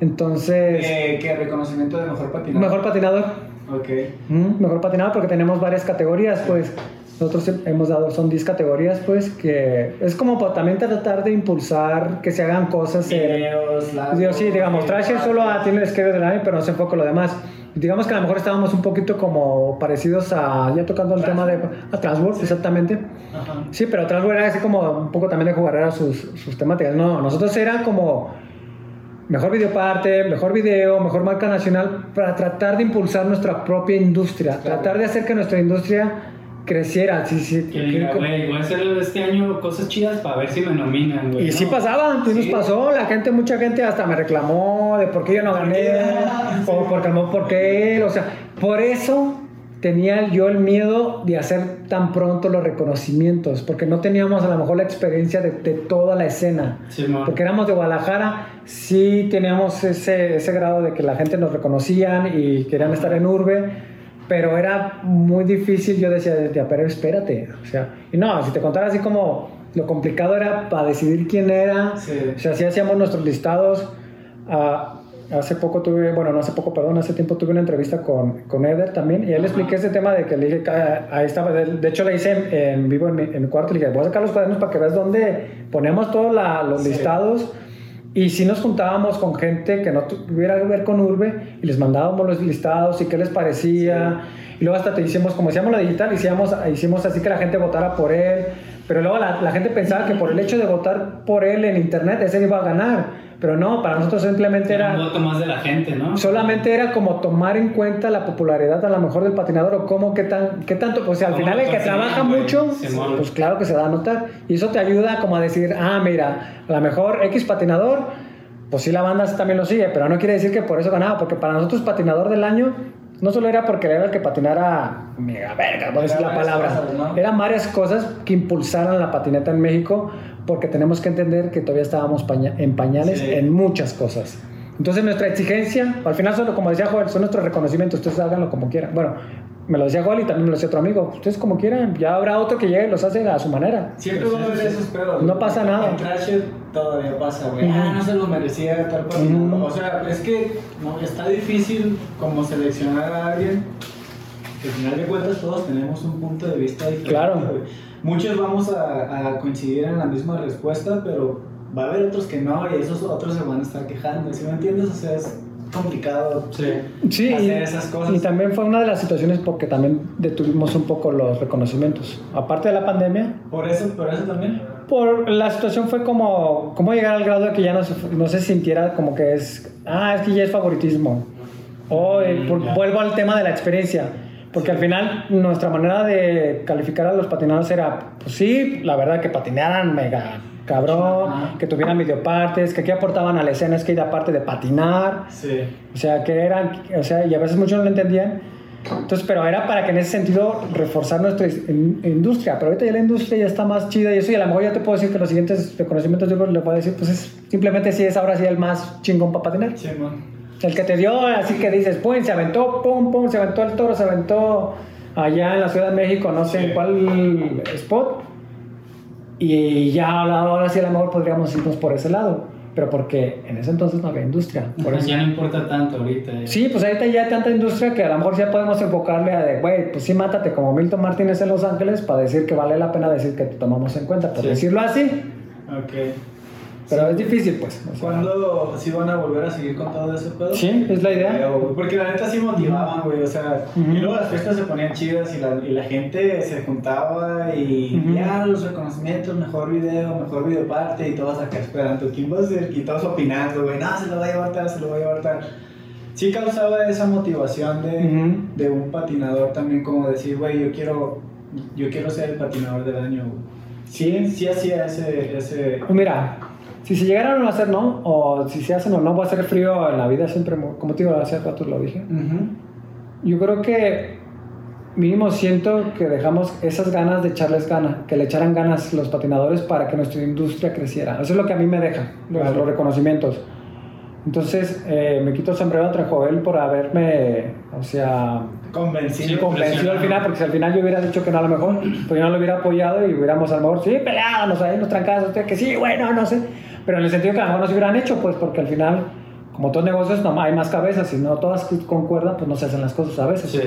C: Entonces,
A: Eh, ¿Qué reconocimiento de mejor patinador?
C: mejor patinador.
A: Ok.
C: Mm, mejor patinador porque tenemos varias categorías, pues. Nosotros hemos dado, son 10 categorías, pues, que es como pa- también tratar de impulsar que se hagan cosas.
A: Videos,
C: Digo, sí, digamos, Trasher solo ah, tiene el skate año, pero no se enfoca en lo demás. Digamos que a lo mejor estábamos un poquito como parecidos a, ya tocando el tema de, a Transworld, exactamente.
A: Ajá.
C: Sí, pero Transworld era así como un poco también de jugar a sus, sus temáticas. No, nosotros era como mejor videoparte, mejor video, mejor marca nacional, para tratar de impulsar nuestra propia industria,
A: Claro.
C: tratar de hacer que nuestra industria creciera. Sí, sí,
B: Que diga, güey, voy a hacer este año cosas chidas para ver si me nominan, güey.
C: y sí
B: ¿no?
C: pasaba, sí nos
B: Sí.
C: pasó, la gente, mucha gente hasta me reclamó de por qué yo no gané,
A: qué?
C: o porque no, porque él, o sea, por eso tenía yo el miedo de hacer tan pronto los reconocimientos, porque no teníamos a lo mejor la experiencia de, de toda la escena. Porque éramos de Guadalajara, sí teníamos ese, ese grado de que la gente nos reconocían y querían estar en urbe, pero era muy difícil. Yo decía, decía, pero espérate, o sea, y no, si te contara así como lo complicado era para decidir quién era,
A: Sí.
C: o sea, si hacíamos nuestros listados. ah, hace poco tuve, bueno, no hace poco, perdón, hace tiempo tuve una entrevista con, con Eder también y él le expliqué ese tema de que le dije, ah, ahí estaba, de, hecho le hice en, en vivo en mi, en mi cuarto, le dije, voy a sacar los cuadernos para que veas dónde ponemos todos los
A: Sí.
C: listados. Y si nos juntábamos con gente que no tuviera que ver con Urbe y les mandábamos los listados y qué les parecía. Y luego hasta te hicimos, como decíamos la digital, hicimos, hicimos así que la gente votara por él. Pero luego la, la gente pensaba que por el hecho de votar por él en internet, ese iba a ganar. Pero no, para nosotros simplemente
B: Era un voto más de la gente, ¿no?
C: Solamente era como tomar en cuenta la popularidad a lo mejor del patinador o cómo, qué, tan, qué tanto, pues al
B: ¿Cómo
C: final
B: lo
C: el que trabaja mucho, pues claro que se da a notar. Y eso te ayuda como a decir, ah, mira, a lo mejor X patinador, pues sí la banda también lo sigue, pero no quiere decir que por eso ganaba, porque para nosotros patinador del año no solo era porque era el que patinara mega verga, por decir la palabra.
A: cosas, ¿no?
C: Eran varias cosas que impulsaran la patineta en México, porque tenemos que entender que todavía estábamos paña- en pañales
A: Sí.
C: en muchas cosas. Entonces nuestra exigencia, al final solo como decía Joel, son nuestros reconocimientos, ustedes háganlo como quieran. Bueno, me lo decía Joel y también me lo decía otro amigo, ustedes como quieran, ya habrá otro que llegue y los hace a su manera.
A: Siempre va a haber esos pedos.
C: No pasa nada.
A: En Trasher todavía pasa, güey.
C: Ujú.
A: Ah, no se lo merecía tal patinador.
C: Ujú.
A: O sea, es que no, está difícil como seleccionar a alguien. Que al final de cuentas todos tenemos un punto de vista diferente.
C: Claro.
A: güey. Muchos vamos a, a coincidir en la misma respuesta, pero va a haber otros que no y esos otros se van a estar quejando. ¿Sí me entiendes? O sea, es complicado
B: Sí.
C: Sí,
A: hacer
C: y,
A: esas cosas.
C: y también fue una de las situaciones porque también detuvimos un poco los reconocimientos. Aparte de la pandemia,
A: Por eso, por eso también.
C: por la situación fue como, como llegar al grado de que ya no se, no se sintiera como que es, ah, es que ya es favoritismo. O
B: Mm,
C: vuelvo al tema de la experiencia. Porque al final nuestra manera de calificar a los patinadores era, pues sí, la verdad que patinaran mega cabrón,
A: Ajá.
C: que tuvieran videopartes, que aquí aportaban a la escena skate aparte de patinar.
A: Sí.
C: O sea, que eran, o sea, y a veces muchos no lo entendían. Entonces, pero era para que en ese sentido reforzar nuestra in- industria. Pero ahorita ya la industria ya está más chida y eso, y a lo mejor ya te puedo decir que los siguientes reconocimientos yo le puedo decir, pues es simplemente si es ahora sí el más chingón para patinar.
A: Sí, man.
C: El que te dio, así que dices, pum, se aventó, pum, pum, se aventó el toro, se aventó allá en la Ciudad de México, no sé en cuál spot. Y ya ahora, sí a lo mejor podríamos irnos por ese lado. Pero porque en ese entonces no había industria. Por eso
B: Ya no importa tanto ahorita. eh.
C: Sí, pues ahorita ya hay tanta industria que a lo mejor ya podemos enfocarle a de, güey, pues sí, mátate como Milton Martínez en Los Ángeles para decir que vale la pena decir que te tomamos en cuenta, por
B: Sí.
C: decirlo así.
A: Ok.
C: Pero es difícil, pues. o sea.
A: ¿Cuándo sí van a volver a seguir con todo ese pedo?
C: Sí, es la idea.
A: Porque la neta sí motivaban, güey. O sea,
C: Ujú.
A: y luego las fiestas se ponían chidas y la, y la gente se juntaba y
C: Ujú.
A: ya los reconocimientos, mejor video, mejor video parte y todos acá esperando quién va a ser y todos opinando, güey. No, se lo va a llevar tal, se lo va a llevar tal. Sí causaba esa motivación de,
C: Ujú.
A: de un patinador también, como decir, güey, yo quiero, yo quiero ser el patinador del año, güey. Sí, sí hacía ese, ese,
C: mira, si se llegaran a hacer, ¿no? O si se hacen o no, va a ser frío en la vida siempre, como te digo, hace rato lo dije.
A: Ujú.
C: Yo creo que mínimo siento que dejamos esas ganas de echarles ganas, que le echaran ganas los patinadores para que nuestra industria creciera. Eso es lo que a mí me deja, los,
A: Claro.
C: los reconocimientos. Entonces eh, me quito el sombrero entre Joel por haberme, o sea,
A: Convencido.
B: Sí,
C: convencido al final, porque si al final yo hubiera dicho que no a lo mejor, pues yo no lo hubiera apoyado y hubiéramos a lo mejor, sí, peleábamos ahí, nos trancábamos, que sí, bueno, no sé. Pero en el sentido que a lo mejor no se hubieran hecho, pues porque al final, como todos negocios, no hay más cabezas, y no todas concuerdan, pues no se hacen las cosas a veces.
B: Sí.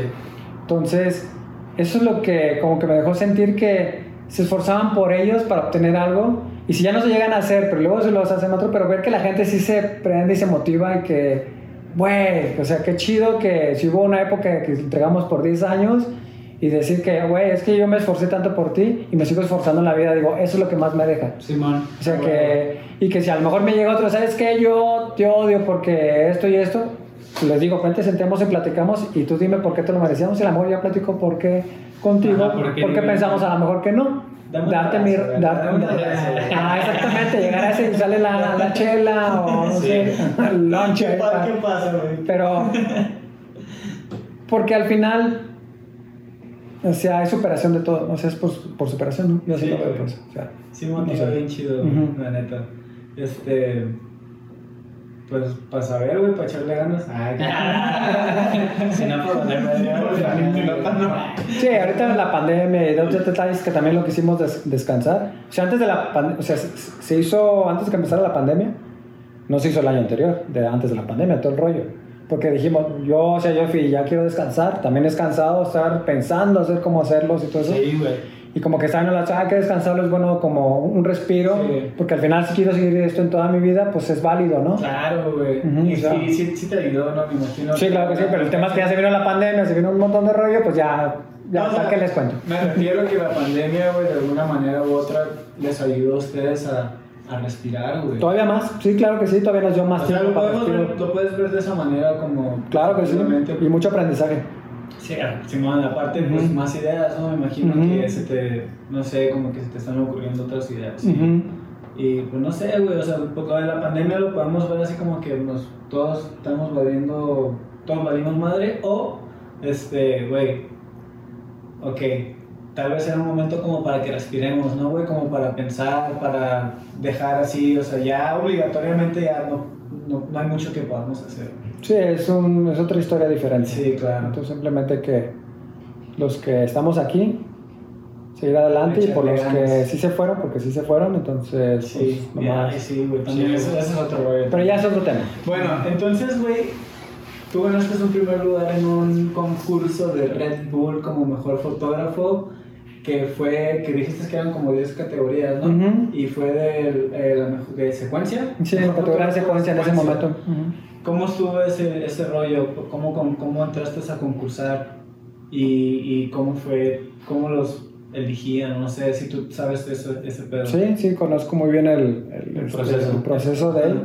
C: Entonces, eso es lo que como que me dejó sentir que se esforzaban por ellos para obtener algo y si ya no se llegan a hacer, pero luego se los hacen otro, pero ver que la gente sí se prende y se motiva y que, güey, o sea, qué chido que si hubo una época que entregamos por 10 años y decir que, güey, es que yo me esforcé tanto por ti y me sigo esforzando en la vida, digo, eso es lo que más me deja.
B: Simón.
C: O sea que, y que si a lo mejor me llega otro, ¿sabes qué? Yo te odio porque esto y esto. Les digo, vente, sentemos y platicamos y tú dime por qué te lo merecíamos y a lo mejor ya platico por qué contigo,
B: Ajá, ¿por qué
C: porque
B: no?
C: pensamos a lo mejor que no.
A: Dame
C: Darte mi... darte-
A: un
C: ah, exactamente, llegar a ese y sale la, la chela o no
B: Sí.
C: sé, el lunch.
A: ¿Qué,
C: ahí
A: pa-
C: para-
A: ¿Qué pasa, güey?
C: pero porque al final o sea hay superación de todo o sea es por, por superación ¿no? yo así
A: Sí,
C: lo veo pues o sea
A: Sí, motiva
C: No sé.
A: bien chido,
C: Ujú.
A: la neta. Este. Pues para saber, güey, para echarle ganas. Ay,
B: si no, por
A: no.
C: Sí, ahorita la pandemia y dos detalles que también lo quisimos des- descansar. O sea, antes de la pandemia, o sea, se, se hizo antes de que empezara la pandemia, no se hizo el año anterior, de antes de la pandemia, todo el rollo. Porque dijimos, yo, o sea, yo fui, ya quiero descansar. También es cansado estar pensando, hacer cómo hacerlos y todo eso.
B: Sí, güey.
C: Y como que saben, la ah, que descansarlo es bueno como un respiro,
A: Sí.
C: porque al final si quiero seguir esto en toda mi vida, pues es válido, ¿no?
A: Claro, güey. Y
C: o sea.
A: sí, sí, sí te ayudó, ¿no? Me imagino.
C: Sí, claro que sí, pero el tema es que ya se vino la pandemia, se vino un montón de rollo, pues ya, ya,
A: No, o sea,
C: ¿para qué les cuento?
A: Me refiero que la pandemia, güey, de alguna manera u otra les ayudó a ustedes a, a respirar, güey.
C: Todavía más, sí, claro que sí, todavía nos dio más
A: O sea,
C: tiempo
A: lo,
C: para
A: podemos lo puedes ver de esa manera como...
C: Claro que sí, y mucho aprendizaje.
A: Sí, Simón, aparte, pues
C: Ujú.
A: más ideas, ¿no? Me imagino que se te, no sé, como que se te están ocurriendo otras ideas. Y pues no sé, güey, o sea, pues, lo de la pandemia lo podemos ver así como que nos, todos estamos valiendo, todos valimos madre, o, este, güey, ok, tal vez era un momento como para que respiremos, ¿no, güey? Como para pensar, para dejar así, o sea, ya obligatoriamente ya no, no, no hay mucho que podamos hacer.
C: Sí, es, un, es otra historia diferente.
A: Sí, claro.
C: Entonces simplemente que los que estamos aquí, seguir adelante y por los
A: Echarle
C: que
A: ganas.
C: sí se fueron, porque sí se fueron, entonces
A: Sí,
C: pues, nomás-
A: sí, güey, también
B: Sí.
A: eso, eso es otro rollo.
C: Pero ya es otro tema.
A: Bueno, entonces, güey, tú ganaste un primer lugar en un concurso de Red Bull como mejor fotógrafo, que fue, que dijiste que eran como 10 categorías, ¿no?
C: Ujú.
A: Y fue de, eh, la mejor, de secuencia.
C: Sí,
A: Mejor
C: categoría de secuencia en ese momento. Ujú.
A: ¿Cómo estuvo ese, ese rollo? ¿Cómo, cómo, cómo entraste a concursar? ¿Y, y cómo fue, cómo los eligían? No sé si tú sabes de eso, ese pedo.
C: Sí, sí, conozco muy bien el, el-
B: El
C: este,
B: proceso.
C: el proceso de él.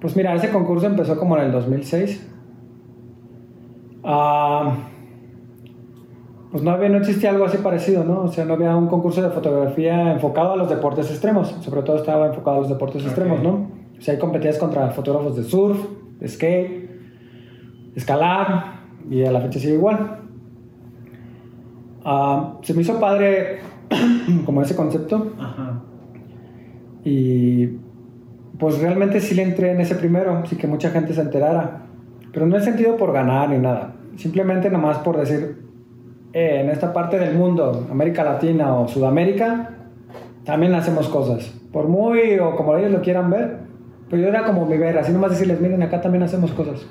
C: Pues mira, ese concurso empezó como en el 2006. Ah, pues no, había, no existía algo así parecido, ¿no? O sea, no había un concurso de fotografía enfocado a los deportes extremos. Sobre todo estaba enfocado a los deportes extremos, ¿no? O sea, ahí competías contra fotógrafos de surf, de skate, escalar, y a la fecha sigue igual. Ah, se me hizo padre como ese concepto.
A: Ajá.
C: Y pues realmente sí le entré en ese primero, sí que mucha gente se enterara. Pero no en sentido por ganar ni nada. Simplemente nomás por decir, eh, en esta parte del mundo, América Latina o Sudamérica, también hacemos cosas. Por muy o como ellos lo quieran ver. Pero yo era como mi ver, así nomás decirles, miren, acá también hacemos cosas.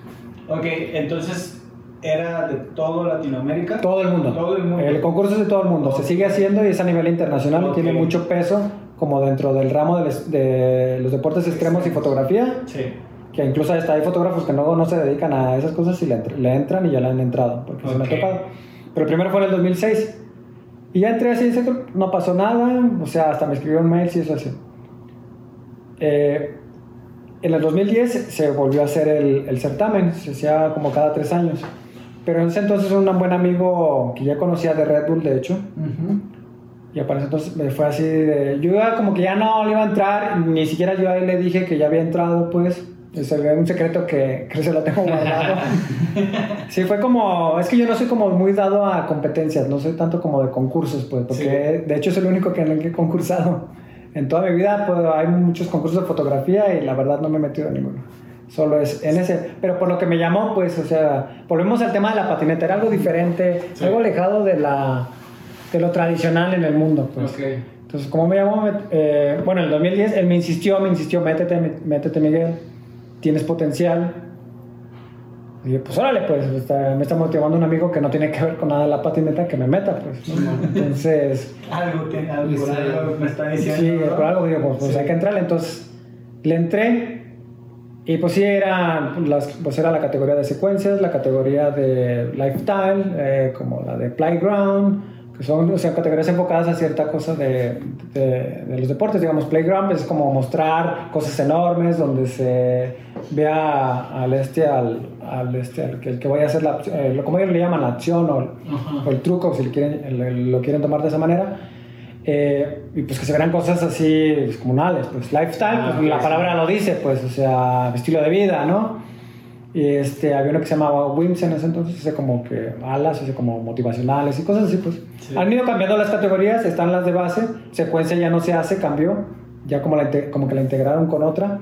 A: Ok, entonces era de todo Latinoamérica.
C: Todo el mundo.
A: Todo el mundo.
C: El concurso es de todo el mundo. Se sigue haciendo y es a nivel internacional
A: Ok.
C: y tiene mucho peso como dentro del ramo de, les- de los deportes extremos y fotografía.
A: Sí.
C: que incluso hasta hay fotógrafos que no, no se dedican a esas cosas y le, le entran y ya le han entrado, porque se me ha tocado. Pero el primero fue en el 2006. Y ya entré así, no pasó nada, o sea, hasta me escribieron mails y eso así. Eh, en el 2010 se volvió a hacer el, el certamen, se hacía como cada tres años. Pero en ese entonces un buen amigo que ya conocía de Red Bull, de hecho, y para ese entonces me fue así de... Yo iba como que ya no le iba a entrar, ni siquiera yo a él le dije que ya había entrado, pues. Es un secreto que, que se lo tengo guardado. sí, fue como... Es que yo no soy como muy dado a competencias, no soy tanto como de concursos, pues. Porque
A: Sí.
C: de hecho es el único que en el que he concursado. En toda mi vida pues, hay muchos concursos de fotografía y la verdad no me he metido en ninguno. Solo es en ese. Pero por lo que me llamó, pues, o sea, volvemos al tema de la patineta. Era algo diferente,
A: Sí.
C: algo alejado de, la, de lo tradicional en el mundo, pues.
A: Ok.
C: Entonces, como me llamó, eh, bueno, en el 2010 él me insistió, me insistió, métete, métete Miguel, tienes potencial. Y pues órale, pues está- me está motivando un amigo que no tiene que ver con nada de la patineta, que me meta, pues. ¿no? Entonces,
A: Algo, que, algo, algo me está diciendo.
C: sí,
A: ¿no?
C: por algo digo, pues, pues,
A: Sí.
C: hay que entrarle. Entonces, le entré y pues sí, era, las, pues era la categoría de secuencias, la categoría de lifestyle, eh, como la de playground, que son o sea, categorías enfocadas a cierta cosa de, de, de los deportes. Digamos, playground es como mostrar cosas enormes donde se vea al este, al, al este, al que, el que vaya a hacer la, eh, como ellos le llaman la acción o, o el truco, si lo quieren, el- lo quieren tomar de esa manera. Eh, y pues que se verán cosas así pues, comunales, pues lifestyle,
B: Ah,
C: pues la palabra lo dice, pues, o sea, estilo de vida, ¿no? Y este, había uno que se llamaba WIMS en ese entonces, ese como que alas, ese como motivacionales y cosas así, pues.
A: Sí.
C: Han ido cambiando las categorías, están las de base, secuencia ya no se hace, cambió, ya como, la, como que la integraron con otra,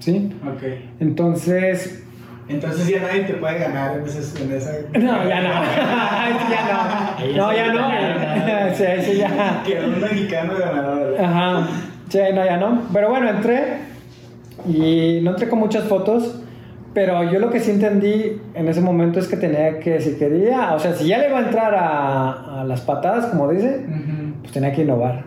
C: ¿sí?
A: Ok.
C: Entonces,
A: Entonces ya nadie te puede ganar en, ese, en esa.
C: no, ya no, ya no, no, ya no, sí, ese ya.
A: Que un mexicano ganador.
C: Ajá, sí, no, ya no. Pero bueno, entré y no entré con muchas fotos, pero yo lo que sí entendí en ese momento es que tenía que, si quería, o sea, si ya le iba a entrar a, a las patadas, como dice, pues tenía que innovar.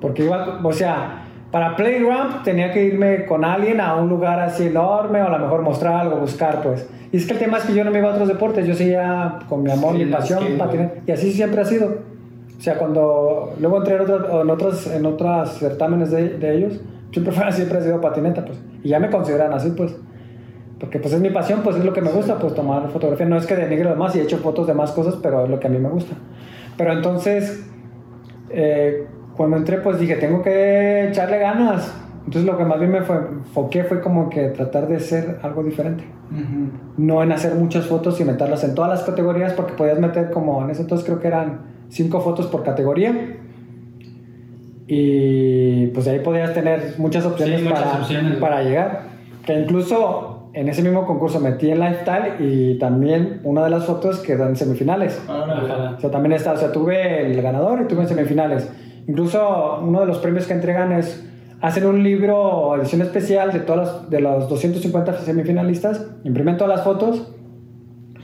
C: Porque iba, o sea, para Playground tenía que irme con alguien a un lugar así enorme, o a lo mejor mostrar algo, buscar, pues. Y es que el tema es que yo no me iba a otros deportes, yo seguía con mi amor,
B: Sí,
C: mi pasión,
B: skate,
C: patinar, y así siempre ha sido. O sea, cuando luego entré en, otros en, otros, en otros certámenes de, de ellos, siempre, fue, siempre ha sido patineta, pues. Y ya me consideran así, pues. Porque pues es mi pasión, pues es lo que me gusta, pues tomar fotografía. No es que denigre lo demás y he hecho fotos de más cosas, pero es lo que a mí me gusta. Pero entonces, eh, cuando entré, pues dije, tengo que echarle ganas. Entonces lo que más bien me fue, enfoqué fue como que tratar de ser algo diferente.
A: Ujú.
C: No en hacer muchas fotos y meterlas en todas las categorías, porque podías meter como, en ese entonces creo que eran cinco fotos por categoría. Y pues ahí podías tener muchas opciones,
B: muchas
C: para,
B: opciones,
C: para llegar. Que incluso en ese mismo concurso metí en lifestyle y también una de las fotos quedó en semifinales.
A: Ahora,
C: O sea, también está, o sea, tuve el ganador y tuve en semifinales. Incluso uno de los premios que entregan es, hacen un libro edición especial de, todas las- de los 250 semifinalistas, imprimen todas las fotos,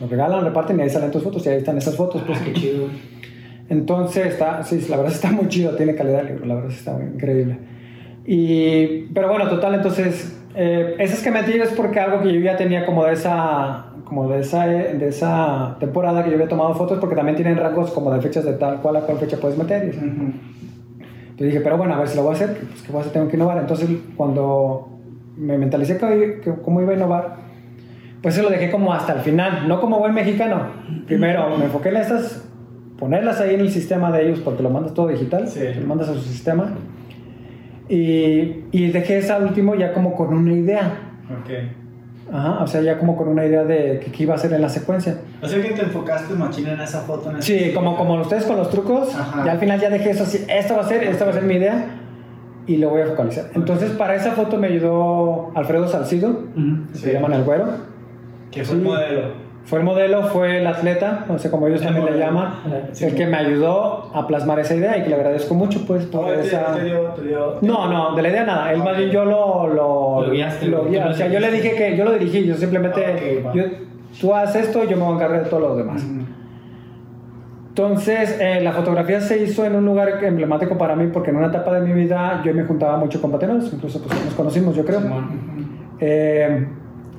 C: lo regalan, reparten y ahí salen tus fotos y ahí están esas fotos. Pues.
B: Ah, qué chido.
C: Entonces, está, sí, la verdad está muy chido, tiene calidad el libro, la verdad está muy increíble. Y, pero bueno, total, entonces, eh, esas que metí es porque algo que yo ya tenía como de esa, como de esa, de esa temporada que yo había tomado fotos, porque también tienen rangos como de fechas de tal cual a cual fecha puedes meter. Y,
A: Ujú.
C: Entonces dije, pero bueno, a ver si lo voy a hacer, pues que voy a hacer, tengo que innovar. Entonces, cuando me mentalicé que, que cómo iba a innovar, pues se lo dejé como hasta el final, no como buen mexicano. Primero me enfoqué en estas, ponerlas ahí en el sistema de ellos, porque lo mandas todo digital,
A: Sí.
C: lo mandas a su sistema. Y, y dejé esa último ya como con una idea.
A: Ok.
C: Ajá, o sea, ya como con una idea de que qué iba a hacer en la secuencia.
A: O sea que te enfocaste machina en esa foto. En
C: Sí, como, como ustedes con los trucos,
A: Ajá.
C: ya al final ya dejé eso así, esta va a ser, esta va a ser mi idea y lo voy a focalizar. Entonces para esa foto me ayudó Alfredo Salcido,
B: Ujú.
C: que
A: Sí.
C: se llaman el güero.
A: Que fue
C: Sí.
A: modelo.
C: Fue el modelo, fue el atleta, no sé cómo ellos
A: El
C: también le
A: modelo.
C: llaman,
A: Sí.
C: el que me ayudó a plasmar esa idea y que le agradezco mucho pues por
A: Oh, te-
C: esa...
A: te dio- te dio-
C: No, no, de la idea nada. Él más bien yo lo... Lo,
B: Lo guiaste,
C: lo guía. O sea, yo le dije que yo lo dirigí, yo simplemente...
A: Va.
C: yo- tú haces esto y yo me voy a encargar de todo lo demás. Entonces, eh, la fotografía se hizo en un lugar emblemático para mí porque en una etapa de mi vida yo me juntaba mucho con patineros, incluso pues, nos conocimos, yo creo.
B: Simón.
C: Eh,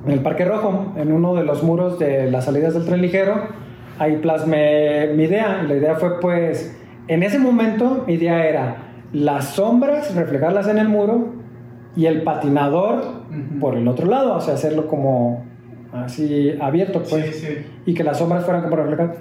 C: en el Parque Rojo, en uno de los muros de las salidas del tren ligero, ahí plasmé mi idea. La idea fue, pues, en ese momento mi idea era las sombras, reflejarlas en el muro y el patinador por el otro lado, o sea, hacerlo como así abierto, pues
A: Sí, sí.
C: y que las sombras fueran como reflejadas.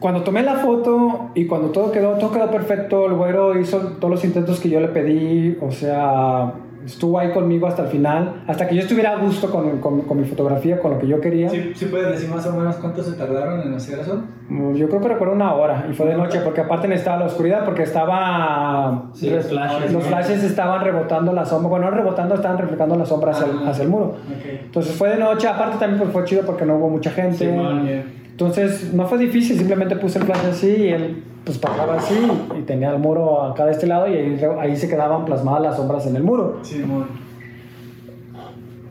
C: Cuando tomé la foto y cuando todo quedó, todo quedó perfecto, el güero hizo todos los intentos que yo le pedí, o sea, estuvo ahí conmigo hasta el final, hasta que yo estuviera a gusto con, con, con mi fotografía, con lo que yo quería.
A: ¿Sí, ¿Sí puedes decir más o menos cuánto se tardaron en hacer eso?
C: Mm, Yo creo que recuerdo una hora y fue de noche porque aparte necesitaba la oscuridad porque estaba
B: Sí, los flashes,
C: los flashes estaban rebotando la sombra, bueno, no rebotando, estaban reflejando la sombra hacia, el,
A: Ajá.
C: hacia el muro.
A: Ok.
C: Entonces fue de noche, aparte también pues, fue chido porque no hubo mucha gente.
B: Simón.
C: Entonces no fue difícil, simplemente puse el flash así y él pues pasaba así y tenía el muro acá de este lado y ahí, ahí se quedaban plasmadas las sombras en el muro.
A: Simón.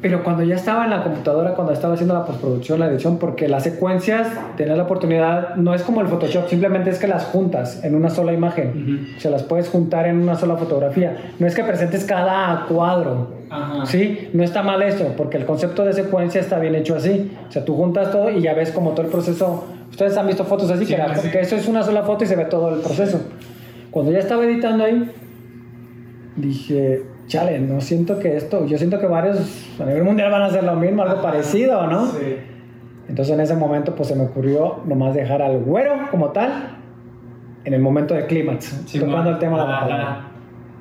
C: Pero cuando ya estaba en la computadora, cuando estaba haciendo la postproducción, la edición, porque las secuencias, tener la oportunidad, no es como el Photoshop, simplemente es que las juntas en una sola imagen. O sea, las puedes juntar en una sola fotografía. No es que presentes cada cuadro.
A: Ajá.
C: Sí, no está mal esto, porque el concepto de secuencia está bien hecho así. O sea, tú juntas todo y ya ves como todo el proceso. Ustedes han visto fotos así,
A: Sí,
C: que, la-
A: sí.
C: que eso es una sola foto y se ve todo el proceso. Cuando ya estaba editando ahí, dije, chale, no siento que esto, yo siento que varios a nivel mundial van a hacer lo mismo, algo parecido, ¿no?
A: Sí.
C: Entonces en ese momento pues se me ocurrió nomás dejar al güero como tal en el momento de clímax,
B: Sí,
C: tocando
B: man.
C: el tema de la
B: Ajá.
C: batalla.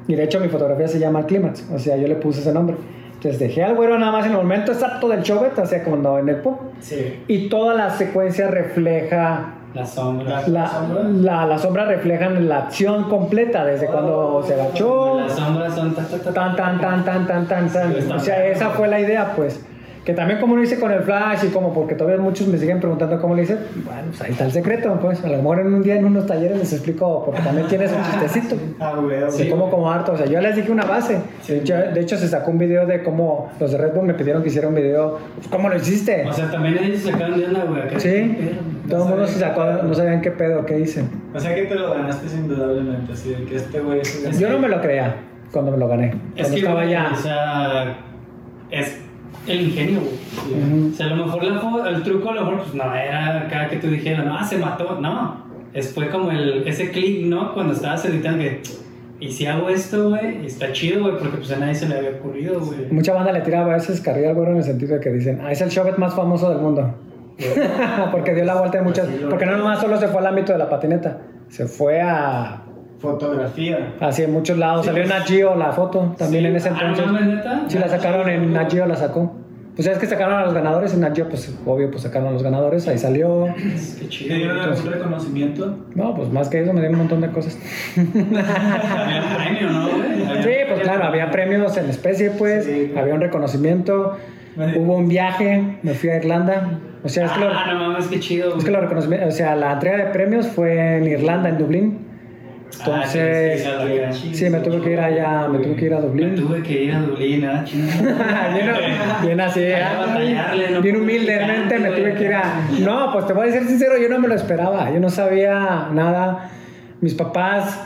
C: Y de hecho mi fotografía se llama Clímax, o sea, yo le puse ese nombre. Entonces dejé al güero nada más en el momento exacto del showbet, o sea, como en el pop.
A: Sí.
C: Y toda la secuencia refleja,
B: La sombra.
C: la,
A: sombra?
C: la, la sombra refleja la acción completa, desde cuando se agachó,
B: Las sombras son ta, ta, ta,
C: tan, tan, tan, tan, tan, tan, tan.
B: Sí,
C: O sea, esa fue la idea, pues. Que también como lo hice con el flash y como porque todavía muchos me siguen preguntando cómo lo hice, bueno, pues ahí está el secreto, pues. A lo mejor en un día en unos talleres les explico, porque también tienes un chistecito.
A: Ah, güey.
C: De
A: Sí.
C: cómo como harto, o sea, yo les dije una base. De hecho, de hecho, se sacó un video de cómo los de Red Bull me pidieron que hiciera un video. pues, ¿Cómo lo hiciste?
B: O sea, también ellos se sacaron de onda, güey.
C: Sí, todo el mundo se sacó, no sabían qué pedo, qué hice.
A: O sea que te lo ganaste indudablemente, así de que este güey es un...
C: Yo no me lo creía cuando me lo gané.
B: Es
C: Cuando
B: que,
C: estaba ya.
B: o sea, es el ingenio, güey. O sea, a lo mejor la el truco, a lo mejor, pues no era acá que tú dijeras, no, se mató. No, es, fue como el, ese clic, ¿no? Cuando estabas editando que, y si hago esto, güey, está chido, güey, porque pues a nadie se le había ocurrido, güey.
C: Mucha banda le tira a veces carrilla al güero en el sentido de que dicen, ah, es el showbet más famoso del mundo. porque dio la vuelta en muchas. Porque no nomás solo se fue al ámbito de la patineta, se fue a.
A: Fotografía.
C: Así en muchos lados.
B: Sí,
C: Salió en. Nat Geo la foto también
B: Sí.
C: en ese
B: Ah,
C: entonces.
B: ¿no mames, neta?
C: Sí, la sacaron en Nat Geo, la sacó. Pues es que sacaron a los ganadores en Nat pues obvio, pues sacaron a los ganadores, ahí salió.
B: Qué
A: ¿Te
B: chido.
A: dieron
B: güey.
A: algún reconocimiento?
C: No, pues más que eso me dieron un montón de cosas.
B: Había premio, ¿no?
C: Sí, pues claro, había premios en especie, pues,
A: Sí.
C: había un reconocimiento, hubo un viaje, me fui a Irlanda. O sea, es que lo,
B: Ah, no mames, qué chido,
C: es que lo reconocimiento, o sea, la entrega de premios fue en Irlanda, en Dublín. Entonces,
B: Ah, sí, sí,
C: me tuve que ir allá, me tuve que ir a
B: Me
C: Dublín.
B: tuve que ir a Dublín, ¿ah?
C: bien, bien así,
B: ¿no?
C: bien humildemente me tuve que ir a... No, pues te voy a decir sincero, yo no me lo esperaba, yo no sabía nada. Mis papás,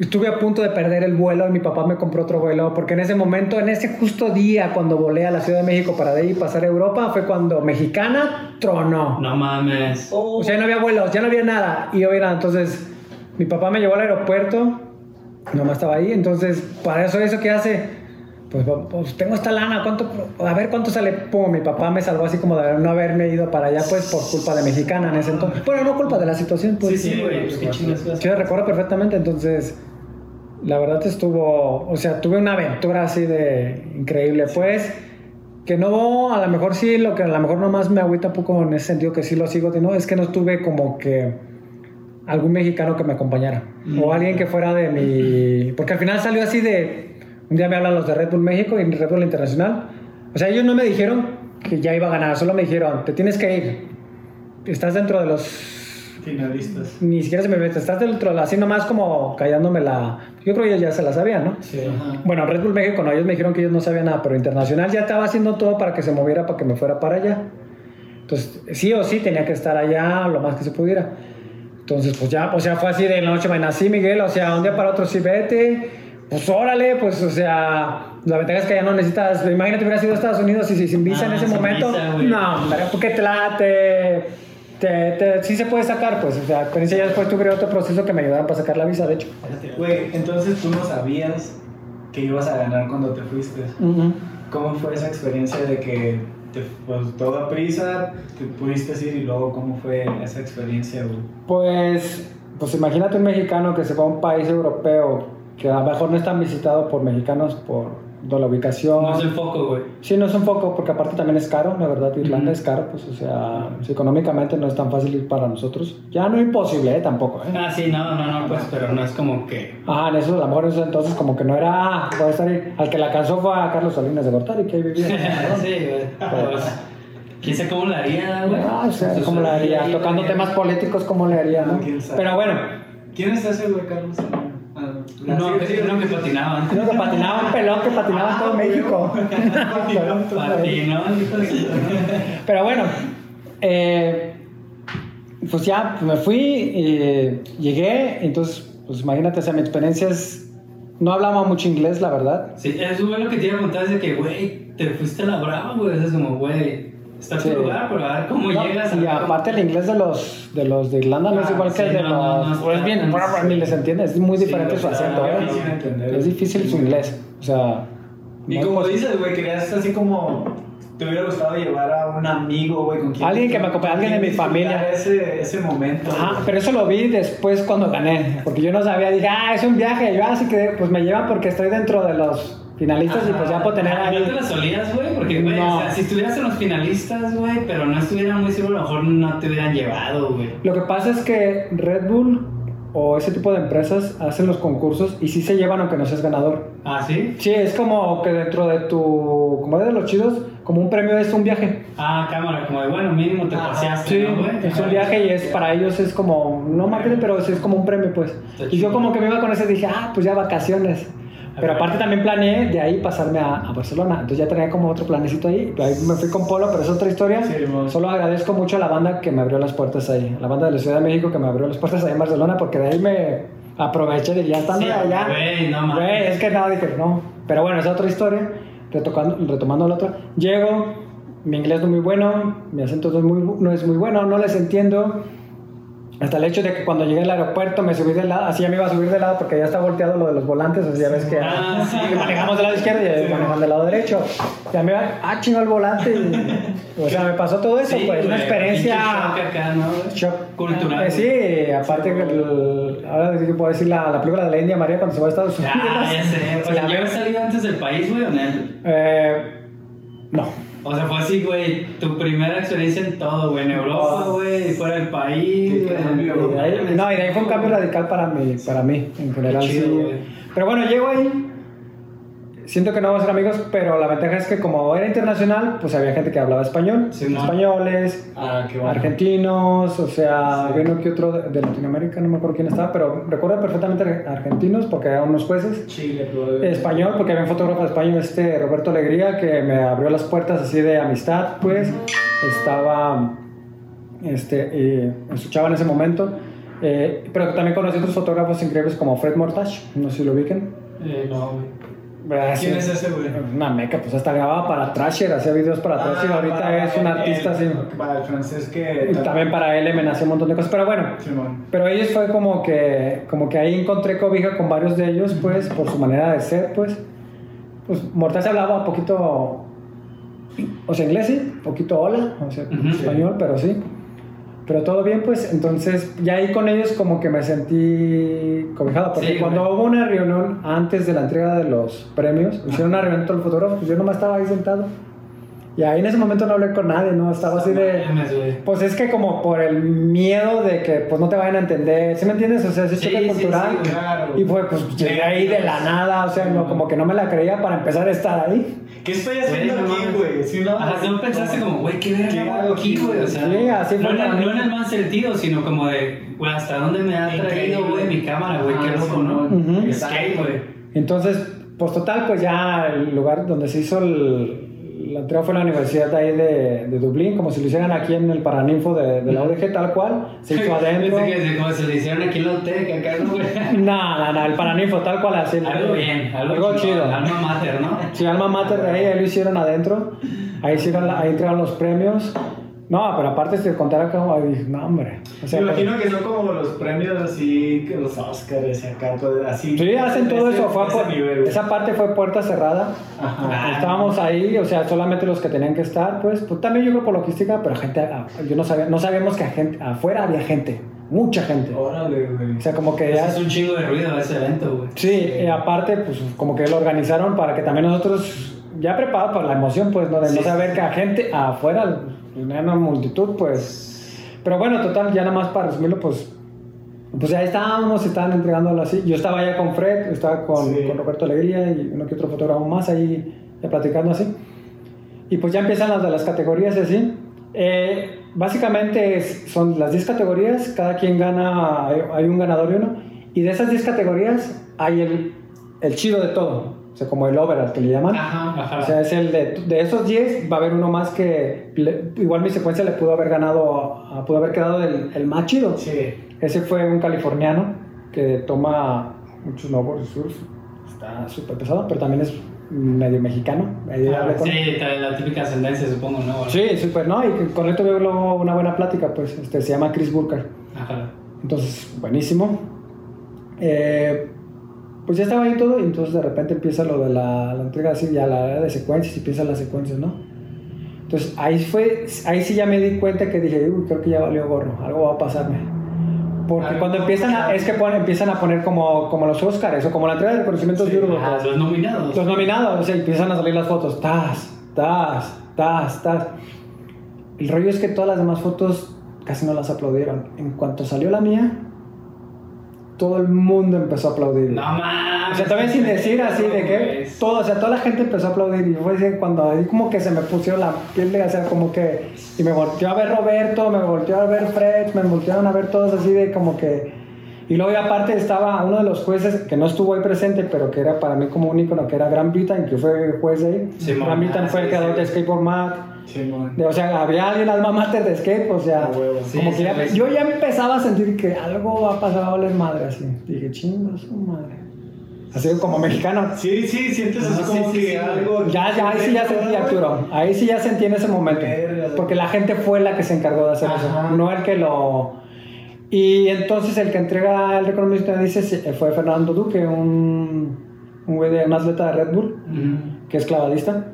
C: estuve a punto de perder el vuelo y mi papá me compró otro vuelo, porque en ese momento, en ese justo día cuando volé a la Ciudad de México para de ahí pasar a Europa, fue cuando Mexicana tronó.
B: No mames.
C: O sea, ya no había vuelos, ya no había nada. Y yo era, entonces, mi papá me llevó al aeropuerto, nomás estaba ahí, entonces, para eso, ¿eso qué hace? Pues, pues, tengo esta lana, ¿cuánto? A ver cuánto sale. Pum, mi papá me salvó así como de no haberme ido para allá, pues, por culpa de mexicana en ese entonces. Bueno, no culpa de la situación, pues.
B: Sí, sí, güey, pues qué chingas.
C: Sí, recuerdo perfectamente, entonces la verdad estuvo, o sea, tuve una aventura así de increíble, pues, que no, a lo mejor sí, lo que a lo mejor nomás me agüita un poco en ese sentido que sí lo sigo, no, es que no tuve como que algún mexicano que me acompañara, o
B: Mm.
C: alguien que fuera de mi, porque al final salió así de, un día me hablan los de Red Bull México y Red Bull Internacional, o sea, ellos no me dijeron que ya iba a ganar, solo me dijeron, te tienes que ir, estás dentro de los
A: Finalistas.
C: ni siquiera se me mete, estás dentro, de la- así nomás como callándome la... Yo creo que ellos ya se la sabían, ¿no?
B: Sí.
A: Ajá.
C: Bueno, Red Bull México no, ellos me dijeron que ellos no sabían nada, pero Internacional ya estaba haciendo todo para que se moviera, para que me fuera para allá. Entonces, sí o sí tenía que estar allá lo más que se pudiera. Entonces, pues ya, o sea, fue así de la noche mañana, sí, Miguel, o sea, un día para otro sí vete, pues órale, pues, o sea, la ventaja es que ya no necesitas, imagínate hubiera sido a Estados Unidos y, si sin visa
B: Ah,
C: en ese
B: sin
C: momento,
B: visa,
C: no, porque te la, te, te, te- sí se puede sacar, pues, o sea, experiencia ya después tuve otro proceso que me ayudaron para sacar la visa, de hecho.
A: Güey, entonces tú no sabías que ibas a ganar cuando te fuiste. ¿Cómo fue esa experiencia de que te, pues, todo a prisa, te pudiste ir y luego cómo fue esa experiencia, güey?
C: Pues, pues imagínate un mexicano que se va a un país europeo que a lo mejor no es tan visitado por mexicanos por de la ubicación.
B: No es el foco, güey.
C: Sí, no es un foco, porque aparte también es caro, la verdad, Irlanda es caro, pues, o sea, si económicamente no es tan fácil ir para nosotros. Ya no imposible, ¿eh? Tampoco, ¿eh?
B: Ah, sí, no, no, no, pues, pero no es como que.
C: Ah, en eso, a lo mejor eso entonces como que no era, ah, estar ahí. Al que la alcanzó fue a Carlos Salinas de Gortari, que ahí vivía.
B: sí, güey. Pues, quién sabe cómo la haría, güey.
C: Ah, o sea,
B: Sus
C: ¿cómo le haría? Tocando temas políticos, ¿cómo le haría, no?
A: ¿Quién sabe?
C: Pero bueno,
A: ¿Quién es ese güey, Carlos? Ah,
B: No, que uno que patinaba antes.
C: uno que patinaba un pelón que patinaba en todo México.
B: Patinó, hijo de su-
C: Pero bueno, eh, pues ya me fui, eh, llegué, entonces, pues imagínate, o sea, mi experiencia es... No hablaba mucho inglés, la verdad.
B: Sí, eso fue lo que te iba a contar, es de que, güey, te fuiste a la brava, güey. Es como, güey, está
C: Sí.
B: lugar, pero a ver cómo
C: No,
B: llegas a
C: y aparte el inglés de los de los de Irlanda no es
B: Ah,
C: igual que el de
B: no,
C: los
B: no, está
C: bien ni les entiende es muy diferente su acento ¿eh?
A: difícil
C: es difícil su inglés o sea
A: Y
C: es
A: como
C: posible.
A: dices, güey, querías así como. Te hubiera gustado llevar a un amigo, güey, con quien.
C: Alguien que me acompañe, alguien de mi familia.
A: Ese, ese momento.
C: Ajá,
A: güey.
C: pero eso lo vi después cuando gané porque yo no sabía dije ah es un viaje yo así que pues me llevan porque estoy dentro de los finalistas y pues ya puedo tener
B: Ah, ¿No te
C: ahí
B: la solías, güey? Porque, güey,
C: No.
B: o sea, si estuvieras en los finalistas, güey, pero no estuvieran muy seguros, a lo mejor no te hubieran llevado, güey.
C: lo que pasa es que Red Bull o ese tipo de empresas hacen los concursos y sí se llevan aunque no seas ganador
B: ¿Ah, sí?
C: Sí, es como que dentro de tu, como de los chidos, como un premio es un viaje.
B: Ah, cámara, como de, bueno, mínimo te
A: Ajá,
B: paseaste,
C: Sí,
B: ¿no, güey?
C: es un viaje y es para ellos es como, no marketing, pero es, es como un premio, pues. Y yo como que me iba con ese dije, ah, pues ya vacaciones. Pero aparte también planeé de ahí pasarme a, a Barcelona. Entonces ya tenía como otro planecito ahí. Ahí me fui con Polo, pero es otra historia.
A: Sí.
C: Solo agradezco mucho a la banda que me abrió las puertas ahí. La banda de la Ciudad de México que me abrió las puertas ahí en Barcelona porque de ahí me aproveché de ya estando
B: Sí,
C: allá.
B: güey, no.
C: Güey, es que no, dije, no. Pero bueno, esa otra historia. Retocando, retomando la otra. Llego, mi inglés no es muy bueno, mi acento no es muy, no es muy bueno, no les entiendo. Hasta el hecho de que cuando llegué al aeropuerto me subí del lado, así ya me iba a subir del lado porque ya está volteado lo de los volantes, así ya ves que,
B: Ah, sí.
C: que manejamos del lado izquierdo y
A: Sí.
C: manejamos del lado derecho. Ya me iba, ah, chingo el volante. y- o sea, me pasó todo eso,
B: Sí,
C: pues, una experiencia.
B: pinche shock acá, ¿no, güey?
C: Shock
B: Cultural.
C: Eh, sí, aparte que el- ahora sí que puedo decir la, la película de la India María cuando se va a Estados Unidos.
B: Ah, ya sé.
C: Se
B: O sea,
C: la
B: ¿ya habías salido antes del país, güey, o no?
C: Eh, no.
B: O sea, fue así, güey, tu primera experiencia en todo, güey, en Europa, güey, fuera del país, güey.
C: no, y de ahí fue un cambio radical para mí, para mí en general.
B: Chido,
C: sí.
B: güey.
C: Pero bueno, llego ahí. Siento que no vamos a ser amigos, pero la ventaja es que como era internacional, pues había gente que hablaba español,
B: Sí, ¿no?
C: españoles,
A: Ah, bueno.
C: argentinos, o sea,
A: Sí.
C: había uno que otro de, de Latinoamérica, no me acuerdo quién estaba, pero recuerdo perfectamente ar- argentinos porque eran unos jueces.
A: Chile, probablemente.
C: Español, porque había un fotógrafo español, este Roberto Alegría, que me abrió las puertas así de amistad, pues. Estaba, este, eh, escuchaba en ese momento. Eh, pero también conocí otros fotógrafos increíbles como Fred Mortage, no sé si lo ubiquen.
B: Eh, no.
A: ¿Quién es ese, güey?
C: Una meca, pues hasta grababa para Thrasher, hacía videos para
A: Ah,
C: ahorita
A: para
C: es un
A: el-
C: artista así.
A: Para el francés que.
C: Y también para él me hacía un montón de cosas, pero bueno,
A: Simón.
C: pero ellos fue como que, como que ahí encontré cobija con varios de ellos, pues, por su manera de ser, pues. Pues Mortaza hablaba un poquito, o sea, inglés, sí, un poquito hola, o sea, español, pero sí. Pero todo bien, pues, entonces ya ahí con ellos como que me sentí cobijado, porque
B: Sí,
C: cuando hubo una reunión antes de la entrega de los premios, hicieron una reunión todo el fotógrafo, pues yo nomás estaba ahí sentado. Y ahí en ese momento no hablé con nadie, ¿no? Estaba así de... Pues es que como por el miedo de que pues no te vayan a entender, ¿sí me entiendes? O sea, ese
B: Sí,
C: choque
B: sí,
C: cultural.
B: sí,
A: claro.
C: Y fue pues llegué ahí de la nada, o sea, no, como que no me la creía para empezar a estar ahí.
A: ¿Qué estoy haciendo aquí, güey? Si no,
B: Ajá, no pensaste como, güey, ¿qué verga
A: ¿Qué
B: hago aquí, güey? O sea,
C: Sí, así fue
B: no, en no en el mal sentido, sino como de, güey, ¿hasta dónde me ha traído, güey, mi cámara, güey? Qué
A: Ah,
B: loco, ¿no?
C: Ujú.
B: Skate, güey.
C: Entonces, pues total, pues ya el lugar donde se hizo el- la entrega fue en la universidad de ahí de, de Dublín, como si lo hicieran aquí en el Paraninfo de, de la UDG, tal cual. Se hizo adentro.
B: Que como se le hicieron aquí en la UTEC, acá, ¿no, güey?
C: No, no, no, el Paraninfo, tal cual así.
B: Algo bien, algo,
C: Algo
B: chido.
C: chido.
B: Alma mater, ¿no?
C: Sí, Alma Mater de ahí, ahí lo hicieron adentro. Ahí, hicieron ahí entregaron los premios. No, pero aparte, si te contara cómo, ahí dije, no, hombre. O sea,
A: Me imagino que son como los premios así, que los Oscars y acá, así.
C: Sí, hacen todo
A: Ese-
C: eso. Fue
A: nivel, güey.
C: esa parte fue puerta cerrada.
A: Ajá.
B: Ah,
C: Estábamos ahí, o sea, solamente los que tenían que estar, pues, pues también yo creo por logística, pero gente, ah, yo no sabía, no sabíamos que a gente, afuera había gente. mucha gente.
A: Órale, güey.
C: O sea, como que ya...
B: Es un chingo de ruido ese evento, güey.
C: Sí, y aparte, pues como que lo organizaron para que también nosotros, ya preparados para la emoción, pues, ¿no? de no saber que a gente afuera, una multitud, pues... Pero bueno, total, ya nada más para resumirlo, pues... Pues ya estábamos, estaban entregándolo así. Yo estaba ya con Fred, estaba con,
A: Sí.
C: con Roberto Alegría y uno que otro fotógrafo más ahí, ya platicando así. Y pues ya empiezan las de las categorías así. Eh, básicamente son las 10 categorías, cada quien gana, hay, hay un ganador y uno. Y de esas 10 categorías hay el, el chido de todo, o sea, como el overall que le llaman.
B: Ajá, ajá.
C: O sea, es el de, de esos 10, va a haber uno más que le- igual mi secuencia le pudo haber ganado, pudo haber quedado el, el más chido.
A: Sí.
C: Ese fue un californiano que toma muchos snowboard surf. Está súper pesado, pero también es medio mexicano. Ahí
B: Ah,
C: con-
B: sí, la típica ascendencia, supongo, ¿no?
C: Sí, súper, ¿no? Y con él tuve luego una buena plática, pues, este, se llama Chris Burker.
B: Ajá.
C: Entonces, buenísimo. Eh, pues ya estaba ahí todo y entonces de repente empieza lo de la, la entrega así, ya la de secuencias y empiezan las secuencias, ¿no? Entonces ahí fue, ahí sí ya me di cuenta que dije, uy, creo que ya valió gorro, algo va a pasarme. Porque
B: Algo
C: cuando empiezan a, es que ponen- empiezan a poner como, como los Oscars o como la entrega de reconocimientos de Urbo,
B: Ajá, los nominados.
C: los nominados, o sea, empiezan a salir las fotos, tas, tas, tas, tas. El rollo es que todas las demás fotos casi no las aplaudieron. En cuanto salió la mía, todo el mundo empezó a aplaudir.
B: No mames.
C: O sea, también sin decir así de que todo, o sea, toda la gente empezó a aplaudir y fue así cuando ahí como que se me pusieron la piel de hacer como que y me volteó a ver Roberto, me volteó a ver Fred, me voltearon a ver todos así de como que y luego aparte estaba uno de los jueces que no estuvo ahí presente, pero que era para mí como un ícono, que era Gran Britain, que fue juez de ahí.
B: Sí,
C: Gran. Britain
B: Ah,
C: fue el
B: sí,
C: creador
B: sí.
C: de Skateboard Mat. O sea, había alguien alma mater de skate, o sea.
B: Sí,
C: como
B: sí,
C: que ya- yo ya empezaba a sentir que algo va a pasar a madre así. Dije, chingo su madre. Así como mexicano.
A: Sí, sí, sientes así
B: No,
A: como
B: sí, sí,
A: que
B: sí,
A: algo.
C: Ya, ya, ahí sí ya sentí Arturo. Ahí sí ya sentí en ese momento. Porque la gente fue la que se encargó de hacer
A: Ajá.
C: eso, no el que lo. Y entonces el que entrega el reconocimiento dice fue Fernando Duque, un, un güey de un atleta de Red Bull, que es clavadista.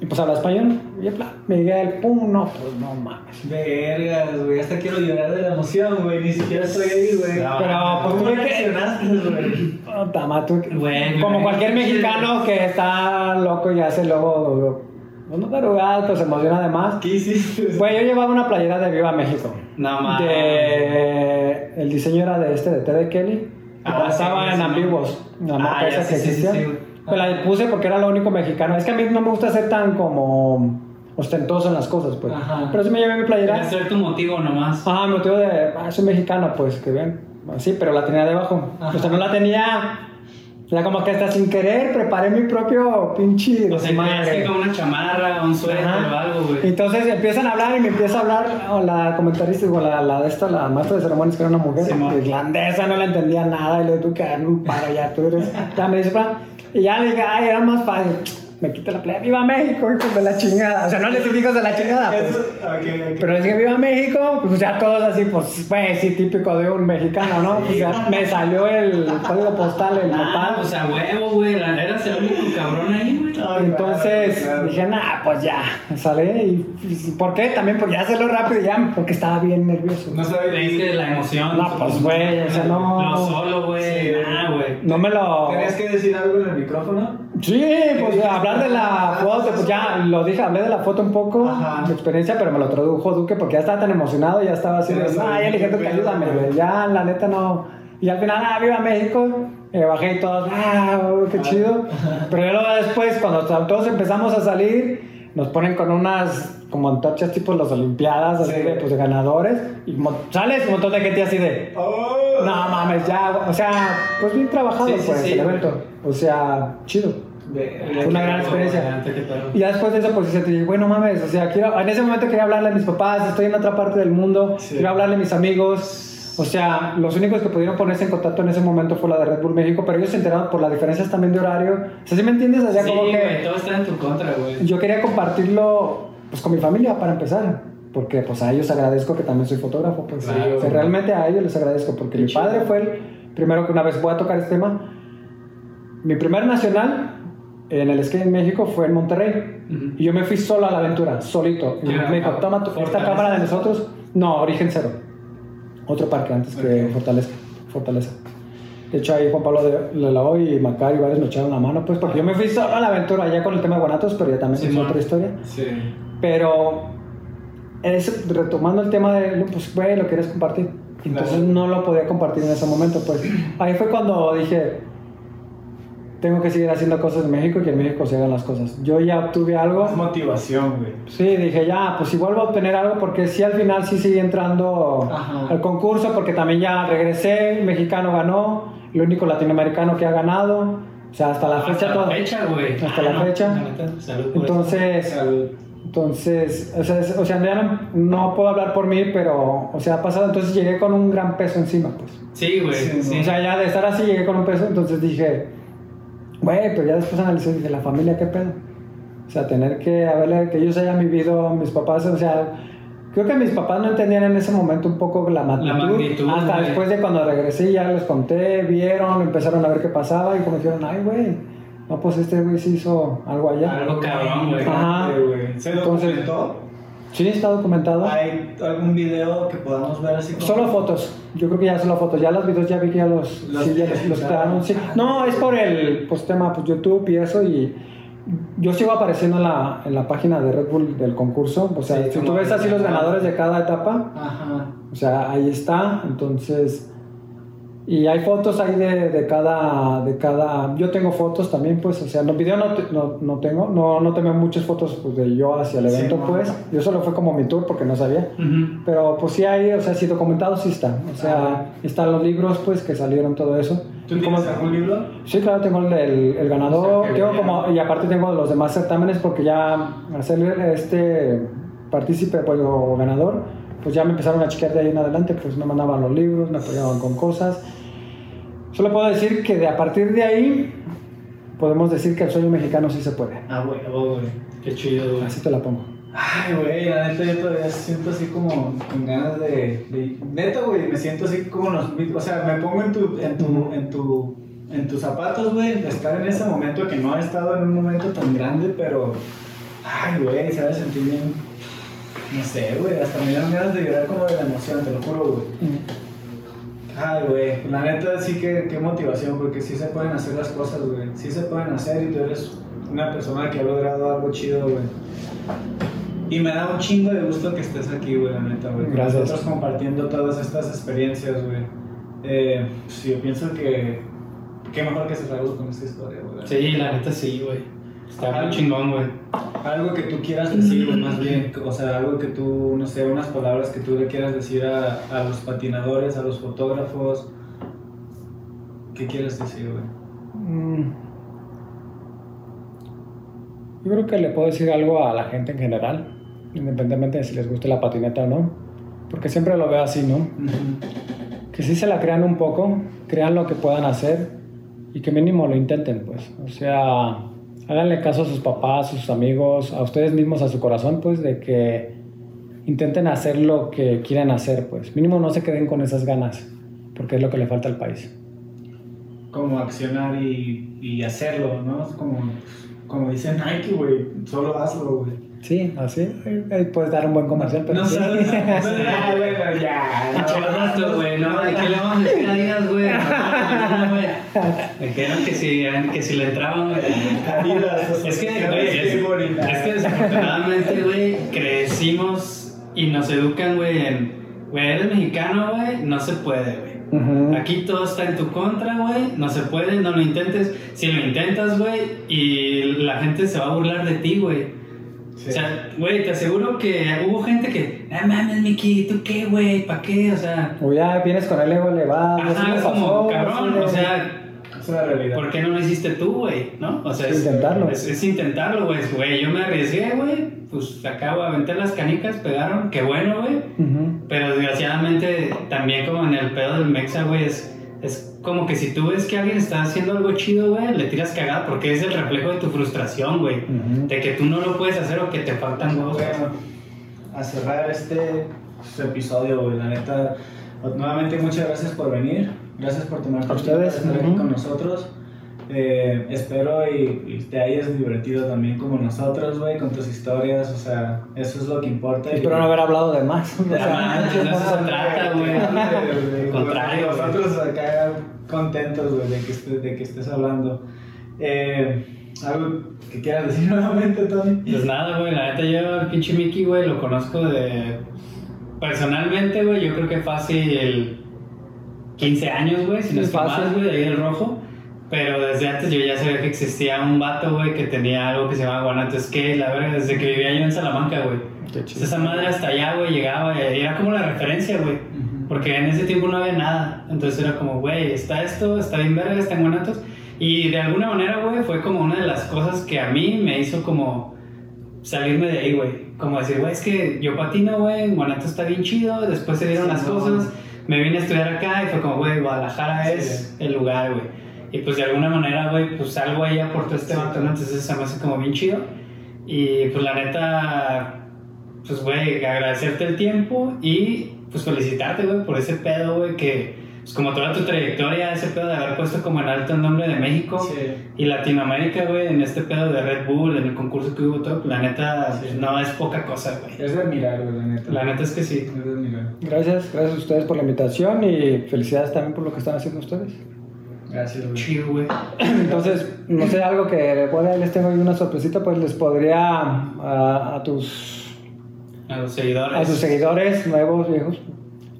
C: Y pues habla español. Y plan, Miguel, pum, no, pues no mames.
A: Vergas, güey. Hasta quiero llorar de la emoción, güey. Ni siquiera estoy ahí, güey.
B: No,
C: Pero pues
A: ¿Cómo
C: tuve que.
A: reaccionaste, güey?
C: Puta, ma, tú- como cualquier mexicano que está loco y hace luego. Uno tarugadas, pues se emociona además.
A: ¿Qué hiciste?
C: Güey, yo llevaba una playera de Viva México.
B: No mames.
C: De, el diseño era de este, de Ted Kelly.
B: Ah,
C: estaba
B: sí,
C: en Ambiguos, la
B: Ah,
C: marca
B: ya,
C: esa que
B: sí,
C: existía.
B: sí.
C: Pues la puse porque era lo único mexicano. Es que a mí no me gusta ser tan como ostentoso en las cosas, pues.
A: Ajá.
C: Pero sí me llevé mi playera.
B: Quería ser tu motivo nomás.
C: Ah, mi motivo de, ah, soy mexicano, pues, que vean. Sí, pero la tenía debajo.
A: Ajá.
C: O sea, no la tenía. O sea, como que hasta sin querer preparé mi propio pinche
B: O sea, que con una chamarra, un suéter o algo, güey.
C: Entonces empiezan a hablar y me empieza a hablar o la comentarista o la, la de esta, la maestra de ceremonias, que era una mujer
B: Simón.
C: irlandesa, no le entendía nada y le tuve que dar un paro ya, tú eres, ya me dice, y ya le dije, ay, era más fácil, me quita la playa, viva México, hijos de la chingada, o sea, no les dije hijos de la chingada, pues. Pero dije, viva México, pues ya todos así, pues, pues sí, típico de un mexicano, ¿no? Pues ya me salió el código postal, el nopal.
B: pues a huevo, güey. la- Eras el único cabrón ahí, güey.
C: Entonces
A: claro, claro.
C: dije, nah, pues ya, sale. Y, ¿Por qué? También porque ya hacerlo rápido y ya, porque estaba bien nervioso.
A: No sabía
B: Es que la emoción.
C: No, pues, güey, o sea, no-
B: No solo, güey.
A: Sí,
B: Ah, güey.
C: No me lo.
A: ¿Tenías que decir algo en el micrófono?
C: Sí, pues hablar de la foto, pues ya lo dije, hablé de la foto un poco,
A: Ajá.
C: mi experiencia, pero me lo tradujo Duque porque ya estaba tan emocionado, ya estaba así de, ah, ya dije,
A: pedo,
C: ayúdame,
A: güey.
C: ya la neta no. Y al final, ah, viva México, eh, bajé y todos, ah, qué chido. Pero luego después, cuando todos empezamos a salir, nos ponen con unas como antorchas tipo las Olimpiadas, así
A: Sí.
C: de, pues, de ganadores, y mo- sales un montón de gente así de,
A: ¡Oh!
C: no mames, ya, o sea, pues bien trabajado
B: Sí,
C: pues
B: sí,
C: el evento, o sea, chido. Fue una gran experiencia. Y ya después de eso, pues dije, bueno, mames, o sea, quiero, en ese momento quería hablarle a mis papás, estoy en otra parte del mundo, quiero hablarle a mis amigos. O sea, los únicos que pudieron ponerse en contacto en ese momento fue la de Red Bull México, pero ellos se enteraron por las diferencias también de horario. O sea, ¿sí me entiendes? O sea,
B: Sí,
C: como que
B: todo está en tu contra, güey.
C: yo quería compartirlo pues con mi familia para empezar, porque pues a ellos agradezco que también soy fotógrafo, pues
B: Claro.
C: o sea, realmente a ellos les agradezco, porque mi padre fue el primero que una vez voy a tocar este tema. Mi primer nacional en el skate en México fue en Monterrey.
B: Ujú.
C: Y yo me fui solo a la aventura, solito. Y me dijo, toma tu- esta cámara de nosotros. No, origen cero. Otro parque antes que Fortaleza. Fortaleza. De hecho, ahí Juan Pablo de Lelao y Macari y varios me echaron la mano, pues porque yo me fui solo a la aventura allá con el tema de guanatos, pero ya también
B: Sí,
C: es otra historia.
A: Sí.
C: Pero es, retomando el tema de, pues, güey, lo quieres compartir. Entonces
A: Claro.
C: no lo podía compartir en ese momento, pues. Ahí fue cuando dije, tengo que seguir haciendo cosas en México y que en México se hagan las cosas. Yo ya obtuve algo.
A: Es motivación, güey.
C: Sí, dije, ya, pues igual voy a obtener algo porque sí al final sí seguí entrando
A: Ajá.
C: al concurso porque también ya regresé, el mexicano ganó, el único latinoamericano que ha ganado, o sea, hasta la fecha
B: Hasta
C: todo.
B: la fecha, güey.
C: Hasta la fecha.
B: neta, salud por eso.
C: Entonces,
A: Salud.
C: entonces, o sea, es- o sea, ya no, no puedo hablar por mí, pero, o sea, ha pasado, entonces llegué con un gran peso encima, pues.
B: Sí, güey.
A: Sí,
B: Sí,
C: O sea, ya de estar así llegué con un peso, entonces dije, güey, pero ya después analicé y dije, la familia, ¿qué pedo? O sea, tener que, haberle, que ellos hayan vivido, mis papás, o sea, creo que mis papás no entendían en ese momento un poco la magnitud.
B: magnitud,
C: hasta
B: güey.
C: después de cuando regresé ya les conté, vieron, empezaron a ver qué pasaba y como dijeron, ay, güey, no, pues este güey sí hizo algo allá.
B: Algo cabrón, güey.
C: Ajá.
A: ¿Se documentó?
C: Sí, está documentado.
A: ¿Hay algún video que podamos ver así como...
C: Solo fotos, yo creo que ya solo fotos, ya los videos ya vi que ya los,
A: Los
C: sí, ya los, los quedaron, sí. No, es por el pues, tema pues, YouTube y eso y yo sigo apareciendo en la, en la página de Red Bull del concurso, o sea,
A: Sí,
C: si tú ves así los ganadores de cada etapa,
A: Ajá.
C: o sea, ahí está, entonces... Y hay fotos ahí de, de cada, de cada... Yo tengo fotos también, pues, o sea, en los videos no, te- no, no tengo, no, no tengo muchas fotos pues, de yo hacia el
A: Sí,
C: evento,
A: no.
C: pues. Yo solo fue como mi tour porque no sabía. Pero pues sí hay, o sea, sí documentado sí está. O sea,
A: Ah.
C: están los libros pues que salieron todo eso.
A: ¿Tú tienes
C: como-
A: algún libro?
C: Sí, claro, tengo el, el, el ganador,
A: O sea, que
C: tengo como, y aparte tengo los demás certámenes porque ya ser este partícipe pues, o ganador, pues ya me empezaron a chequear de ahí en adelante, pues me mandaban los libros, me apoyaban con cosas. Solo puedo decir que de a partir de ahí podemos decir que el sueño mexicano sí se puede.
A: Ah, güey, oh, güey.
B: Qué chido, güey.
C: Así te la pongo.
A: Ay, güey, la neta yo todavía siento así como con ganas de... de neta, güey, me siento así como los... O sea, me pongo en tu... En tu, en tu en tus zapatos, güey, estar en ese momento que no he estado en un momento tan grande, pero... Ay, güey, se ha de sentir bien... No sé, güey, hasta me dieron ganas de llorar como de la emoción, te lo juro, güey. Ay, güey, la neta sí que qué motivación, porque sí se pueden hacer las cosas, güey. Sí se pueden hacer y tú eres una persona que ha logrado algo chido, güey. Y me da un chingo de gusto que estés aquí, güey, la neta, güey.
C: Gracias.
A: Nosotros compartiendo todas estas experiencias, güey. Eh, pues, yo pienso que qué mejor que cerrarlos con esta historia, güey.
B: Sí, la neta sí, güey. Está muy chingón, güey.
A: Algo que tú quieras decir, güey, más bien. O sea, algo que tú, no sé, unas palabras que tú le quieras decir a, a los patinadores, a los fotógrafos. ¿Qué quieres decir, güey?
C: Mm. Yo creo que le puedo decir algo a la gente en general, independientemente de si les guste la patineta o no, porque siempre lo veo así, ¿no? Que sí se la crean un poco, crean lo que puedan hacer y que mínimo lo intenten, pues. O sea, háganle caso a sus papás, a sus amigos, a ustedes mismos, a su corazón, pues, de que intenten hacer lo que quieren hacer, pues. Mínimo no se queden con esas ganas, porque es lo que le falta al país.
A: Como accionar y, hacerlo, ¿no? Es como, como dice Nike, güey, solo hazlo, güey.
C: Sí, así. Ahí- ahí puedes dar un buen comercial, pero
A: No
C: sí.
A: sabes, no, ya. no,
B: Pinche rato, güey, no, ¿de qué le vamos a decir a Adidas, güey? No, güey. Me dijeron que si, que si le entraban, güey.
A: Adidas,
B: Es que, güey, es, que desafortunadamente, güey, crecimos y nos educan, güey, en, güey, eres mexicano, güey, no se puede, güey. Aquí todo está en tu contra, güey. No se puede, no lo intentes. Si lo intentas, güey, y la gente se va a burlar de ti, güey.
A: Sí.
B: O sea, güey, te aseguro que hubo gente que, ah, mames, Miki, ¿tú qué, güey? ¿Para qué? O sea,
C: O ya vienes con el ego elevado,
B: ajá,
C: me
B: como, cabrón, o sea,
A: es una realidad.
B: ¿por qué no lo hiciste tú, güey? ¿No? O sea,
C: Sí,
B: es,
C: intentarlo.
B: Es, es intentarlo, güey. Güey, yo me arriesgué, güey. Pues acabo de aventar las canicas, pegaron, qué bueno, güey. Pero desgraciadamente, también como en el pedo del Mexa, güey, es, es como que si tú ves que alguien está haciendo algo chido, güey, le tiras cagada porque es el reflejo de tu frustración, güey. De que tú no lo puedes hacer o que te faltan huevos.
A: Bueno, a cerrar este su episodio, güey. La neta, nuevamente muchas gracias por venir. Gracias por tomar tu
C: ustedes,
A: tiempo estar aquí con nosotros. Eh, espero y, y te hayas divertido también como nosotros, güey, con tus historias, o sea, eso es lo que importa. y-
C: Espero no haber hablado de más. O sea,
B: manches, de eso se trata, güey.
A: Al
B: Contrario.
A: Nosotros acá contentos, güey, de que estés, de que estés hablando. Eh, ¿Algo que quieras decir nuevamente, Tony?
B: Pues nada, güey, la neta yo al pinche Mickey, güey, lo conozco de... Personalmente, güey, yo creo que fácil 15 años, güey, si no es que más, güey, de ahí el rojo. Pero desde antes yo ya sabía que existía un vato, güey, que tenía algo que se llamaba Guanato Skate, la verdad, desde que vivía yo en Salamanca, güey. Esa madre hasta allá, güey, llegaba y era como la referencia, güey. Porque en ese tiempo no había nada. Entonces era como, güey, está esto, está bien verga, está en Guanatos. Y de alguna manera, güey, fue como una de las cosas que a mí me hizo como salirme de ahí, güey. Como decir, güey, es que yo patino, güey, Guanatos está bien chido. Después se dieron
A: Sí,
B: las
A: no.
B: cosas. Me vine a estudiar acá y fue como, güey, Guadalajara
A: Sí.
B: es el lugar, güey. Y pues de alguna manera, güey, pues algo ahí aportó este vato, ¿no? Entonces se me hace como bien chido. Y pues la neta, pues, güey, agradecerte el tiempo y pues felicitarte, güey, por ese pedo, güey, que, pues como toda tu trayectoria, ese pedo de haber puesto como en alto el nombre de México
A: Sí.
B: y Latinoamérica, güey, en este pedo de Red Bull, en el concurso que hubo, todo, la neta,
A: Sí.
B: no es poca cosa, güey.
A: Es de admirar, güey, la neta.
B: La neta es que sí.
A: Es de admirar.
C: Gracias, gracias a ustedes por la invitación y felicidades también por lo que están haciendo ustedes.
A: Gracias, güey.
B: Chido, güey.
C: Entonces, no sé, algo que, ahí les tengo ahí una sorpresita, pues les podría a, a tus,
B: A los seguidores.
C: a tus seguidores nuevos, viejos,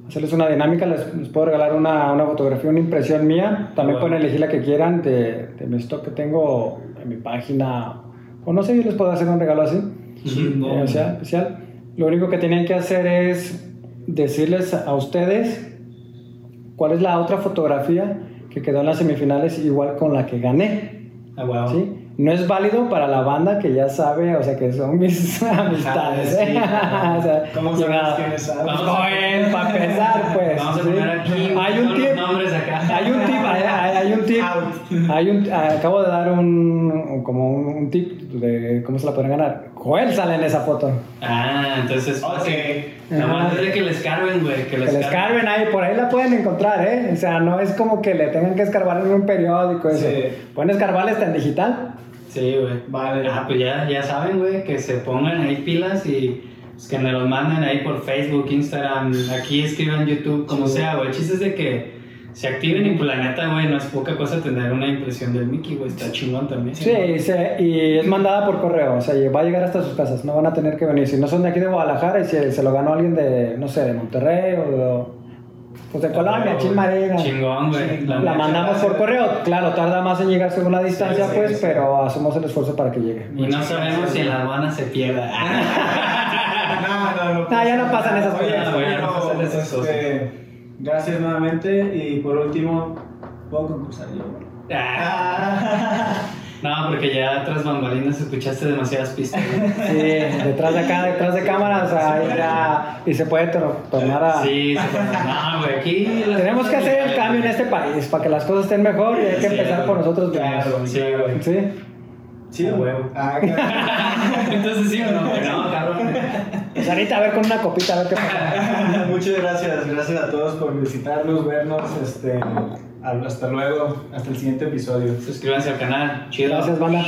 C: hacerles una dinámica, les, les puedo regalar una, una fotografía, una impresión mía, también
B: Bueno.
C: pueden elegir la que quieran de, de mi stock que tengo en mi página, o no sé, yo les puedo hacer un regalo así. Eh, o sea, especial. Lo único que tienen que hacer es decirles a ustedes cuál es la otra fotografía que quedó en las semifinales igual con la que gané.
B: Ah, huevo.
C: ¿sí? No es válido para la banda que ya sabe, o sea, que son mis amistades. ¿eh?
B: sí.
C: o sea,
A: ¿Cómo sabes quiénes saben?
B: Vamos
C: Pues, para empezar, pues.
B: Vamos a
C: ¿sí?
B: poner aquí
C: Hay un tip.
B: los nombres acá.
C: Hay un tip, hay, hay- hay un tip.
A: Out.
C: Hay un, acabo de dar un, como un, un tip de cómo se la pueden ganar. Joel sale en esa foto.
B: Ah, entonces.
A: Ok.
B: Nomás es de que les carben, güey. Que les,
C: Que les carben ahí, por ahí la pueden encontrar, ¿eh? O sea, no es como que le tengan que escarbar en un periódico, eso.
A: Sí.
C: Pueden escarbarle hasta en digital.
B: Sí, güey.
A: Vale.
B: Ah, pues ya, ya saben, güey, que se pongan ahí pilas y pues, que me los manden ahí por Facebook, Instagram, aquí escriban YouTube, como
A: Sí.
B: sea, güey. El chiste es de que se activen y pues la neta, güey, no es poca cosa tener una impresión del Mickey, güey. Está chingón también.
C: Sí, se- y es mandada por correo, o sea, y va a llegar hasta sus casas, no van a tener que venir. Si no son de aquí de Guadalajara y si se lo ganó alguien de, no sé, de Monterrey o de, pues de Colombia, Chilmarina.
B: Chingón, güey.
A: Sí,
B: la
C: mandamos por correo, claro, tarda más en llegar según la distancia,
A: Sí, sí,
C: pues,
A: sí.
C: pero hacemos el esfuerzo para que llegue.
B: Y no sabemos si en la aduana se pierda.
A: No, no, no.
C: No, ya no pasan esas
A: Oye,
C: cosas.
B: no pasan esas
A: este, Gracias nuevamente y por último, ¿puedo concursar yo?
B: Ah. No, porque ya tras bambalinas escuchaste demasiadas pistas.
C: Sí, detrás de acá, detrás de cámaras, ahí ya- y se puede tor- tornar a...
B: Sí, se puede. No, güey, aquí.
C: Tenemos que hacer el cambio en este país para que las cosas estén mejor y hay que empezar por nosotros mismos.
A: Claro,
B: Sí, güey.
C: Sí.
A: Sí,
B: huevo.
A: Ah, claro.
B: Entonces sí o no, no, cabrón.
C: Pues ahorita a ver con una copita, a ver qué pasa.
A: Muchas gracias, gracias a todos por visitarnos, vernos, este, hasta luego, hasta el siguiente episodio.
B: Suscríbanse al canal. Chido.
C: Gracias, banda.